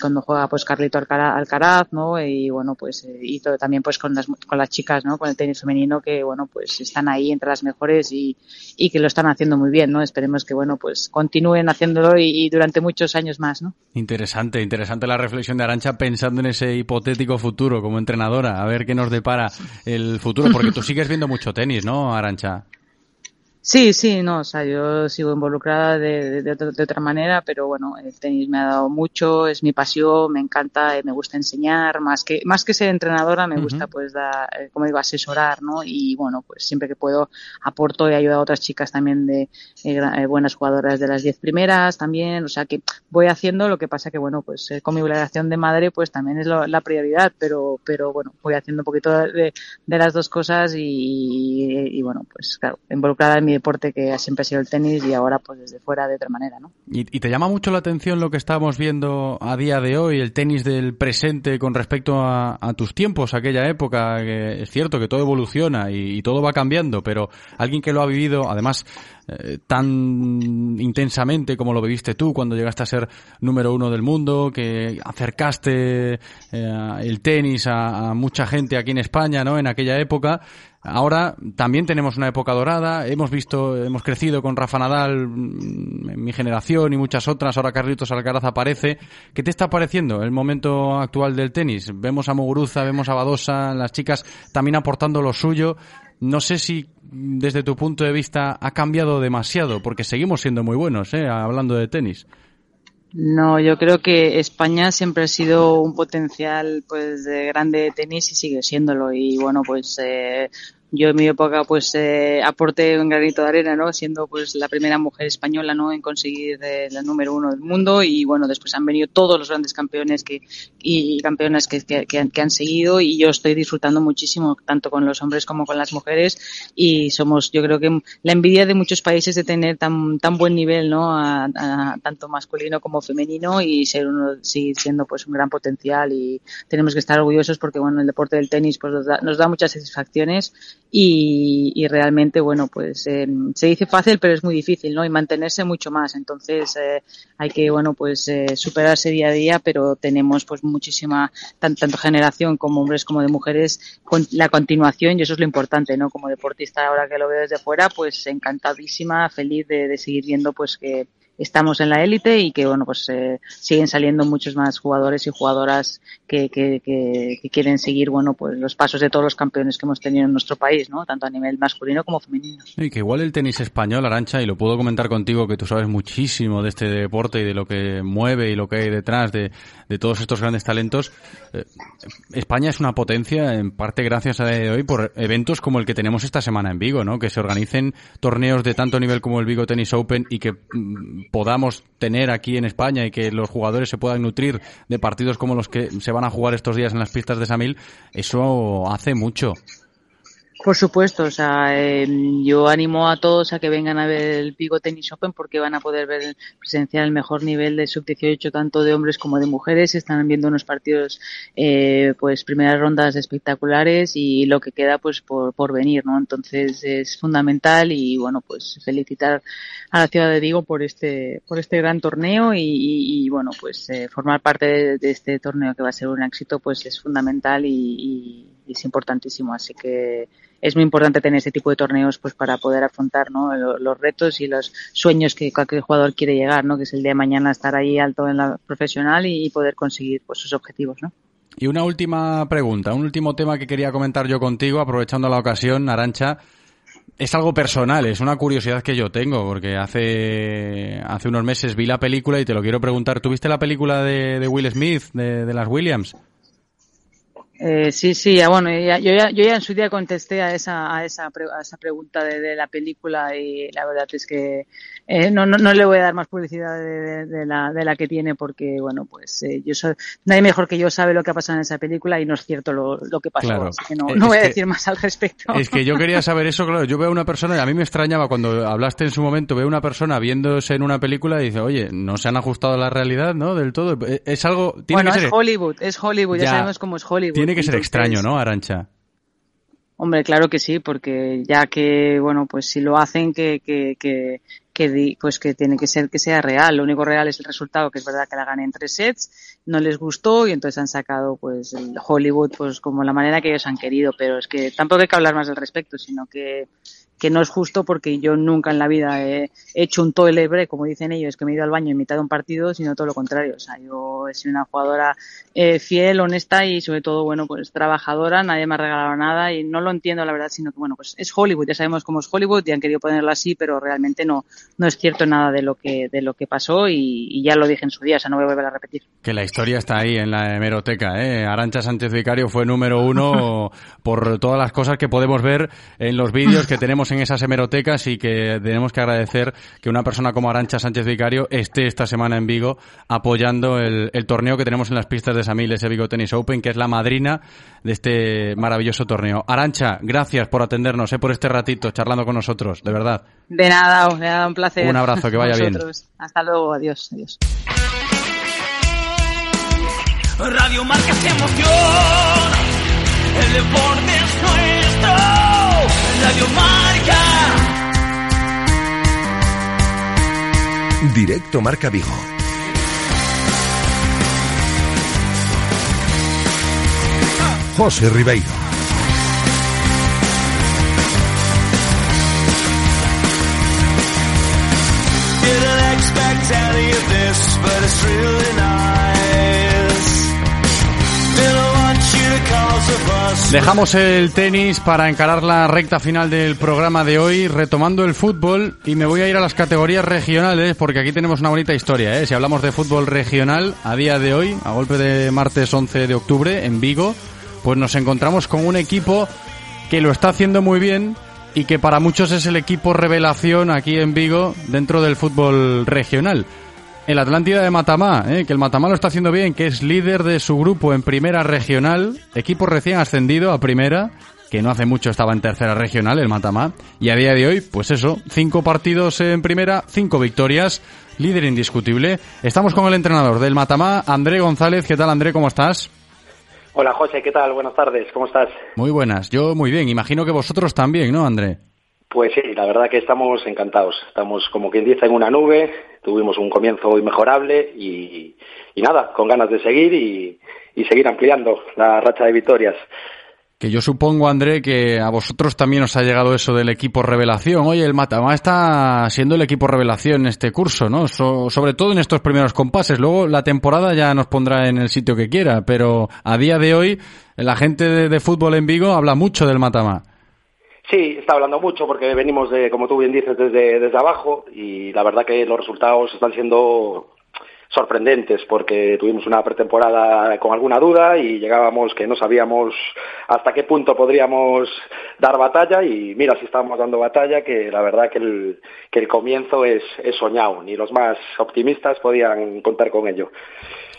cuando juega pues Carlito Alcaraz, ¿no? Y bueno, pues eh, y también pues con las, con las chicas, ¿no? Con el tenis femenino que bueno, pues están ahí entre las mejores y, y que lo están haciendo muy bien, ¿no? Esperemos que bueno, pues continúen haciéndolo y, y durante muchos años más, ¿no? Interesante, interesante la reflexión de Arancha pensando en ese hipotético futuro como entrenadora, a ver qué nos depara el futuro, porque tú sigues viendo mucho tenis, ¿no, Arancha? Sí, sí, no, o sea, yo sigo involucrada de, de, de, otra manera, pero bueno, el tenis me ha dado mucho, es mi pasión, me encanta, me gusta enseñar, más que, más que ser entrenadora, me gusta pues dar, eh, como digo, asesorar, ¿no? Y bueno, pues siempre que puedo aporto y ayudo a otras chicas también de eh, eh, buenas jugadoras de las diez primeras también, o sea que voy haciendo, lo que pasa que bueno, pues con mi obligación de madre pues también es lo, la prioridad, pero, pero bueno, voy haciendo un poquito de, de las dos cosas y, y, y bueno, pues claro, involucrada en mi deporte que siempre sido el tenis y ahora pues desde fuera de otra manera, ¿no? ¿Y, te llama mucho la atención lo que estamos viendo a día de hoy, el tenis del presente con respecto a, tus tiempos, aquella época? Que es cierto que todo evoluciona y, todo va cambiando, pero alguien que lo ha vivido, además eh, tan intensamente como lo viviste tú cuando llegaste a ser número uno del mundo, que acercaste eh, el tenis a, mucha gente aquí en España, ¿no? En aquella época. Ahora también tenemos una época dorada, hemos visto, hemos crecido con Rafa Nadal, mm, mi generación y muchas otras, ahora Carlitos Alcaraz aparece. ¿Qué te está pareciendo el momento actual del tenis? Vemos a Muguruza, vemos a Badosa, las chicas también aportando lo suyo. No sé si desde tu punto de vista ha cambiado demasiado, porque seguimos siendo muy buenos, ¿eh? hablando de tenis. No, yo creo que España siempre ha sido un potencial pues de grande tenis y sigue siéndolo y bueno pues eh, yo en mi época pues eh, aporté un granito de arena, ¿no? Siendo pues la primera mujer española, ¿no? En conseguir eh, la número uno del mundo y bueno, después han venido todos los grandes campeones que, y campeonas que, que, han, que han seguido y yo estoy disfrutando muchísimo tanto con los hombres como con las mujeres y somos, yo creo que la envidia de muchos países de tener tan, tan buen nivel, ¿no? Tanto masculino como femenino y ser uno, seguir siendo pues un gran potencial y tenemos que estar orgullosos porque bueno, el deporte del tenis pues nos da, nos da muchas satisfacciones y, y realmente, bueno, pues eh, se dice fácil, pero es muy difícil, ¿no? Y mantenerse mucho más. Entonces, eh, hay que, bueno, pues eh, superarse día a día, pero tenemos pues muchísima, tanto, tanto generación como hombres como de mujeres, con la continuación y eso es lo importante, ¿no? Como deportista, ahora que lo veo desde fuera, pues encantadísima, feliz de, de seguir viendo pues que estamos en la élite y que bueno pues eh, siguen saliendo muchos más jugadores y jugadoras que, que, quieren seguir bueno pues los pasos de todos los campeones que hemos tenido en nuestro país no tanto a nivel masculino como femenino. Y que igual el tenis español Arancha y lo puedo comentar contigo que tú sabes muchísimo de este deporte y de lo que mueve y lo que hay detrás de, de todos estos grandes talentos eh, España es una potencia en parte gracias a de hoy por eventos como el que tenemos esta semana en Vigo no que se organicen torneos de tanto nivel como el Vigo Tennis Open y que podamos tener aquí en España y que los jugadores se puedan nutrir de partidos como los que se van a jugar estos días en las pistas de Samil, eso hace mucho. Por supuesto, o sea, eh, yo animo a todos a que vengan a ver el Vigo Tennis Open porque van a poder ver presenciar el mejor nivel de sub-18 tanto de hombres como de mujeres. Están viendo unos partidos, eh, pues primeras rondas espectaculares y lo que queda pues por, por venir, ¿no? Entonces es fundamental y bueno, pues felicitar a la ciudad de Vigo por este, por este gran torneo y, y, y bueno, pues eh, formar parte de, de, este torneo que va a ser un éxito pues es fundamental y, y es importantísimo. Así que es muy importante tener este tipo de torneos pues para poder afrontar ¿no? los retos y los sueños que cualquier jugador quiere llegar, ¿no? que es el día de mañana estar ahí alto en la profesional y poder conseguir pues, sus objetivos. ¿no? Y una última pregunta, un último tema que quería comentar yo contigo, aprovechando la ocasión, Arancha. Es algo personal, es una curiosidad que yo tengo, porque hace, hace unos meses vi la película y te lo quiero preguntar. ¿Tuviste la película de, de Will Smith, de, de las Williams? Eh, sí, sí, ya, bueno, ya, yo, ya, yo ya en su día contesté a esa, a esa, a esa pregunta de, de, la película y la verdad es que eh, no, no, no, le voy a dar más publicidad de, de, la, de la que tiene porque, bueno, pues eh, yo soy, nadie mejor que yo sabe lo que ha pasado en esa película y no es cierto lo, lo que pasó, claro. así que no, no voy a decir más al respecto. Es que yo quería saber eso, claro, yo veo a una persona y a mí me extrañaba cuando hablaste en su momento, veo a una persona viéndose en una película y dice, oye, no se han ajustado a la realidad, ¿no? Del todo. Es algo... Tiene bueno, que ser... es Hollywood, es Hollywood, ya, ya sabemos cómo es Hollywood. Tiene que ser Entonces, extraño, ¿no? Arancha. Hombre, claro que sí, porque ya que, bueno, pues si lo hacen, que, que, que, que, pues que tiene que ser que sea real. Lo único real es el resultado, que es verdad que la gané en tres sets, no les gustó y entonces han sacado pues el Hollywood pues como la manera que ellos han querido, pero es que tampoco hay que hablar más al respecto, sino que que no es justo porque yo nunca en la vida he hecho un toilet break, como dicen ellos, que me he ido al baño en mitad de un partido, sino todo lo contrario. O sea, yo he sido una jugadora eh, fiel, honesta y sobre todo, bueno, pues trabajadora, nadie me ha regalado nada y no lo entiendo la verdad, sino que bueno, pues es Hollywood, ya sabemos cómo es Hollywood y han querido ponerlo así, pero realmente no, no es cierto nada de lo que, de lo que pasó y, y ya lo dije en su día, o sea, no voy a volver a repetir. Que la historia está ahí en la hemeroteca, ¿eh? Arancha Sánchez Vicario fue número uno por todas las cosas que podemos ver en los vídeos que tenemos en esas hemerotecas y que tenemos que agradecer que una persona como Arancha Sánchez Vicario esté esta semana en Vigo apoyando el, el torneo que tenemos en las pistas de Samil, ese Vigo Tennis Open, que es la madrina de este maravilloso torneo. Arancha, gracias por atendernos, ¿eh? por este ratito charlando con nosotros, de verdad. De nada, de nada, un placer. Un abrazo, que vaya bien. Hasta luego, adiós, adiós. Radio Marca emoción, el deporte es. Radio Marca. Directo Marca Vigo. José Ribeiro. Didn't expect any of this, but it's really nice. Dejamos el tenis para encarar la recta final del programa de hoy, retomando el fútbol y me voy a ir a las categorías regionales porque aquí tenemos una bonita historia. ¿eh? Si hablamos de fútbol regional, a día de hoy, a golpe de martes 11 de octubre en Vigo, pues nos encontramos con un equipo que lo está haciendo muy bien y que para muchos es el equipo revelación aquí en Vigo dentro del fútbol regional. El Atlántida de Matamá, ¿eh? que el Matamá lo está haciendo bien, que es líder de su grupo en primera regional, equipo recién ascendido a primera, que no hace mucho estaba en tercera regional, el Matamá, y a día de hoy, pues eso, cinco partidos en primera, cinco victorias, líder indiscutible. Estamos con el entrenador del Matamá, André González. ¿Qué tal, André? ¿Cómo estás? Hola José, ¿qué tal? Buenas tardes, ¿cómo estás? Muy buenas, yo muy bien, imagino que vosotros también, ¿no, André? Pues sí, la verdad que estamos encantados, estamos como quien dice en una nube, tuvimos un comienzo inmejorable y, y nada, con ganas de seguir y, seguir ampliando la racha de victorias. Que yo supongo, André, que a vosotros también os ha llegado eso del equipo revelación. Oye, el Matamá está siendo el equipo revelación en este curso, ¿no? So, sobre todo en estos primeros compases. Luego la temporada ya nos pondrá en el sitio que quiera, pero a día de hoy la gente de, de fútbol en Vigo habla mucho del Matamá. Sí, está hablando mucho porque venimos de, como tú bien dices, desde, desde abajo y la verdad que los resultados están siendo sorprendentes porque tuvimos una pretemporada con alguna duda y llegábamos que no sabíamos hasta qué punto podríamos dar batalla y mira si estamos dando batalla que la verdad que el, que el comienzo es, es soñado ni los más optimistas podían contar con ello.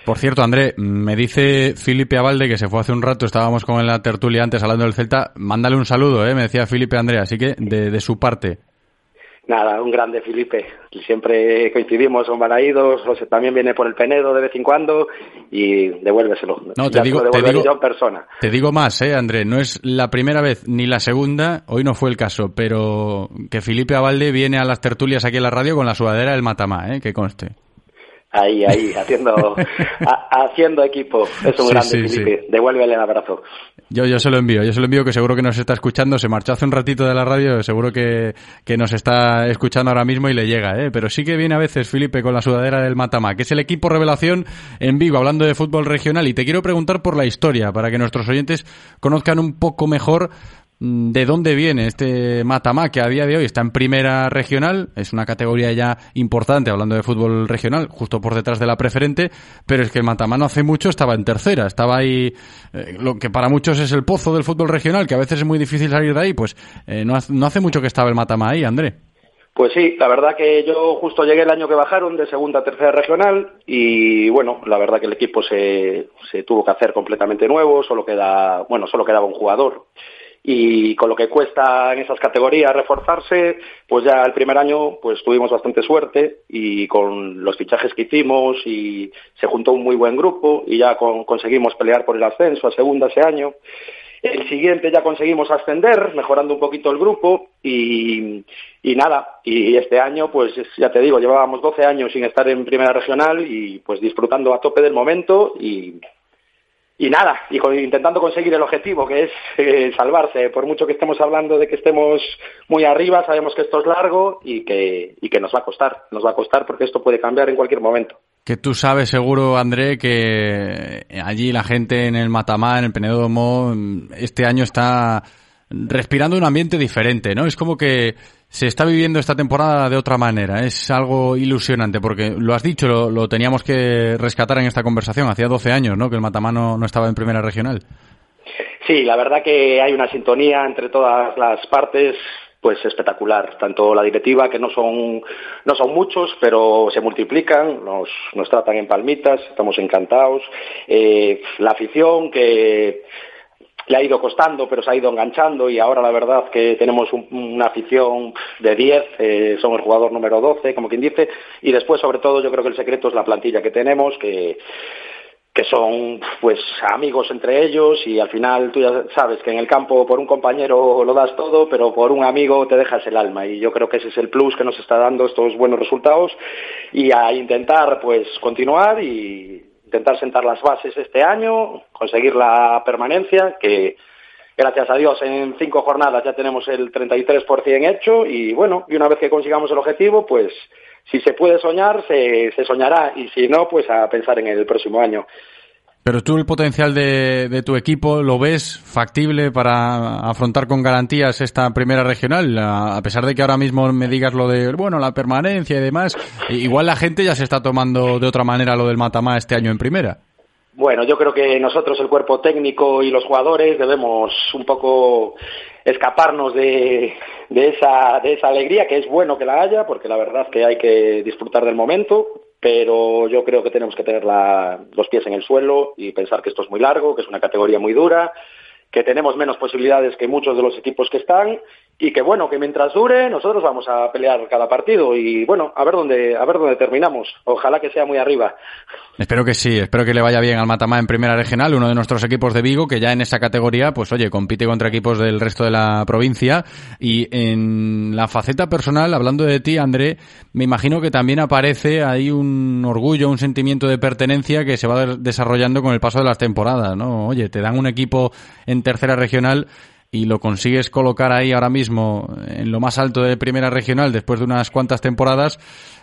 Por cierto, André, me dice Felipe Abalde que se fue hace un rato, estábamos con la tertulia antes hablando del Celta, mándale un saludo, ¿eh? me decía Felipe André, así que de, de su parte. Nada, un grande Felipe. Siempre coincidimos, son balaídos, José también viene por el Penedo de vez en cuando y devuélveselo. No, te digo, te digo, yo en persona. te digo más, eh, André, no es la primera vez ni la segunda, hoy no fue el caso, pero que Felipe Abalde viene a las tertulias aquí en la radio con la sudadera del Matamá, eh, que conste. Ahí, ahí, haciendo, haciendo equipo. Es un grande, Felipe. Devuélvele el abrazo. Yo, yo se lo envío, yo se lo envío que seguro que nos está escuchando. Se marchó hace un ratito de la radio, seguro que, que nos está escuchando ahora mismo y le llega, ¿eh? Pero sí que viene a veces, Felipe, con la sudadera del Matama, que es el equipo revelación en vivo, hablando de fútbol regional. Y te quiero preguntar por la historia, para que nuestros oyentes conozcan un poco mejor de dónde viene este Matamá, que a día de hoy está en primera regional, es una categoría ya importante, hablando de fútbol regional, justo por detrás de la preferente, pero es que el Matamá no hace mucho estaba en tercera, estaba ahí, eh, lo que para muchos es el pozo del fútbol regional, que a veces es muy difícil salir de ahí, pues eh, no, hace, no hace mucho que estaba el Matamá ahí, André. Pues sí, la verdad que yo justo llegué el año que bajaron de segunda a tercera regional y bueno, la verdad que el equipo se, se tuvo que hacer completamente nuevo, solo queda, bueno, solo quedaba un jugador y con lo que cuesta en esas categorías reforzarse, pues ya el primer año pues tuvimos bastante suerte y con los fichajes que hicimos y se juntó un muy buen grupo y ya conseguimos pelear por el ascenso a segunda ese año. El siguiente ya conseguimos ascender, mejorando un poquito el grupo y, y nada, y este año pues ya te digo, llevábamos 12 años sin estar en primera regional y pues disfrutando a tope del momento y y nada, y intentando conseguir el objetivo, que es eh, salvarse. Por mucho que estemos hablando de que estemos muy arriba, sabemos que esto es largo y que, y que nos va a costar. Nos va a costar porque esto puede cambiar en cualquier momento. Que tú sabes seguro, André, que allí la gente en el Matamá, en el Penedomo, este año está respirando un ambiente diferente, ¿no? Es como que se está viviendo esta temporada de otra manera. Es algo ilusionante porque lo has dicho, lo, teníamos que rescatar en esta conversación. Hacía 12 años, ¿no? Que el Matamano no estaba en primera regional. Sí, la verdad que hay una sintonía entre todas las partes pues espectacular. Tanto la directiva, que no son, no son muchos, pero se multiplican, nos, nos tratan en palmitas, estamos encantados. Eh, la afición, que le ha ido costando, pero se ha ido enganchando y ahora la verdad que tenemos una afición de 10, eh, somos el jugador número 12, como quien dice, y después sobre todo yo creo que el secreto es la plantilla que tenemos, que que son pues amigos entre ellos y al final tú ya sabes que en el campo por un compañero lo das todo, pero por un amigo te dejas el alma y yo creo que ese es el plus que nos está dando estos buenos resultados y a intentar pues continuar y intentar sentar las bases este año, conseguir la permanencia, que gracias a Dios en cinco jornadas ya tenemos el 33% hecho y bueno, y una vez que consigamos el objetivo, pues si se puede soñar, se, se soñará y si no, pues a pensar en el próximo año. Pero tú el potencial de, tu equipo lo ves factible para afrontar con garantías esta primera regional, a pesar de que ahora mismo me digas lo de, bueno, la permanencia y demás, igual la gente ya se está tomando de otra manera lo del Matamá este año en primera. Bueno, yo creo que nosotros, el cuerpo técnico y los jugadores, debemos un poco escaparnos de, de, esa, de esa alegría, que es bueno que la haya, porque la verdad que hay que disfrutar del momento, pero yo creo que tenemos que tener los pies en el suelo y pensar que esto es muy largo, que es una categoría muy dura, que tenemos menos posibilidades que muchos de los equipos que están y que bueno, que mientras dure nosotros vamos a pelear cada partido y bueno, a ver dónde a ver dónde terminamos. Ojalá que sea muy arriba. Espero que sí, espero que le vaya bien al Matamá en Primera Regional, uno de nuestros equipos de Vigo que ya en esa categoría, pues oye, compite contra equipos del resto de la provincia y en la faceta personal, hablando de ti, André, me imagino que también aparece ahí un orgullo, un sentimiento de pertenencia que se va desarrollando con el paso de las temporadas, ¿no? Oye, te dan un equipo en Tercera Regional y lo consigues colocar ahí ahora mismo en lo más alto de primera regional después de unas cuantas temporadas,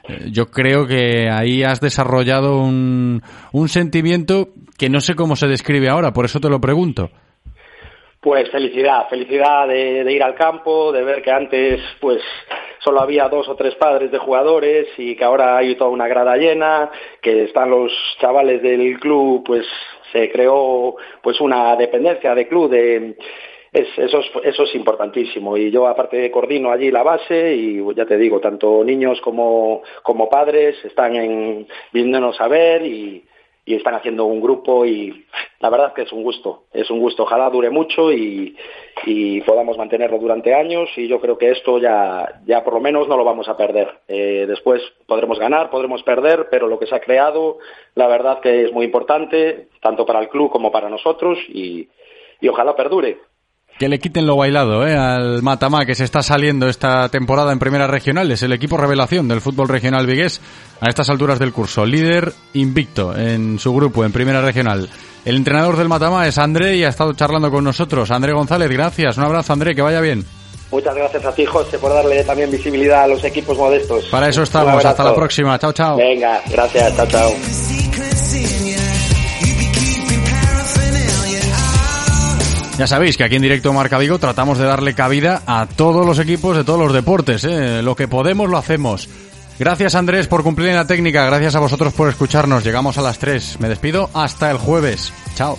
eh, yo creo que ahí has desarrollado un, un sentimiento que no sé cómo se describe ahora, por eso te lo pregunto. Pues felicidad, felicidad de, de, ir al campo, de ver que antes pues solo había dos o tres padres de jugadores y que ahora hay toda una grada llena, que están los chavales del club, pues se creó pues una dependencia de club de eso, es, eso es importantísimo. Y yo, aparte, coordino allí la base y ya te digo, tanto niños como, como padres están en, viéndonos a ver y, están haciendo un grupo y la verdad que es un gusto, es un gusto. Ojalá dure mucho y, podamos mantenerlo durante años y yo creo que esto ya, ya por lo menos no lo vamos a perder. Eh, después podremos ganar, podremos perder, pero lo que se ha creado, la verdad que es muy importante, tanto para el club como para nosotros y ojalá perdure. Que le quiten lo bailado ¿eh? al Matamá que se está saliendo esta temporada en Primera Regional. Es el equipo revelación del fútbol regional vigués a estas alturas del curso. Líder invicto en su grupo en Primera Regional. El entrenador del Matamá es André y ha estado charlando con nosotros. André González, gracias. Un abrazo, André, que vaya bien. Muchas gracias a ti, José, por darle también visibilidad a los equipos modestos. Para eso estamos. Hasta la próxima. Chao, chao. Venga, gracias. Chao, chao. Ya sabéis que aquí en directo Marca Vigo tratamos de darle cabida a todos los equipos de todos los deportes. ¿eh? Lo que podemos lo hacemos. Gracias Andrés por cumplir en la técnica. Gracias a vosotros por escucharnos. Llegamos a las 3. Me despido hasta el jueves. Chao.